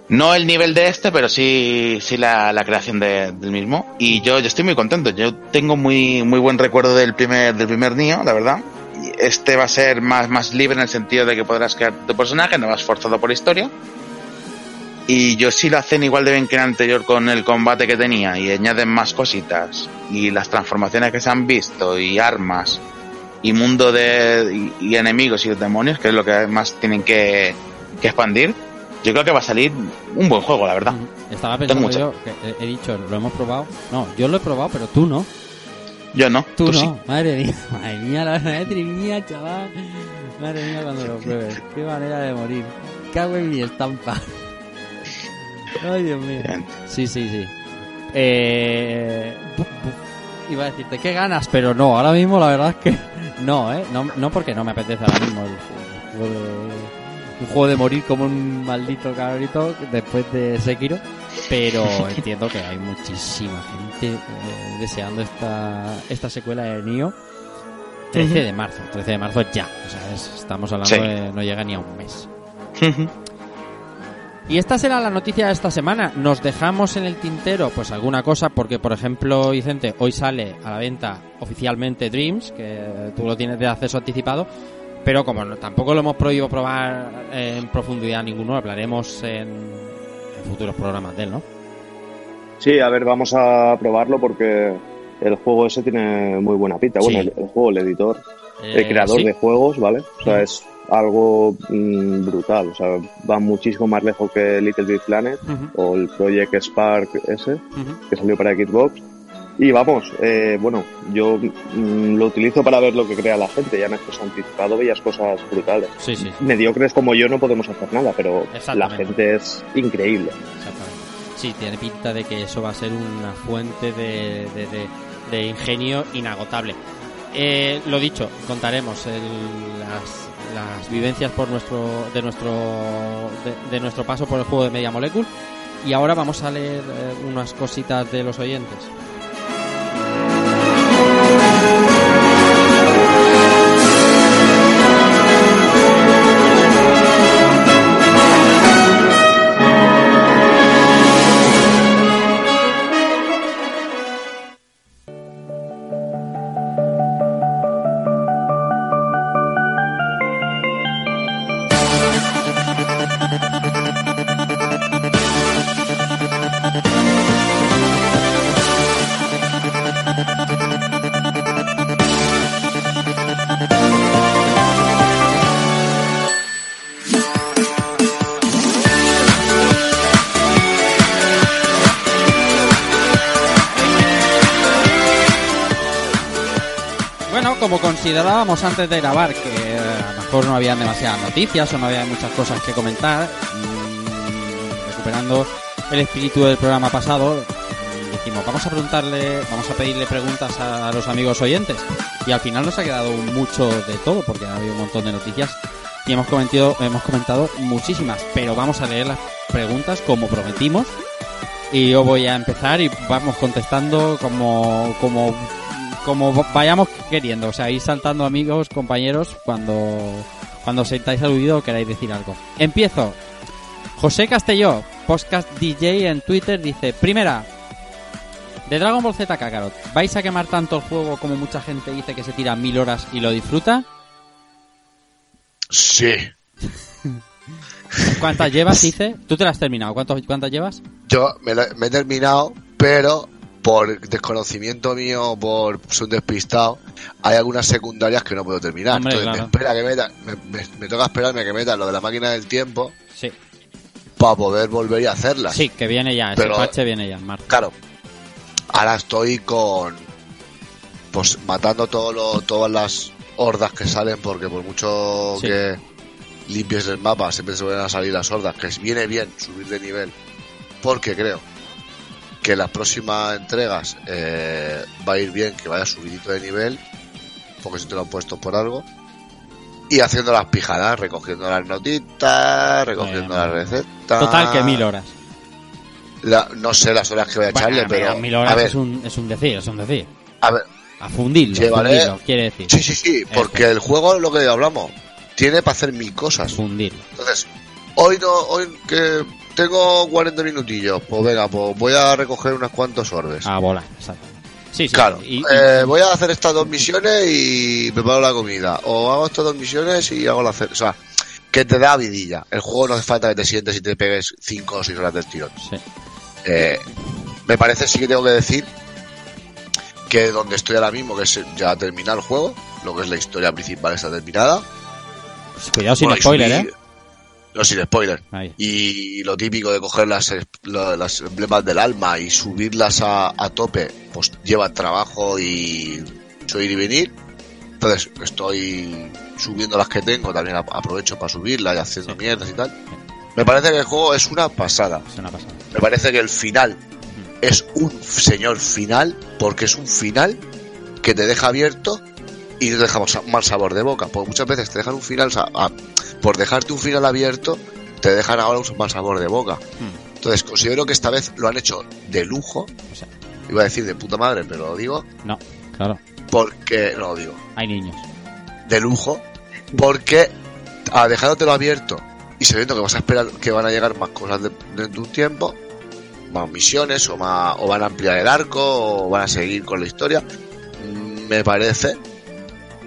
No el nivel de este, pero sí, sí la, la creación de- del mismo. Y yo, yo estoy muy contento. Yo tengo muy, muy buen recuerdo del primer, del primer Nioh, la verdad. Este va a ser más, más libre en el sentido de que podrás crear tu personaje, no vas forzado por historia. Y yo sí lo hacen igual de bien que el anterior con el combate que tenía y añaden más cositas y las transformaciones que se han visto y armas y mundo de y, y enemigos y demonios, que es lo que más tienen que, que expandir. Yo creo que va a salir un buen juego, la verdad. Estaba pensando yo, que he, he dicho, lo hemos probado. No, yo lo he probado, pero tú no. Yo no, Tú, tú, no. sí. Madre mía, madre mía, la madre mía, chaval. Madre mía, cuando lo pruebes. Qué manera de morir. Cago en mi estampa. Ay, Dios mío. Sí, sí, sí. Eh. Iba a decirte, qué ganas, pero no, ahora mismo la verdad es que no, ¿eh? No, no porque no me apetece ahora mismo el, juego de... Un juego de morir como un maldito cabrito después de Sekiro, pero entiendo que hay muchísima gente eh, deseando esta, esta secuela de Nioh. 13 Ujú. de marzo, 13 de marzo ya, o sea, es- estamos hablando Sí. de no llega ni a un mes. Y esta será la noticia de esta semana. Nos dejamos en el tintero pues alguna cosa porque, por ejemplo, Vicente, hoy sale a la venta oficialmente Dreams, que tú lo tienes de acceso anticipado, pero como no- tampoco lo hemos prohibido probar en profundidad ninguno, hablaremos en, en futuros programas de él, ¿no? Sí, a ver, vamos a probarlo porque el juego ese tiene muy buena pinta. Bueno, Sí. el, el juego, el editor, el Eh, creador sí. de juegos, ¿vale? O sea, Ujú. es algo mm, brutal. O sea, va muchísimo más lejos que Little Big Planet o el Project Spark ese que salió para Xbox. Y vamos, eh, bueno, yo mm, lo utilizo para ver lo que crea la gente. Ya en acceso anticipado veías cosas brutales. Sí, sí, Mediocres como yo no podemos hacer nada, pero la gente es increíble. exactamente. Sí, tiene pinta de que eso va a ser una fuente de, de, de- de ingenio inagotable. Eh, lo dicho, contaremos el- las, las vivencias por nuestro de nuestro de, de nuestro paso por el juego de Media Molecule y ahora vamos a leer eh, unas cositas de los oyentes. Considerábamos antes de grabar que a lo mejor no había demasiadas noticias o no había muchas cosas que comentar, mm, recuperando el espíritu del programa pasado, mm, dijimos, vamos a preguntarle, vamos a pedirle preguntas a, los amigos oyentes. Y al final nos ha quedado mucho de todo, porque ha habido un montón de noticias y hemos comentado, hemos comentado muchísimas, pero vamos a leer las preguntas como prometimos. Y yo voy a empezar y vamos contestando como, como, como vayamos queriendo. O sea, ir saltando amigos, compañeros, cuando, cuando os sentáis aludido o queráis decir algo. Empiezo. José Castelló, podcast DJ en Twitter, dice, primera, de Dragon Ball Z Kakarot, ¿vais a quemar tanto el juego como mucha gente dice que se tira mil horas y lo disfruta? Sí. ¿Cuántas llevas, dice? ¿Tú te las has terminado? ¿Cuántos, ¿Cuántas llevas? Yo me he terminado, pero por desconocimiento mío, por ser un despistado, hay algunas secundarias que no puedo terminar. Hombre, Entonces claro. me, espera que meta, me, me- me toca esperarme que meta lo de la máquina del tiempo Sí. para poder volver y hacerlas. Sí, que viene ya, ese Pero- parche viene ya marzo. Claro. Ahora estoy con. Pues matando todo lo- todas las hordas que salen, porque por mucho Sí. que limpies el mapa, siempre se van a salir las hordas. Que viene bien subir de nivel. Porque creo que las próximas entregas eh, va a ir bien, que vaya subidito de nivel, porque si te lo han puesto por algo. Y haciendo las pijadas, recogiendo las notitas, recogiendo las recetas. Total, que mil horas. La- no sé las horas que voy a echarle, Bueno, pero. mil horas a ver, es, un, es un decir, es un decir. a ver, A fundirlo, Llevaré- fundirlo, quiere decir. Sí, sí, sí, porque el juego, lo que hablamos, tiene para hacer mil cosas. Fundirlo. Entonces, hoy no, hoy que tengo 40 minutillos, pues venga, pues voy a recoger unas cuantos orbes. A volar, exacto. Sí, sí. claro, y- y- eh, voy a hacer estas dos misiones y preparo la comida. O hago estas dos misiones y hago la cena. O sea, que te da vidilla. El juego no hace falta que te sientes y te pegues 5 o 6 horas del tirón. sí. Eh, me parece, sí que tengo que decir que donde estoy ahora mismo, que es ya terminar el juego, lo que es la historia principal está terminada. Cuidado sin Bueno, spoiler, subí- ¿eh? No, sin spoiler. Ahí. Y lo típico de coger las, las emblemas del alma y subirlas a, a tope, pues lleva trabajo y mucho ir y venir. Entonces estoy subiendo las que tengo, también ap- aprovecho para subirlas y haciendo Sí. mierdas y tal. Me parece que el juego es una pasada. Es una pasada. Me parece que el final es un señor final, porque es un final que te deja abierto y no te deja sa- mal sabor de boca. Porque muchas veces te dejan un final, por dejarte un final abierto, te dejan ahora un mal sabor de boca. Hmm. Entonces, considero que esta vez lo han hecho de lujo. O sea, Iba a decir de puta madre, pero lo digo no, claro. porque. No lo digo. Hay niños. De lujo. Porque a dejándotelo abierto y sabiendo que vas a esperar que van a llegar más cosas de- dentro de un tiempo, más misiones, o más, o van a ampliar el arco, o van a seguir con la historia, me parece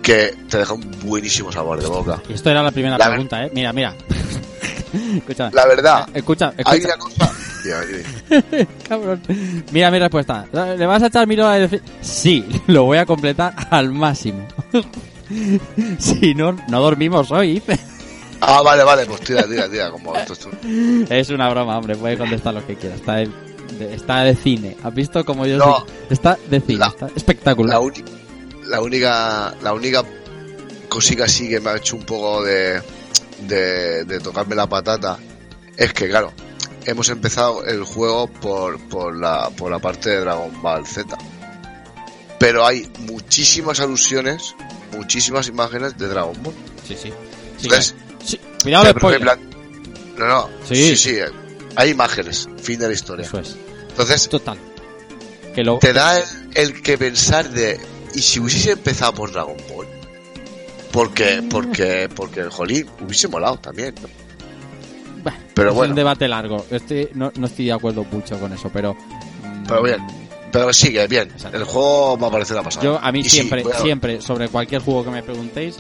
que te deja un buenísimo sabor de boca. Y esto era la primera La- pregunta, ¿eh? Mira, mira. escucha, La verdad, escucha, hay escucha. una cosa. Cabrón. Mira mi respuesta. ¿Le vas a echar mil horas de decir? Sí, lo voy a completar al máximo. si no, no dormimos hoy. Ah, vale, vale, pues tira, tira, tira. Como esto, esto- es una broma, hombre. Puede contestar lo que quiera. Está de, está de cine. ¿Has visto como yo No. soy? Está de cine. La- está espectacular. la, la única la única cosita así que me ha hecho un poco de, de, de tocarme la patata es que claro hemos empezado el juego por, por la por la parte de Dragon Ball Z pero hay muchísimas alusiones muchísimas imágenes de Dragon Ball Sí, sí. Sí, Entonces, sí. Cuidado de ejemplo, no no Sí. sí sí, eh, hay imágenes fin de la historia Eso es. entonces Total. Que lo... te da el, el que pensar de y si hubiese empezado por Dragon Ball porque porque porque el jolín hubiese molado también pero es bueno. un debate largo. Estoy, no, no estoy de acuerdo mucho con eso, pero... mm, pero bien pero sigue bien Exacto. el juego me ha parecido la pasada Yo, a mí Y siempre, a- siempre, sobre cualquier juego que me preguntéis,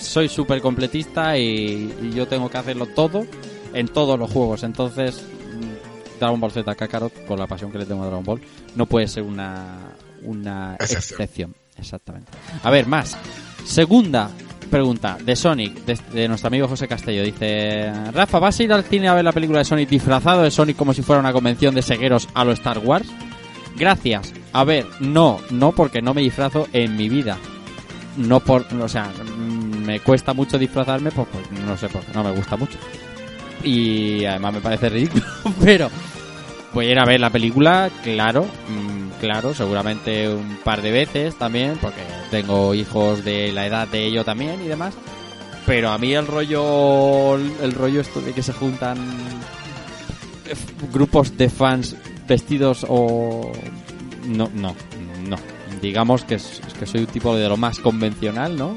soy súper completista y, y yo tengo que hacerlo todo en todos los juegos. Entonces, mm, Dragon Ball Z Kakarot, con la pasión que le tengo a Dragon Ball, no puede ser una, una Excepción. excepción. Exactamente. A ver, más. Segunda pregunta de Sonic, de, nuestro amigo José Castello. Dice, Rafa, ¿vas a ir al cine a ver la película de Sonic disfrazado de Sonic como si fuera una convención de segueros a lo Star Wars? Gracias. A ver, no, no porque no me disfrazo en mi vida. No por, o sea, me cuesta mucho disfrazarme, pues no sé por qué, no me gusta mucho. Y además me parece ridículo, pero voy a ir a ver la película, claro, mm, claro, seguramente un par de veces también, porque tengo hijos de la edad de ello también y demás. Pero a mí el rollo, el rollo esto de que se juntan eh, grupos de fans vestidos o no no no. Digamos que, es, que soy un tipo de lo más convencional no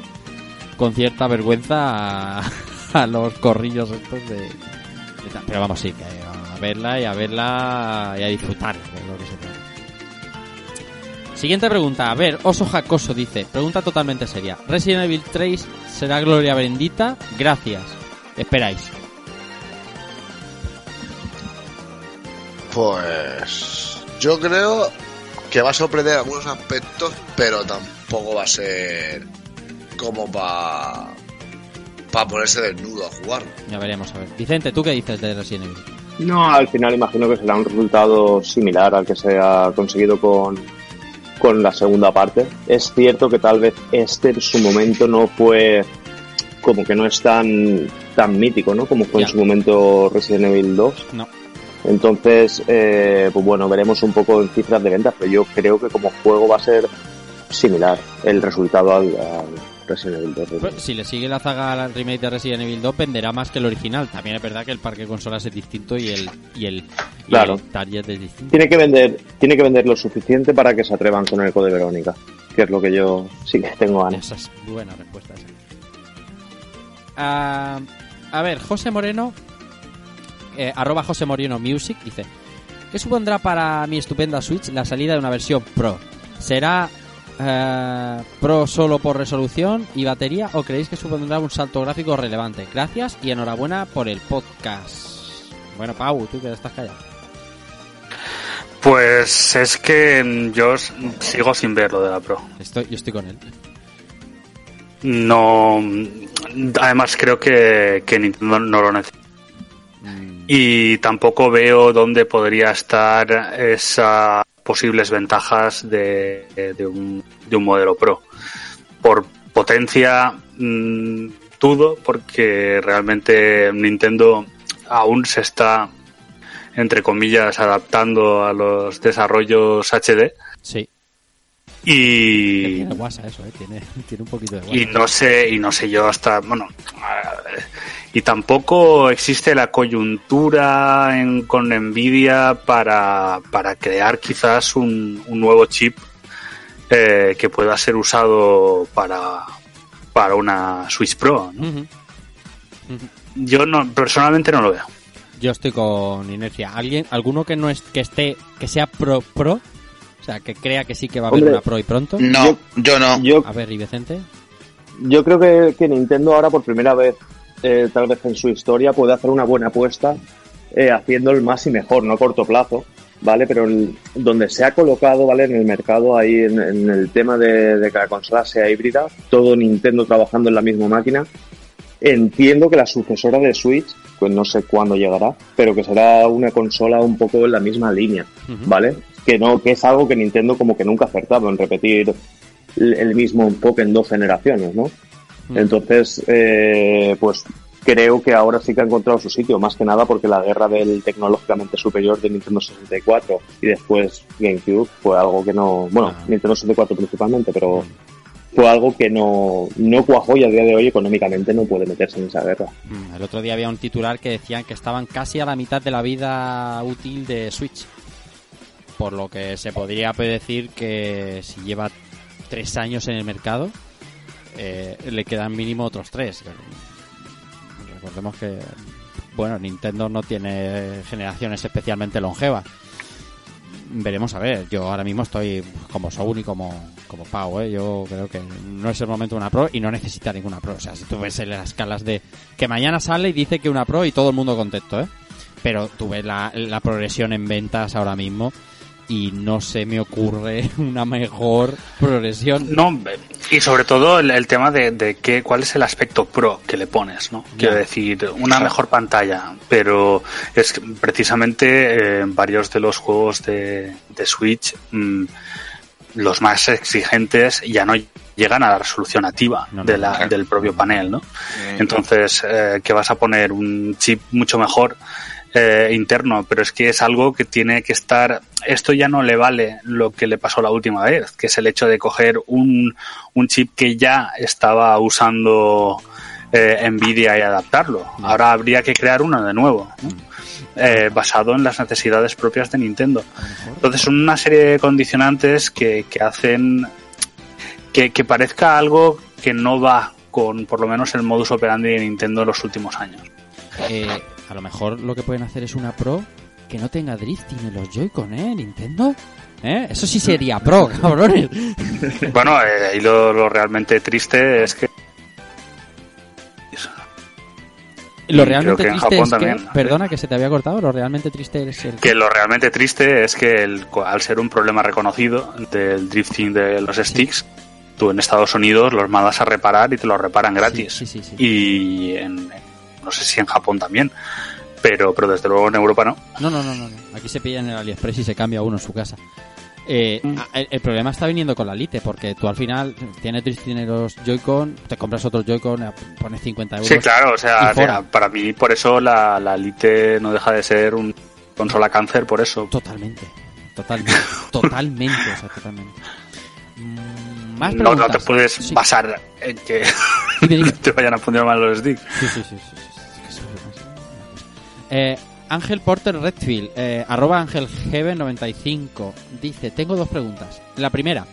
con cierta vergüenza a, los corrillos estos de, pero vamos sí que a verla y a verla y a disfrutar de lo que Siguiente pregunta. A ver, Oso Jacoso dice, pregunta totalmente seria. ¿Resident Evil 3 será gloria bendita? Gracias. Esperáis. pues yo creo que va a sorprender en algunos aspectos pero tampoco va a ser como para para ponerse desnudo a jugar Ya veremos, a ver. Vicente, ¿tú qué dices de Resident Evil? No, al final imagino que será un resultado similar al que se ha conseguido con, con la segunda parte. Es cierto que tal vez este en su momento no fue como que no es tan tan mítico, ¿no? Como fue en su momento Resident Evil 2. No. Entonces, eh, pues bueno, veremos un poco en cifras de ventas, pero yo creo que como juego va a ser similar el resultado al, al Resident Evil 2. Pues, si le sigue la zaga al remake de Resident Evil 2, venderá más que el original. También es verdad que el parque de consolas es distinto y el, y el, y Claro. el target es distinto. Tiene que vender, tiene que vender lo suficiente para que se atrevan con el Code Verónica, que es lo que yo sí que tengo ganas. Esa es buena respuesta. esa. Ah, a ver, José Moreno, eh, arroba José Moreno Music, dice: ¿Qué supondrá para mi estupenda Switch la salida de una versión Pro? ¿Será eh, Pro solo por resolución y batería o creéis que supondrá un salto gráfico relevante? Gracias y enhorabuena por el podcast. Bueno, Pau, tú que estás callado. Pues es que yo sigo sin ver lo de la Pro. Estoy, yo estoy con él. No. Además, creo que, que Nintendo no lo necesita. Y tampoco veo dónde podría estar esas posibles ventajas de, de un, de un modelo Pro. Por potencia, mm, dudo, porque realmente Nintendo aún se está, entre comillas, adaptando a los desarrollos HD. Sí. Y, Tiene guasa eso, ¿eh? Tiene, tiene un poquito de guasa. y no sé y no sé yo hasta bueno y tampoco existe la coyuntura en- con Nvidia para, para crear quizás un, un nuevo chip eh, que pueda ser usado para para una Switch Pro ¿no? Yo no personalmente no lo veo Yo estoy con inercia. ¿Alguien, alguno que no es, que esté, que sea pro pro? O sea, que crea que sí que va a haber Hombre, una pro y pronto. No, yo no. Yo, A ver, ¿y Vicente? yo creo que, que Nintendo ahora por primera vez, eh, tal vez en su historia, puede hacer una buena apuesta eh, haciendo el más y mejor, no a corto plazo, ¿vale? Pero el- donde se ha colocado, ¿vale? En el mercado, ahí en, en el tema de, de que la consola sea híbrida, todo Nintendo trabajando en la misma máquina, entiendo que la sucesora de Switch, pues no sé cuándo llegará, pero que será una consola un poco en la misma línea, ¿vale? Que no, que es algo que Nintendo como que nunca ha acertado en repetir el mismo enfoque en dos generaciones, ¿no? Entonces, eh, pues creo que ahora sí que ha encontrado su sitio, más que nada porque la guerra del tecnológicamente superior de Nintendo 64 y después GameCube fue algo que no, bueno, Ah. Nintendo 64 principalmente, pero fue algo que no, no cuajó y a día de hoy económicamente no puede meterse en esa guerra. Mm, El otro día había un titular que decían que estaban casi a la mitad de la vida útil de Switch. Por lo que se podría predecir que si lleva tres años en el mercado, eh, le quedan mínimo otros tres. Recordemos que, bueno, Nintendo no tiene generaciones especialmente longevas. Veremos a ver. Yo ahora mismo estoy como Soun y como, como Pau, ¿eh? Yo creo que no es el momento de una Pro y no necesita ninguna Pro. O sea, si tú ves en las escalas de que mañana sale y dice que una Pro y todo el mundo contento, ¿eh? Pero tú ves la progresión en ventas ahora mismo y no se me ocurre una mejor progresión. No, y sobre todo el, el tema de, de qué, cuál es el aspecto pro que le pones, ¿no? Quiero decir, una mejor pantalla, pero es que precisamente eh, en varios de los juegos de, de Switch, mm, los más exigentes ya no llegan a la resolución nativa No, no, de la- claro. del propio panel, ¿no? Entonces, eh, que vas a poner un chip mucho mejor eh, interno, pero es que es algo que tiene que estar. Esto ya no le vale lo que le pasó la última vez, que es el hecho de coger un, un chip que ya estaba usando eh, Nvidia y adaptarlo. Ahora habría que crear uno de nuevo, ¿no? Eh, basado en las necesidades propias de Nintendo. Entonces, son una serie de condicionantes que, que hacen que, que parezca algo que no va con por lo menos el modus operandi de Nintendo en los últimos años. Eh, a lo mejor lo que pueden hacer es una Pro que no tenga drifting en los Joy-Con, ¿eh? Nintendo. ¿Eh? Eso sí sería Pro, cabrones. Bueno, eh, ahí lo, lo realmente triste es que Lo Y realmente que triste Japón es que... también. Perdona que se te había cortado. Lo realmente triste es el... que lo realmente triste es que el- al ser un problema reconocido del drifting de los sticks, tú en Estados Unidos los mandas a reparar y te los reparan gratis. Sí, sí, sí. Y en, no sé si en Japón también, pero, pero desde luego en Europa no. No, no, no, no. no. Aquí se pilla en el AliExpress y se cambia uno en su casa. Eh, Mm. el, el problema está viniendo con la Lite, porque tú al final tienes en los Joy-Con, te compras otros Joy-Con, eh, pones 50 euros. Sí, claro, o sea, fuera. para mí por eso la, la Lite no deja de ser un consola cáncer por eso. Totalmente. Totalmente. totalmente. O sea, totalmente. Mm, Más No, no te puedes Sí. basar en que te vayan a poner mal los sticks. Sí, sí, sí. sí, Eh, Ángel Porter Redfield, eh, arroba Ángel 95 dice, tengo dos preguntas. La primera,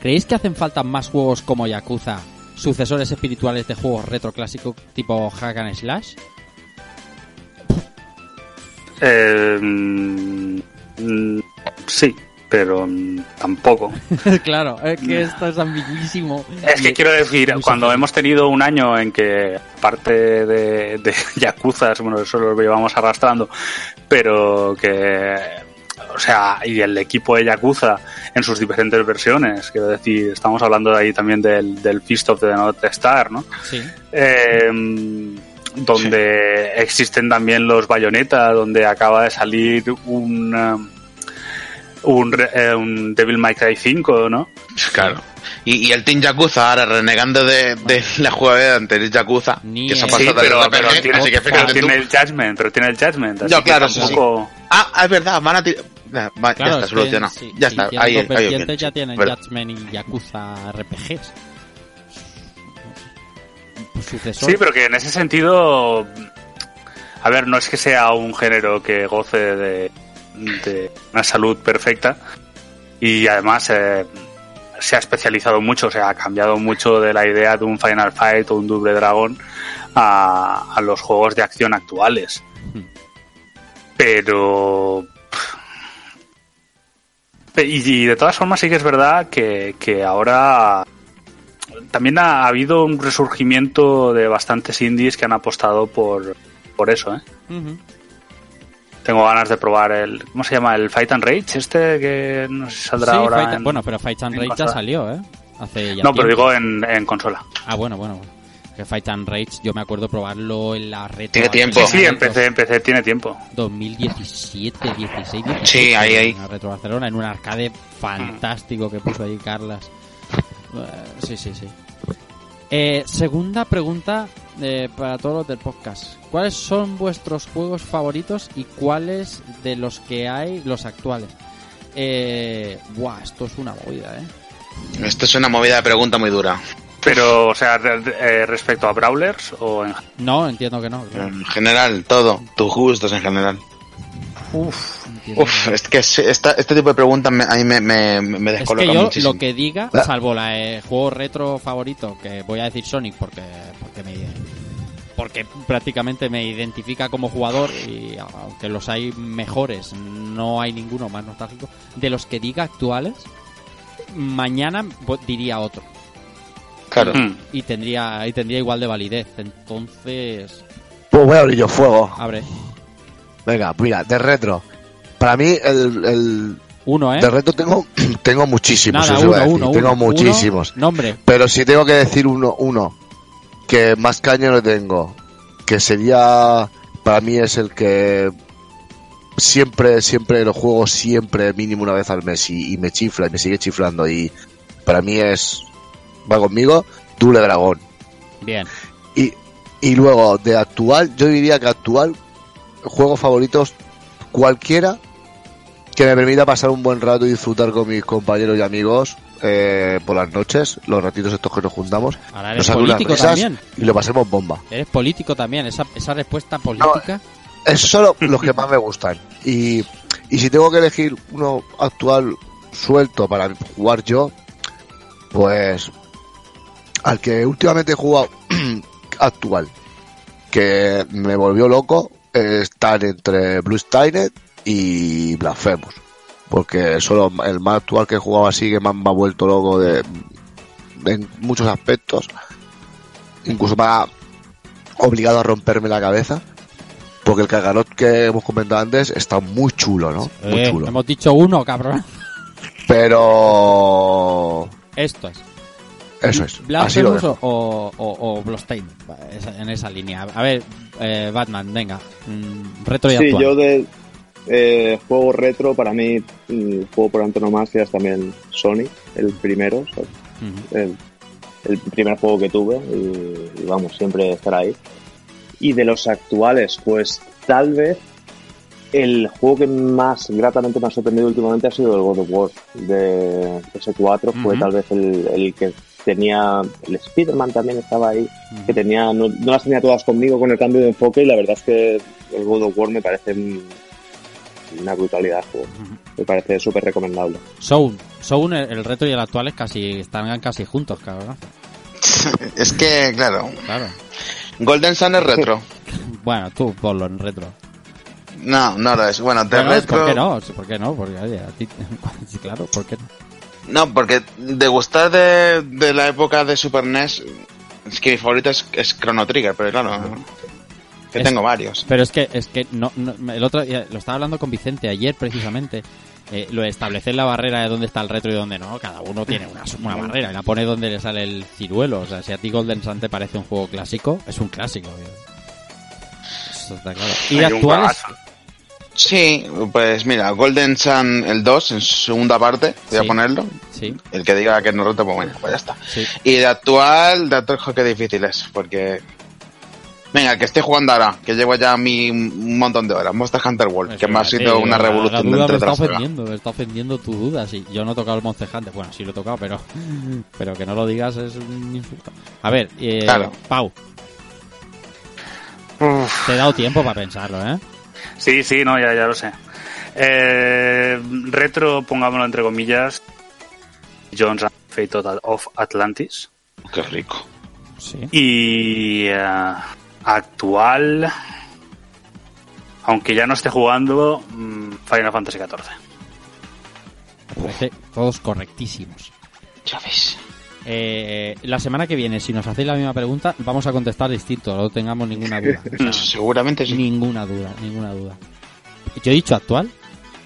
¿creéis que hacen falta más juegos como Yakuza, sucesores espirituales de juegos retro clásicos tipo Hack Slash? Eh, mm, sí, pero mm, tampoco. claro, es que esto es ambiguísimo. Es que quiero decir, cuando hemos tenido un año en que parte de, de Yakuza, bueno, eso lo llevamos arrastrando, pero que, o sea, y el equipo de Yakuza en sus diferentes versiones, quiero decir, estamos hablando ahí también del, del Feast of the North Star, ¿no? Sí. Eh, donde existen también los Bayonetta, donde acaba de salir un, um, un, re- eh, un Devil May Cry 5, ¿no? Claro. Y, y el Team Yakuza ahora renegando de, de la jugabilidad anterior Yakuza, Ni que se ha el- Sí, pasado pero, de pero RPG, tiene, así que pero tiene el Judgment, pero tiene el Judgment. así No, que claro, sí, tampoco- Ah, es verdad, van a tirar... Ya, va, Claro, ya está solucionado. si- ya está, ahí, ahí, ahí, ya sí. tienen Pero- Judgment y Yakuza RPGs. Pues sucesor. Sí, pero que en ese sentido, a ver, no es que sea un género que goce de, de una salud perfecta y además eh, se ha especializado mucho, o sea, ha cambiado mucho de la idea de un Final Fight o un Double Dragon a, a los juegos de acción actuales. Hmm. Pero... Pe- Y, y de todas formas sí que es verdad que, que ahora también ha habido un resurgimiento de bastantes indies que han apostado por, por eso, ¿eh? Tengo ganas de probar el... ¿Cómo se llama? El Fight and Rage, este que no sé si saldrá Sí, ahora Fight- en- Bueno, pero Fight and Rage ya salió, ¿eh? Hace ya No, pero tiempo. digo en, en consola. Ah, bueno, bueno. bueno. Que Fight and Rage, yo me acuerdo probarlo en la retro. Tiene tiempo. Sí, sí, empecé, empecé, tiene tiempo. 2017, 16, 17. Sí, ahí, ahí. En la Retro Barcelona, en un arcade fantástico que puso ahí Carlas. Eh, sí, sí, sí. Eh, segunda pregunta eh, para todos los del podcast. ¿Cuáles son vuestros juegos favoritos y cuáles de los que hay los actuales? Eh, buah, esto es una movida, ¿eh? Esto es una movida de pregunta muy dura. Pero, o sea, eh, respecto a Brawlers o en... No, entiendo que no. claro. En general, todo. Tus gustos en general. Uf, entiendo Uf, es que es- esta- este tipo de preguntas me, a mí me, me, me Es descoloca que yo muchísimo. lo que diga, Ah. salvo la eh, juego retro favorito, que voy a decir Sonic porque porque me porque prácticamente me identifica como jugador y aunque los hay mejores, no hay ninguno más nostálgico. De los que diga actuales, mañana diría otro Claro. Mm. y tendría y tendría igual de validez. Entonces, Pues voy a abrir yo fuego. abre Venga, mira, de retro. Para mí, el, el uno, ¿eh? de retro tengo, tengo muchísimos. Nada, eso iba a uno, decir. uno, tengo muchísimos. nombre. Pero si tengo que decir uno, uno que más caño le tengo, que sería, para mí es el que siempre, siempre lo juego siempre mínimo una vez al mes y, y me chifla y me sigue chiflando y para mí es, va conmigo, Double Dragón. Bien. Y, y luego, de actual, yo diría que actual, juegos favoritos, cualquiera que me permita pasar un buen rato y disfrutar con mis compañeros y amigos eh, por las noches, los ratitos estos que nos juntamos, Ahora eres nos político también. y lo pasemos bomba. Eres político también. Esa, esa respuesta política. Esos son lo- los que más me gustan. Y, y si tengo que elegir uno actual suelto para jugar yo, pues al que últimamente he jugado actual, que me volvió loco, eh, están entre Blue Stainet y Blasphemous. Porque solo el más actual que he jugado así que me ha vuelto loco de, en muchos aspectos. Incluso me ha obligado a romperme la cabeza. Porque el Kakarot que hemos comentado antes está muy chulo, ¿no? Muy chulo. hemos dicho uno, cabrón. Pero... Esto es. Eso es. Blasphemous o, o, o esa- en esa línea. A ver, eh, Batman, venga. mm, retro y Sí, actual. yo de eh, juego retro, para mí, mm, juego por antonomasia es también Sonic, el primero, o sea, Ujú. el, el primer juego que tuve y, y vamos, siempre estará ahí. Y de los actuales, pues tal vez El juego que más gratamente me ha sorprendido últimamente ha sido el God of War de PS4. Fue tal vez el, el que tenía. El Spider-Man también estaba ahí. Que tenía. No, no las tenía todas conmigo con el cambio de enfoque. Y la verdad es que el God of War me parece un- una brutalidad de juego. Me parece súper recomendable. Sound. Sound, el, retro y el actual es casi, están casi juntos, cabrón. Es que, claro. Claro. Golden Sun es retro. Bueno, tú ponlo en retro. No, no lo es. Bueno, de Bueno, retro. ¿Por qué no? ¿Por qué no? Porque, oye, a ti, claro, ¿por qué no? No, porque de gustar de, de la época de Super NES, es que mi favorito es, es Chrono Trigger, pero claro, que Es- tengo varios. Pero es que, es que no, no- el otro lo estaba hablando con Vicente ayer precisamente, eh, lo de establecer la barrera de dónde está el retro y dónde no, cada uno tiene una, una barrera y la pone donde le sale el ciruelo. O sea, si a ti Golden Sun te parece un juego clásico, es un clásico. Eso está claro. Y Hay actuales. Sí, pues mira, Golden Sun el 2 en segunda parte, voy Sí. a ponerlo. sí, El que diga que no reto, pues bueno, pues ya está. sí. Y de actual, de actual, qué difícil es, porque... Venga, que estoy jugando ahora, que llevo ya mi un montón de horas. Monster Hunter World, que me ha sido una revolución La duda me está ofendiendo, me está ofendiendo tu duda. Sí, yo no he tocado el Monster Hunter. Bueno, sí lo he tocado, pero, pero que no lo digas es un insulto. A ver, eh, Claro. Pau, Uf, te he dado tiempo para pensarlo, ¿eh? sí, sí, no, ya, ya lo sé. Eh, retro, pongámoslo entre comillas. Jones and Fate of Atlantis. Qué rico. Sí. Y eh, actual, aunque ya no esté jugando, mm, Final Fantasy XIV. Parece todos correctísimos. Ya ves. Eh, la semana que viene, si nos hacéis la misma pregunta, vamos a contestar distinto, no tengamos ninguna duda. O sea, Seguramente sí. ninguna duda, ninguna duda. Yo he dicho actual,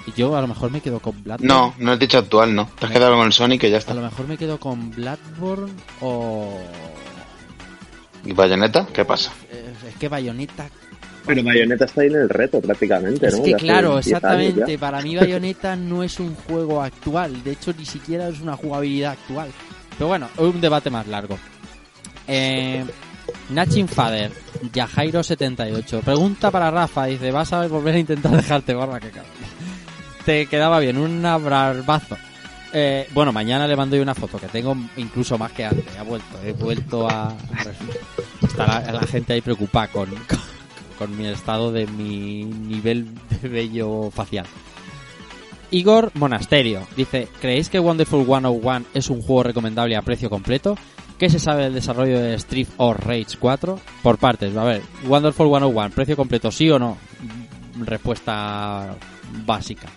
y yo a lo mejor me quedo con Bloodborne. No, no has dicho actual, no. Te has quedado con el Sonic y ya A está. lo mejor me quedo con Bloodborne o... ¿Y Bayonetta? ¿Qué pasa? Es que Bayonetta... Pero Bayonetta está ahí en el reto prácticamente, Es ¿no? que De hace claro, 10 años exactamente. Para mí Bayonetta no es un juego actual. De hecho, ni siquiera es una jugabilidad actual. Pero bueno, un debate más largo. Eh, Nachin Fader, Yajairo78. Pregunta para Rafa. Dice, ¿vas a volver a intentar dejarte barba? Que cabrón. Te quedaba bien, un abrazo. Eh, bueno, mañana le mando yo una foto que tengo incluso más que antes. Ha vuelto, he vuelto a... Está la, la gente ahí preocupada con, con, mi estado de mi nivel de vello facial. Igor Monasterio dice, ¿creéis que Wonderful 101 es un juego recomendable a precio completo? ¿Qué se sabe del desarrollo de Street or Rage 4? Por partes, a ver, Wonderful 101, precio completo, sí o no? Respuesta básica.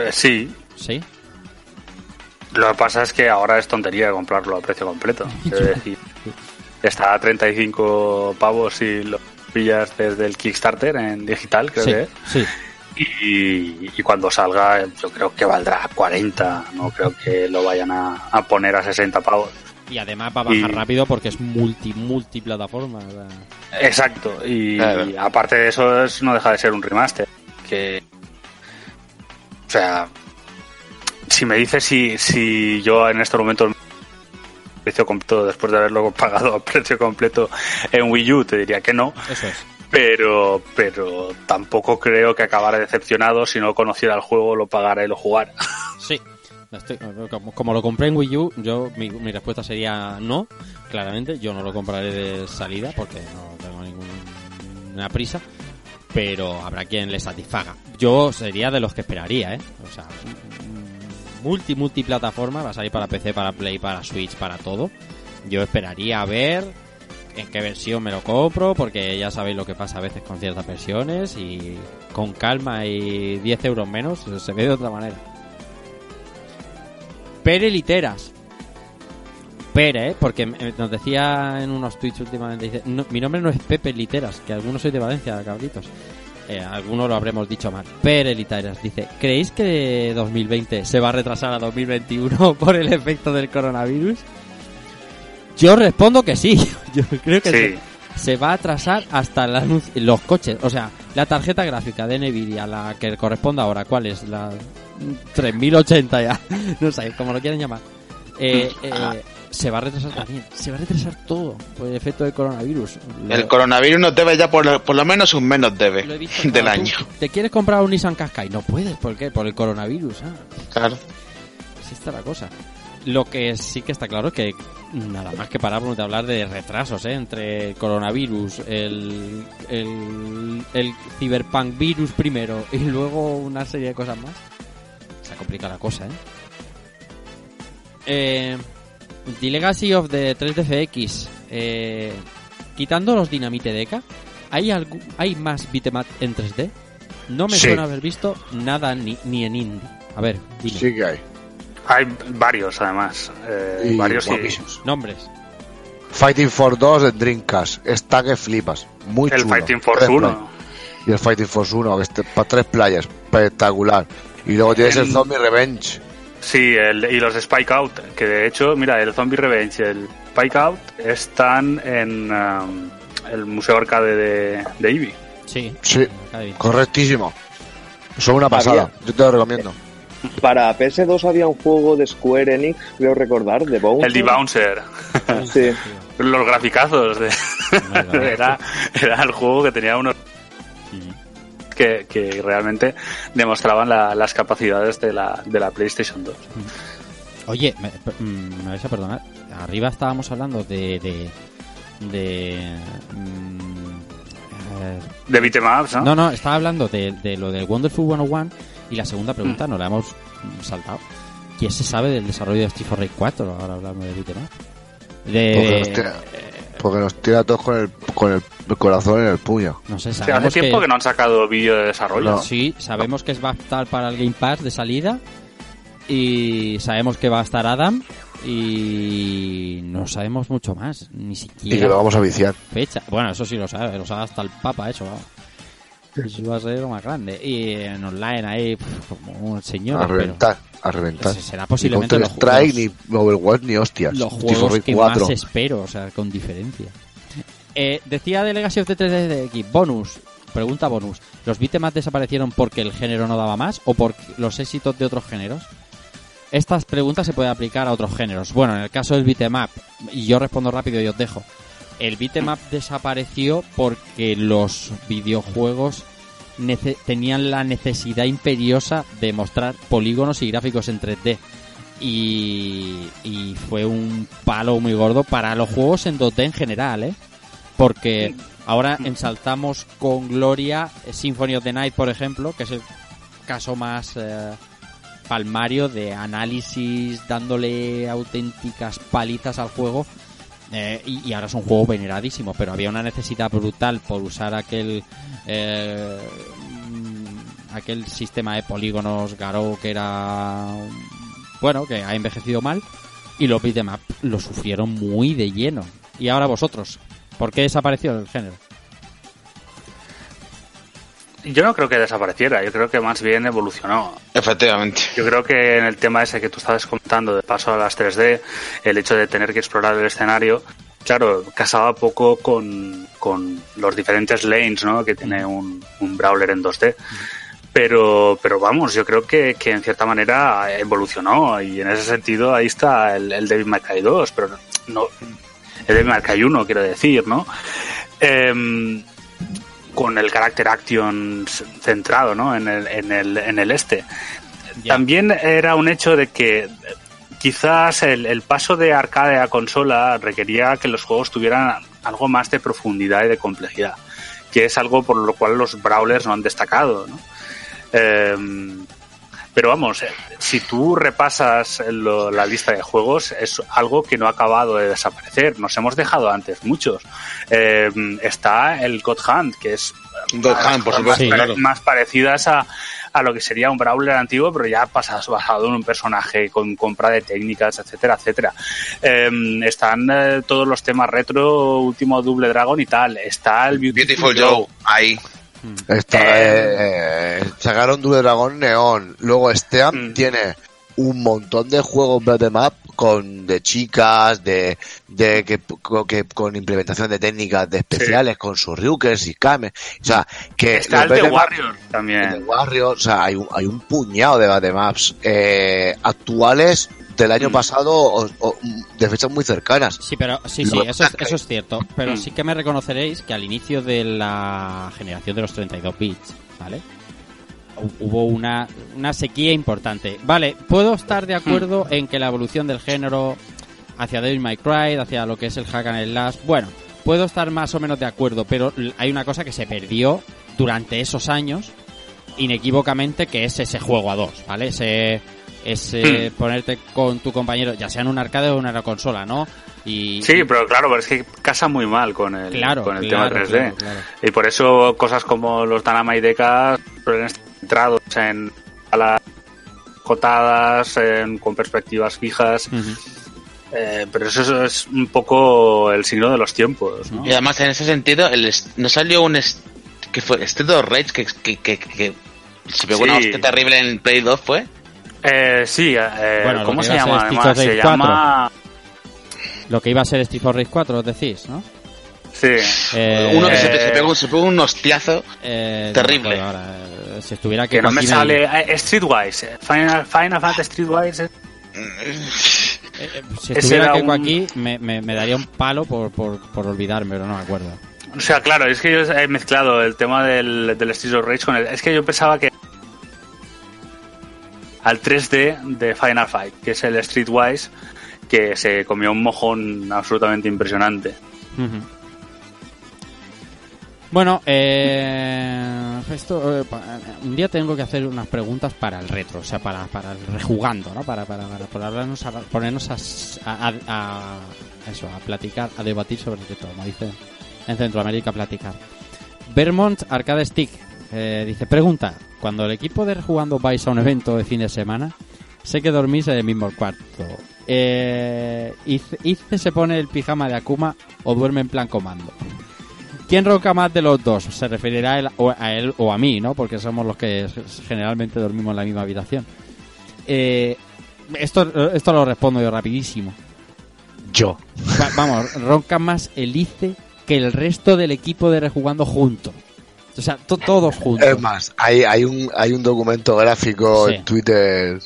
Eh, sí, ¿Sí? Lo que pasa es que ahora es tontería comprarlo a precio completo. Es decir, está a 35 pavos si lo pillas desde el Kickstarter en digital, creo sí, que es. sí. Y, y cuando salga, yo creo que valdrá 40. No creo que lo vayan a, a poner a 60 pavos. Y además va a bajar Y- rápido porque es multi, multiplataforma. Exacto. Y, Claro. y aparte de eso, es, no deja de ser un remaster. Que. O sea. Si me dices si, si yo en estos momentos precio completo después de haberlo pagado a precio completo en Wii U te diría que no Eso es. pero pero tampoco creo que acabara decepcionado si no conociera el juego lo pagara y lo jugara Sí. Estoy- como, como lo compré en Wii U, yo mi, mi respuesta sería no, claramente. Yo no lo compraré de salida porque no tengo ninguna prisa. Pero habrá quien le satisfaga. Yo sería de los que esperaría, ¿eh? O sea, mm, multi, multiplataforma, va a salir para PC, para Play, para Switch, para todo. Yo esperaría a ver en qué versión me lo compro, porque ya sabéis lo que pasa a veces con ciertas versiones y con calma y 10 euros menos se ve de otra manera. Pere Pere, ¿eh? porque me- nos decía en unos tweets últimamente, dice, "No, mi nombre no es Pepe Literas, que algunos sois de Valencia, cabritos. Eh, algunos lo habremos dicho mal. Pere Literas dice, ¿creéis que 2020 se va a retrasar a 2021 por el efecto del coronavirus? Yo respondo que sí. Yo creo que Sí. se, se va a atrasar hasta anuncio- los coches. O sea, la tarjeta gráfica de Nvidia, la que corresponde ahora, ¿cuál es? La 3080 ya. No sé, como lo quieren llamar. Eh, eh, se va a retrasar también. Se va a retrasar todo por el efecto del coronavirus. Lo- El coronavirus nos debe ya por, lo- por lo menos un mes nos debe visto, del claro, año. tú ¿Te quieres comprar un Nissan Qashqai? No puedes, ¿por qué? Por el coronavirus. Ah, Claro. así está la cosa. Lo que sí que está claro es que nada más que paramos de hablar de retrasos, ¿eh? Entre el coronavirus, el, el, el cyberpunk virus primero y luego una serie de cosas más. Se ha complicado la cosa, ¿eh? eh The Legacy of the 3DFX. Eh, quitando los Dynamite Deca, ¿hay, ¿hay más beat'em up en 3D? No me Sí. suena haber visto nada ni, ni en indie. A ver, dime. Sí que hay. Hay varios, además. Eh, Y varios guapísimos. Nombres. Fighting for 2 en Dreamcast. Está que flipas. Muy El chulo. Fighting Force Tres 1. play- Y el Fighting Force 1, que está para tres playas. Espectacular. Y luego tienes el, El- Zombie Revenge. Sí, el, y los Spike Out, que de hecho, mira, el Zombie Revenge y el Spike Out están en um, el Museo Arcade de, de Eevee. Sí. Sí, correctísimo. Son una pasada. Había- Yo te lo recomiendo. Para PS2 había un juego de Square Enix, creo recordar, de Bouncer. El D-Bouncer. Sí. Los graficazos. De... Era, era el juego que tenía unos que, que realmente demostraban la- las capacidades de la, de la PlayStation 2. Oye, me, mm, me vais a perdonar. Arriba estábamos hablando de. de. de. mm, De beatemaps, ¿no? no, no, estaba hablando de, de lo del Wonderful 101 y la segunda pregunta nos la hemos mm, saltado. ¿Quién se sabe del desarrollo de Rage 4? Ahora hablamos de nos De, tira, porque nos tira a todos con el, con el corazón en el puño. no sé, O sea, hace tiempo que... que, no han sacado vídeo de desarrollo. No. Sí, sabemos que es va a estar para el Game Pass de salida y sabemos que va a estar Adam y no sabemos mucho más, ni Y siquiera que lo vamos a viciar. fecha. Bueno, eso sí lo sabe, lo sabe hasta el Papa eso. Eso va a ser lo más grande. Y en online ahí, pf, como un señor. A reventar, a reventar. Será Ni posiblemente Counter los Strike, juegos- ni Overwatch, ni hostias. los juegos que 4. más espero, o sea, con diferencia. Eh, decía de Legacy of the 3DX, bonus, pregunta bonus. ¿Los beatemaps desaparecieron porque el género no daba más o por los éxitos de otros géneros? Estas preguntas se pueden aplicar a otros géneros. Bueno, en el caso del beatmap, y yo respondo rápido y os dejo. El beatmap desapareció porque los videojuegos tenían la necesidad imperiosa de mostrar polígonos y gráficos en 3D. Y, y fue un palo muy gordo para los juegos en 2D en general, ¿eh? Porque ahora ensaltamos con gloria Symphony of the Night, por ejemplo, que es el caso más eh, palmario de análisis dándole auténticas palizas al juego. Eh, y, y ahora es un juego veneradísimo, pero había una necesidad brutal por usar aquel eh, mm, aquel sistema de polígonos Garou que era bueno, que ha envejecido mal y los beat'em up lo sufrieron muy de lleno. Y ahora vosotros, ¿por qué desapareció el género? Yo no creo que desapareciera, yo creo que más bien evolucionó. Efectivamente. Yo creo que en el tema ese que tú estabas comentando de paso a las 3D, el hecho de tener que explorar el escenario, claro, casaba poco con, con los diferentes lanes ¿no? que tiene un, un brawler en 2D. Pero, pero vamos, yo creo que, que en cierta manera evolucionó y en ese sentido ahí está el, el Devil May Cry 2, pero no, el Devil May Cry 1 quiero decir, ¿no? Em, con el carácter action centrado ¿no? en, el, en, el, en el este. También era un hecho de que quizás el, el paso de arcade a consola requería que los juegos tuvieran algo más de profundidad y de complejidad, que es algo por lo cual los brawlers no han destacado. ¿no? Em, pero vamos, eh, si tú repasas lo- la lista de juegos, es algo que no ha acabado de desaparecer. Nos hemos dejado antes muchos. Em, está el God Hand, que es God Hand, por más, supuesto, Sí. claro. más parecidas a, a lo que sería un brawler antiguo, pero ya pasas basado en un personaje con compra de técnicas, etcétera, etcétera. Em, están eh, todos los temas retro, último Double Dragon y tal. Está el Beautiful, Beautiful Joe, ahí. Está, eh, eh, sacaron Double Dragon Neon. Luego Steam Mm. tiene un montón de juegos beat'em up con de chicas, de, de que, que con implementación de técnicas de especiales, con sus Ryukers y Kame. O sea, que Está el de Warrior el de también. Warrior, o sea, hay un, hay un puñado de ups eh, actuales del año pasado o, o de fechas muy cercanas. Sí, pero sí, sí, eso es, eso es cierto. Pero Mm. sí que me reconoceréis que al inicio de la generación de los 32 bits, ¿vale? Hu- Hubo una, una sequía importante. Vale, puedo estar de acuerdo Mm. en que la evolución del género hacia Devil May Cry, hacia lo que es el hack and slash, bueno, puedo estar más o menos de acuerdo, pero hay una cosa que se perdió durante esos años, inequívocamente, que es ese juego a dos, ¿vale? Ese, ese ponerte con tu compañero, ya sea en un arcade o en una consola, ¿no? Y, Sí, pero claro, pero es que casa muy mal con el, Claro, con el claro, tema 3D. claro, claro. Y por eso cosas como los Dynamite Deca suelen estar centrados en a las cotadas, en- con perspectivas fijas. Eh, pero eso es- es un poco el signo de los tiempos, ¿no? Y además, en ese sentido, el est- no salió un. que fue? Street of Rage que, que, que, que se pegó una hostia terrible en Play 2, ¿fue? Eh, sí, eh, Bueno, lo ¿cómo que se llama? Además, se Rage llama... Lo que iba a ser Street for Rage 4, os decís, ¿no? Sí. Eh, Uno que se, eh, se pegó, se pegó un hostiazo. Eh, Terrible. no ahora, eh, si estuviera aquí Que no me sale... eh, Streetwise. eh, Final, Final Fantasy Streetwise. eh. eh, si ese estuviera era Keiko un- aquí, me, me- me daría un palo por, por, por olvidarme, pero no me acuerdo. O sea, claro, es que yo he mezclado el tema del, del Streets of Rage con el... Es que yo pensaba que... Al 3D de Final Fight, que es el Streetwise, que se comió un mojón absolutamente impresionante. Bueno, eh, esto, eh, un día tengo que hacer unas preguntas para el retro, o sea, para, para el rejugando, ¿no? Para, para, para, ponernos a, s- a- a- a- eso, a platicar, a debatir sobre el retro, como dicen en Centroamérica, platicar. Vermont Arcade Stick eh, dice, pregunta, cuando el equipo de rejugando vais a un evento de fin de semana, sé que dormís en el mismo cuarto. Eh, se pone el pijama de Akuma o duerme en plan comando. ¿Quién ronca más de los dos? Se referirá a él o a, él o a mí, ¿no? Porque somos los que generalmente dormimos en la misma habitación. Eh, esto, esto lo respondo yo rapidísimo. Yo. Va- vamos, ronca más el ICE que el resto del equipo de rejugando juntos. O sea, to- todos juntos. Es más, hay, hay, un, hay un documento gráfico Sí. en Twitter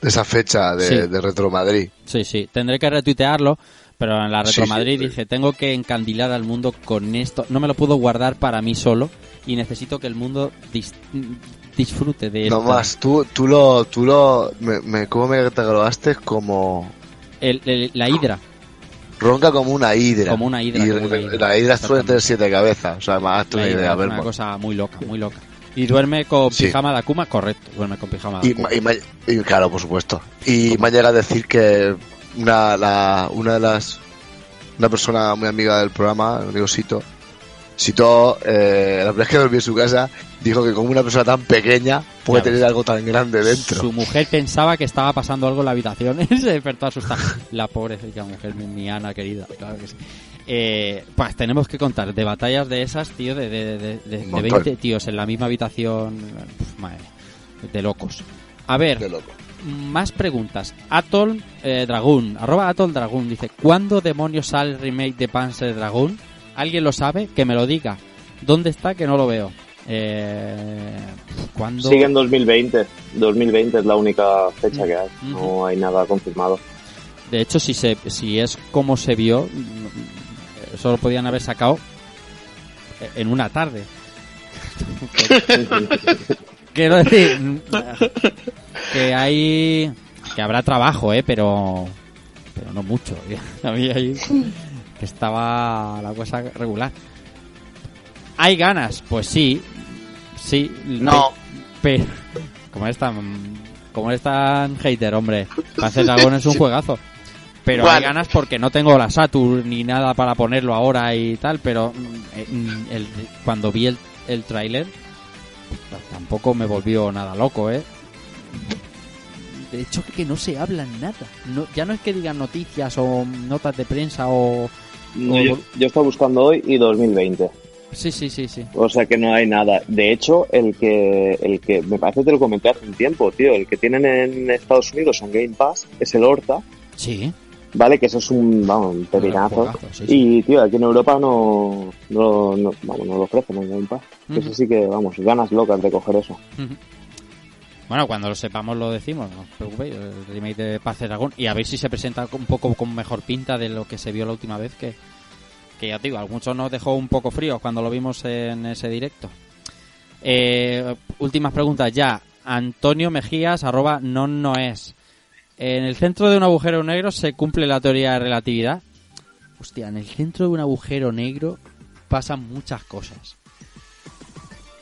de esa fecha de, Sí. de Retro Madrid. Sí, sí, tendré que retuitearlo, pero en la Retro Madrid sí. dije, tengo que encandilar al mundo con esto. No me lo puedo guardar para mí solo y necesito que el mundo dis- disfrute de esto. No más, tú, tú lo, tú lo, me, me, ¿cómo me catalogaste? Como El- el- la hidra. Ronca como una hidra. Como una hidra, Y como una hidra. la hidra suele tener siete cabezas, o sea, más hazte una idea, es una cosa muy loca, muy loca. Y duerme con Sí. pijama de Akuma, correcto, duerme con pijama de Akuma. ma- y claro, por supuesto. Y me llega a decir que una, la, una de las. Una persona muy amiga del programa, el amigo Sito, eh, la primera vez que dormí en su casa, dijo que como una persona tan pequeña puede tener algo tan grande dentro. Su mujer pensaba que estaba pasando algo en la habitación y se despertó asustada. La pobrecita mujer, mi, mi Ana querida, claro que sí. Eh, pues tenemos que contar de batallas de esas, tío, de, de, de, de- de Un montón. 20 tíos en la misma habitación. Madre, de locos. A ver, De loco. más preguntas. Atol eh, Dragoon, arroba Atol Dragoon, dice, ¿cuándo demonios sale el remake de Panzer Dragoon? ¿Alguien lo sabe? Que me lo diga. ¿Dónde está? Que no lo veo. Eh, ¿Cuándo? Sigue en 2020. 2020 es la única fecha que hay. No hay nada confirmado. De hecho, si, se, si es como se vio, mm, eso lo podían haber sacado en una tarde. Quiero decir que hay que habrá trabajo, eh, pero pero no mucho. Había ahí que estaba la cosa regular. Hay ganas, pues sí, sí. No. Pero como es tan como es tan hater, hombre, Panzer Dragon es un juegazo. Pero hay ganas porque no tengo la Saturn ni nada para ponerlo ahora y tal, pero mm, el- cuando vi el, el tráiler tampoco me volvió nada loco, ¿eh? De hecho que no se habla nada. No, ya no es que digan noticias o notas de prensa o... No, yo, yo estaba buscando hoy y 2020. Sí, sí, sí, sí. O sea que no hay nada. De hecho, el que, el que me parece que te lo comenté hace un tiempo, tío, el que tienen en Estados Unidos en Game Pass es el Horta, Sí. ¿vale? Que eso es un, vamos, un pepinazo. sí, sí. Y, tío, aquí en Europa no, no, no, vamos, no lo ofrecen en Game Pass. Eso sí que, vamos, ganas locas de coger eso. Bueno, cuando lo sepamos lo decimos, no os preocupéis, el remake de Panzer Dragon y a ver si se presenta un poco con mejor pinta de lo que se vio la última vez que, que ya te digo, a muchos nos dejó un poco frío cuando lo vimos en ese directo. Eh, últimas preguntas ya. Antonio Mejías, arroba non no es. En el centro de un agujero negro se cumple la teoría de relatividad. Hostia, en el centro de un agujero negro pasan muchas cosas.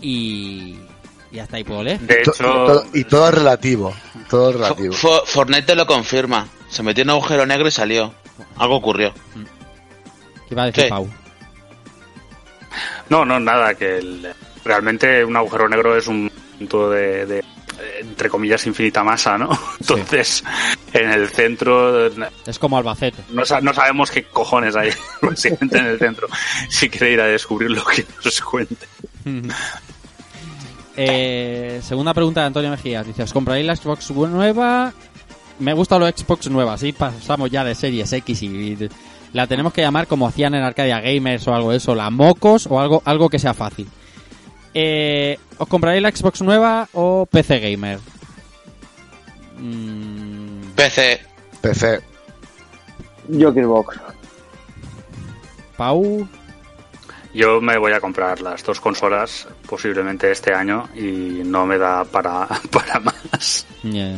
Y... Y hasta ahí puedo leer. De To- hecho, todo- y todo es relativo. Todo es relativo. Fo- Fortnite lo confirma. Se metió en un agujero negro y salió. Algo ocurrió. ¿Qué iba a decir ¿Qué? Pau? no, no, nada, que el- realmente un agujero negro es un punto de, de, entre comillas, infinita masa, ¿no? Entonces, en el centro, Es como Albacete. no, no sabemos qué cojones hay básicamente en el centro. Si quiere ir a descubrirlo, que nos cuente. Eh, segunda pregunta de Antonio Mejías. Dice, ¿os compraréis la Xbox nueva? Me gusta la Xbox nueva. Así pasamos ya de Series X y, y la tenemos que llamar como hacían en Arcadia Gamers o algo de eso. La Mocos o algo, algo que sea fácil. Eh, ¿Os compraréis la Xbox nueva o PC Gamer? Mm, PC. PC. Yo Xbox. Pau. Yo me voy a comprar las dos consolas posiblemente este año y no me da para, para más. Yeah.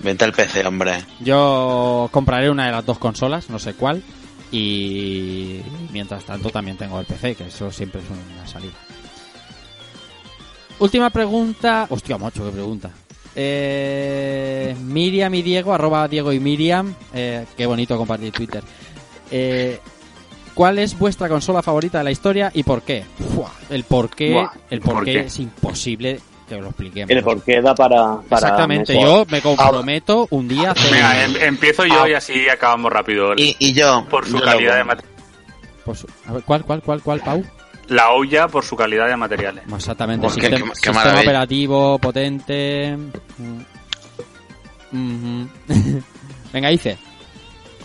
Vente al PC, hombre. Yo compraré una de las dos consolas, no sé cuál. Y mientras tanto también tengo el PC, que eso siempre es una salida. Última pregunta. Hostia, macho, qué pregunta. Eh, Miriam y Diego, arroba Diego y Miriam. Eh, qué bonito compartir Twitter. Eh, ¿Cuál es vuestra consola favorita de la historia y por qué? Fua, el por qué, el por, ¿por qué qué? es imposible que os lo expliquemos. El por qué da para. para Exactamente, yo me comprometo un día a hacer Venga, em- empiezo yo y así acabamos rápido. Y, y yo. por su yo calidad de ver, ¿cuál, cuál, cuál, cuál, Pau? La olla por su calidad de materiales. Exactamente, Pues qué- sistema, qué- qué sistema operativo potente. Mm. Venga, dice.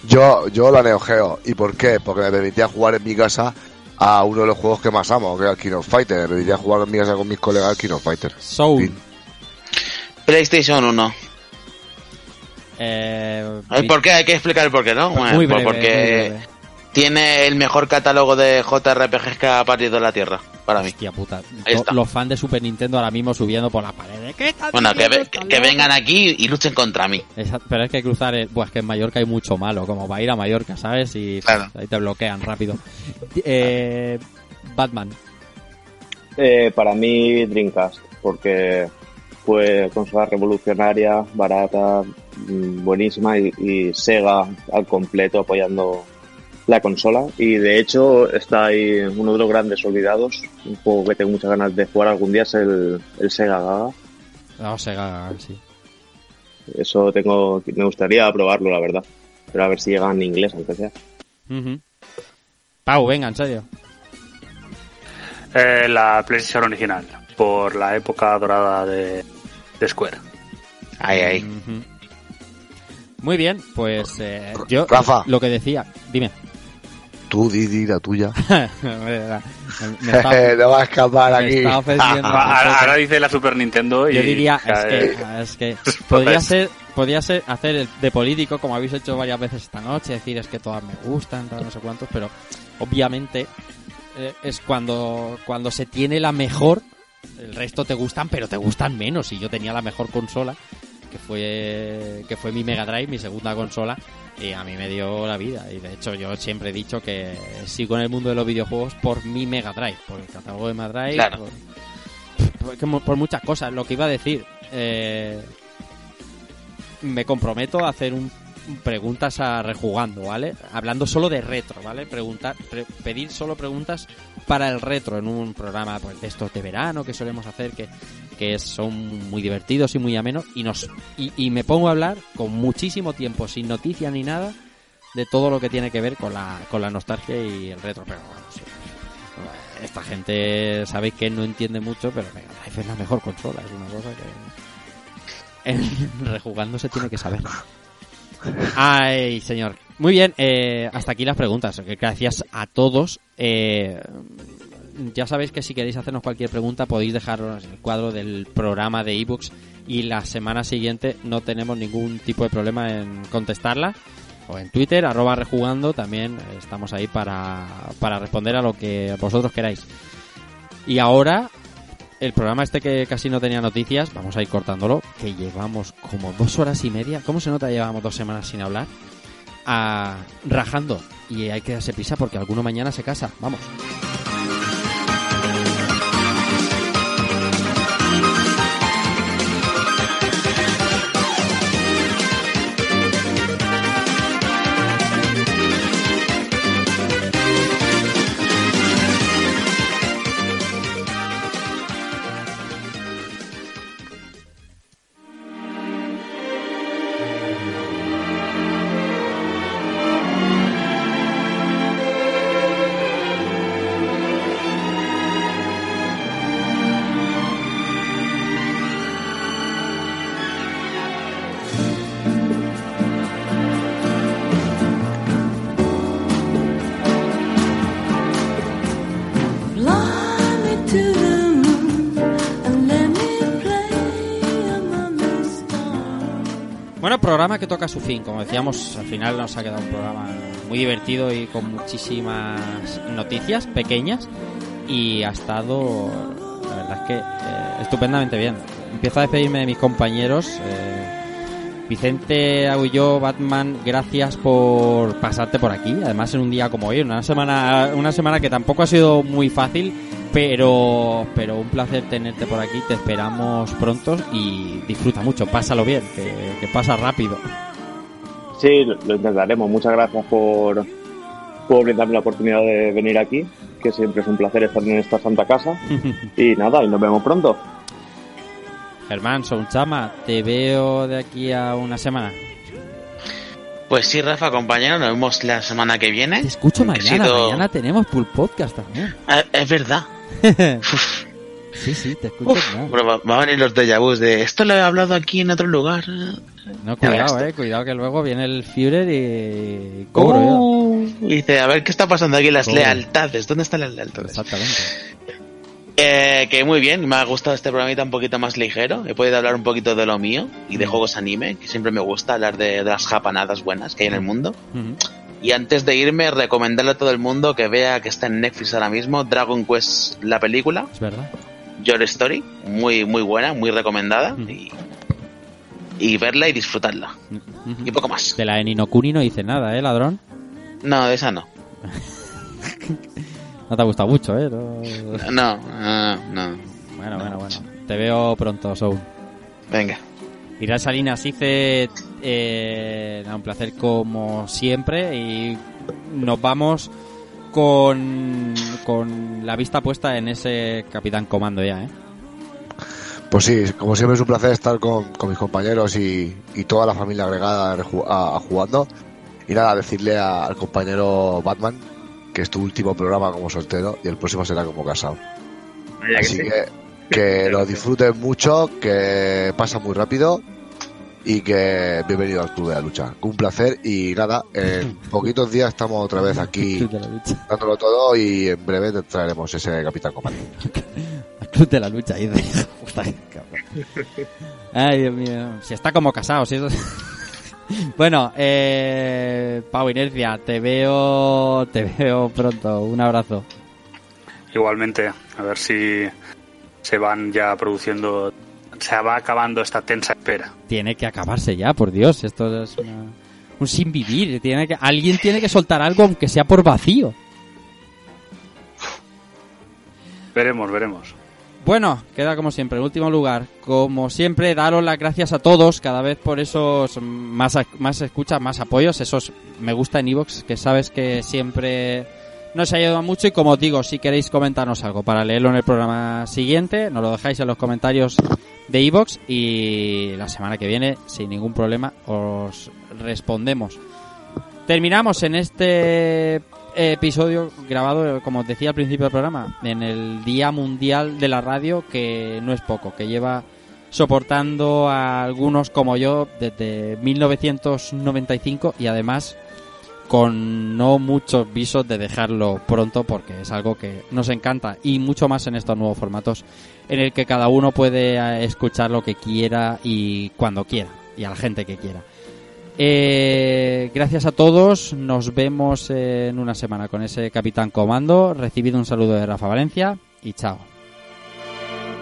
Yo, yo la Neo Geo. ¿Y por qué? Porque me permitía jugar en mi casa a uno de los juegos que más amo, que era el King of Fighter. Me permitía jugar en mi casa con mis colegas al King of Fighter. Soul. Fin. PlayStation 1. Eh, ¿El por qué? Hay que explicar el por qué, ¿no? Bueno, Muy breve, porque muy breve. Tiene el mejor catálogo de JRPGs que ha parido en la Tierra, para mí. Hostia puta. Los fans de Super Nintendo ahora mismo subiendo por la pared. ¿Qué Bueno, que, ve- que vengan aquí y luchen contra mí. Esa- pero es que cruzar el... Buah, es que en Mallorca hay mucho malo. Como va a ir a Mallorca, ¿sabes? Y Claro. ahí te bloquean rápido. Eh, Batman. Eh, para mí, Dreamcast, porque fue consola revolucionaria, barata, mm, buenísima y, y Sega al completo apoyando la consola. Y de hecho, está ahí uno de los grandes olvidados. Un juego que tengo muchas ganas de jugar algún día es el, el Sega Gaga. No, Sega, sí. Eso tengo, me gustaría probarlo, la verdad. Pero a ver si llega en inglés, aunque sea. Ujú. Pau, venga, en serio. Eh, la PlayStation original, por la época dorada de, de Square. Ahí, ahí. Muy bien, pues eh, yo Rafa. lo que decía, dime. Tú, Didi, la tuya. me, me está, no va a escapar aquí. Ah, ahora, dice la Super Nintendo y Yo diría, es que, es que podría ser, podría ser hacer el de político, como habéis hecho varias veces esta noche, decir es que todas me gustan, tal, no sé cuántos, pero obviamente eh, es cuando, cuando se tiene la mejor, el resto te gustan, pero te gustan menos. Y yo tenía la mejor consola, que fue, que fue mi Mega Drive, mi segunda consola, y a mí me dio la vida. Y de hecho yo siempre he dicho que sigo en el mundo de los videojuegos por mi Mega Drive, por el catálogo de Mega Drive, Claro. por, por, como- por muchas cosas. Lo que iba a decir, eh, me comprometo a hacer un preguntas a rejugando, ¿vale? Hablando solo de retro, ¿vale? Preguntar, pre- pedir solo preguntas para el retro en un programa pues, de estos de verano que solemos hacer que, que son muy divertidos y muy amenos y nos y, me pongo a hablar con muchísimo tiempo sin noticias ni nada de todo lo que tiene que ver con la, con la nostalgia y el retro, pero bueno, sí. esta gente sabéis que no entiende mucho, pero Mega es la mejor consola, es una cosa que en rejugando se tiene que saber. Ay, señor. Muy bien, eh, hasta aquí las preguntas. Gracias a todos. Eh, ya sabéis que si queréis hacernos cualquier pregunta podéis dejarnos en el cuadro del programa de ebooks y la semana siguiente no tenemos ningún tipo de problema en contestarla. O en Twitter, arroba rejugando, también estamos ahí para, para responder a lo que vosotros queráis. Y ahora, el programa este que casi no tenía noticias, vamos a ir cortándolo, que llevamos como dos horas y media. ¿Cómo se nota llevamos dos semanas sin hablar? A, rajando. Y hay que darse prisa porque alguno mañana se casa. Vamos. Programa que toca su fin. Como decíamos, al final nos ha quedado un programa muy divertido y con muchísimas noticias pequeñas. Y ha estado, la verdad es que, eh, estupendamente bien. Empiezo a despedirme de mis compañeros. eh, Vicente Agullo, Batman, gracias por pasarte por aquí. Además, en un día como hoy, una semana, una semana que tampoco ha sido muy fácil, pero, pero un placer tenerte por aquí. Te esperamos pronto y disfruta mucho, pásalo bien, que, que pasa rápido. Sí, lo intentaremos. Muchas gracias por, por brindarme la oportunidad de venir aquí, que siempre es un placer estar en esta santa casa. Y nada, y nos vemos pronto. Germán, son chama, te veo de aquí a una semana. Pues sí, Rafa, compañero, nos vemos la semana que viene. Te escucho mañana, sido- mañana tenemos Pool Podcast también. Ah, es verdad. sí, sí, te escucho va, va a venir los déjà vus de esto lo he hablado aquí en otro lugar. No, cuidado, eh, cuidado que luego viene el Führer y cobro. Uh, y dice, a ver qué está pasando aquí las Cobro. lealtades. ¿Dónde están las lealtades? Exactamente. Eh, que muy bien, me ha gustado este programita un poquito más ligero. He podido hablar un poquito de lo mío y de juegos anime, que siempre me gusta hablar de, de las japanadas buenas que hay en el mundo. Ujú. Y antes de irme, recomendarle a todo el mundo que vea que está en Netflix ahora mismo Dragon Quest, la película, Es verdad. Your Story, muy, muy buena, muy recomendada. Mm. Y, y verla y disfrutarla. Y poco más. De la de Ninokuni no dice nada, ¿eh, ladrón? No, de esa no. No te ha gustado mucho, ¿eh? No- No, no, no. Bueno, bueno, bueno. Te veo pronto, Soul. Venga. Irán Salinas dice eh, un placer como siempre y nos vamos con, con la vista puesta en ese Capitán Comando ya, ¿eh? Pues sí, como siempre es un placer estar con, con mis compañeros y, y toda la familia agregada a, jugando. Y nada, decirle a- al compañero Batman que es tu último programa como soltero y el próximo será como casado. Así que que lo disfruten mucho, que pasa muy rápido y que bienvenido al Club de la Lucha. Un placer y nada, en poquitos días estamos otra vez aquí Club de la lucha. dándolo todo y en breve te traeremos ese Capitán Comando. Al Club de la lucha. Ay, Dios mío. Si está como casado, si eso... Bueno, eh, Pau Inercia, te veo, te veo pronto. Un abrazo. Igualmente, a ver si se van ya produciendo, se va acabando esta tensa espera. Tiene que acabarse ya, por Dios. Esto es una- un sin vivir. Tiene que, alguien tiene que soltar algo, aunque sea por vacío. Veremos, veremos. Bueno, queda como siempre, en último lugar. Como siempre, daros las gracias a todos, cada vez por esos más, más escuchas, más apoyos. Esos me gusta en Evox, que sabes que siempre nos ayuda mucho. Y como os digo, si queréis comentarnos algo para leerlo en el programa siguiente, nos lo dejáis en los comentarios de Evox. Y la semana que viene, sin ningún problema, os respondemos. Terminamos en este episodio grabado, como os decía al principio del programa, en el Día Mundial de la Radio, que no es poco, que lleva soportando a algunos como yo desde 1995 y además con no muchos visos de dejarlo pronto porque es algo que nos encanta y mucho más en estos nuevos formatos en el que cada uno puede eh, escuchar lo que quiera y cuando quiera y a la gente que quiera. Eh, gracias a todos, nos vemos en una semana con ese Capitán Comando. Recibido un saludo de Rafa Valencia y chao.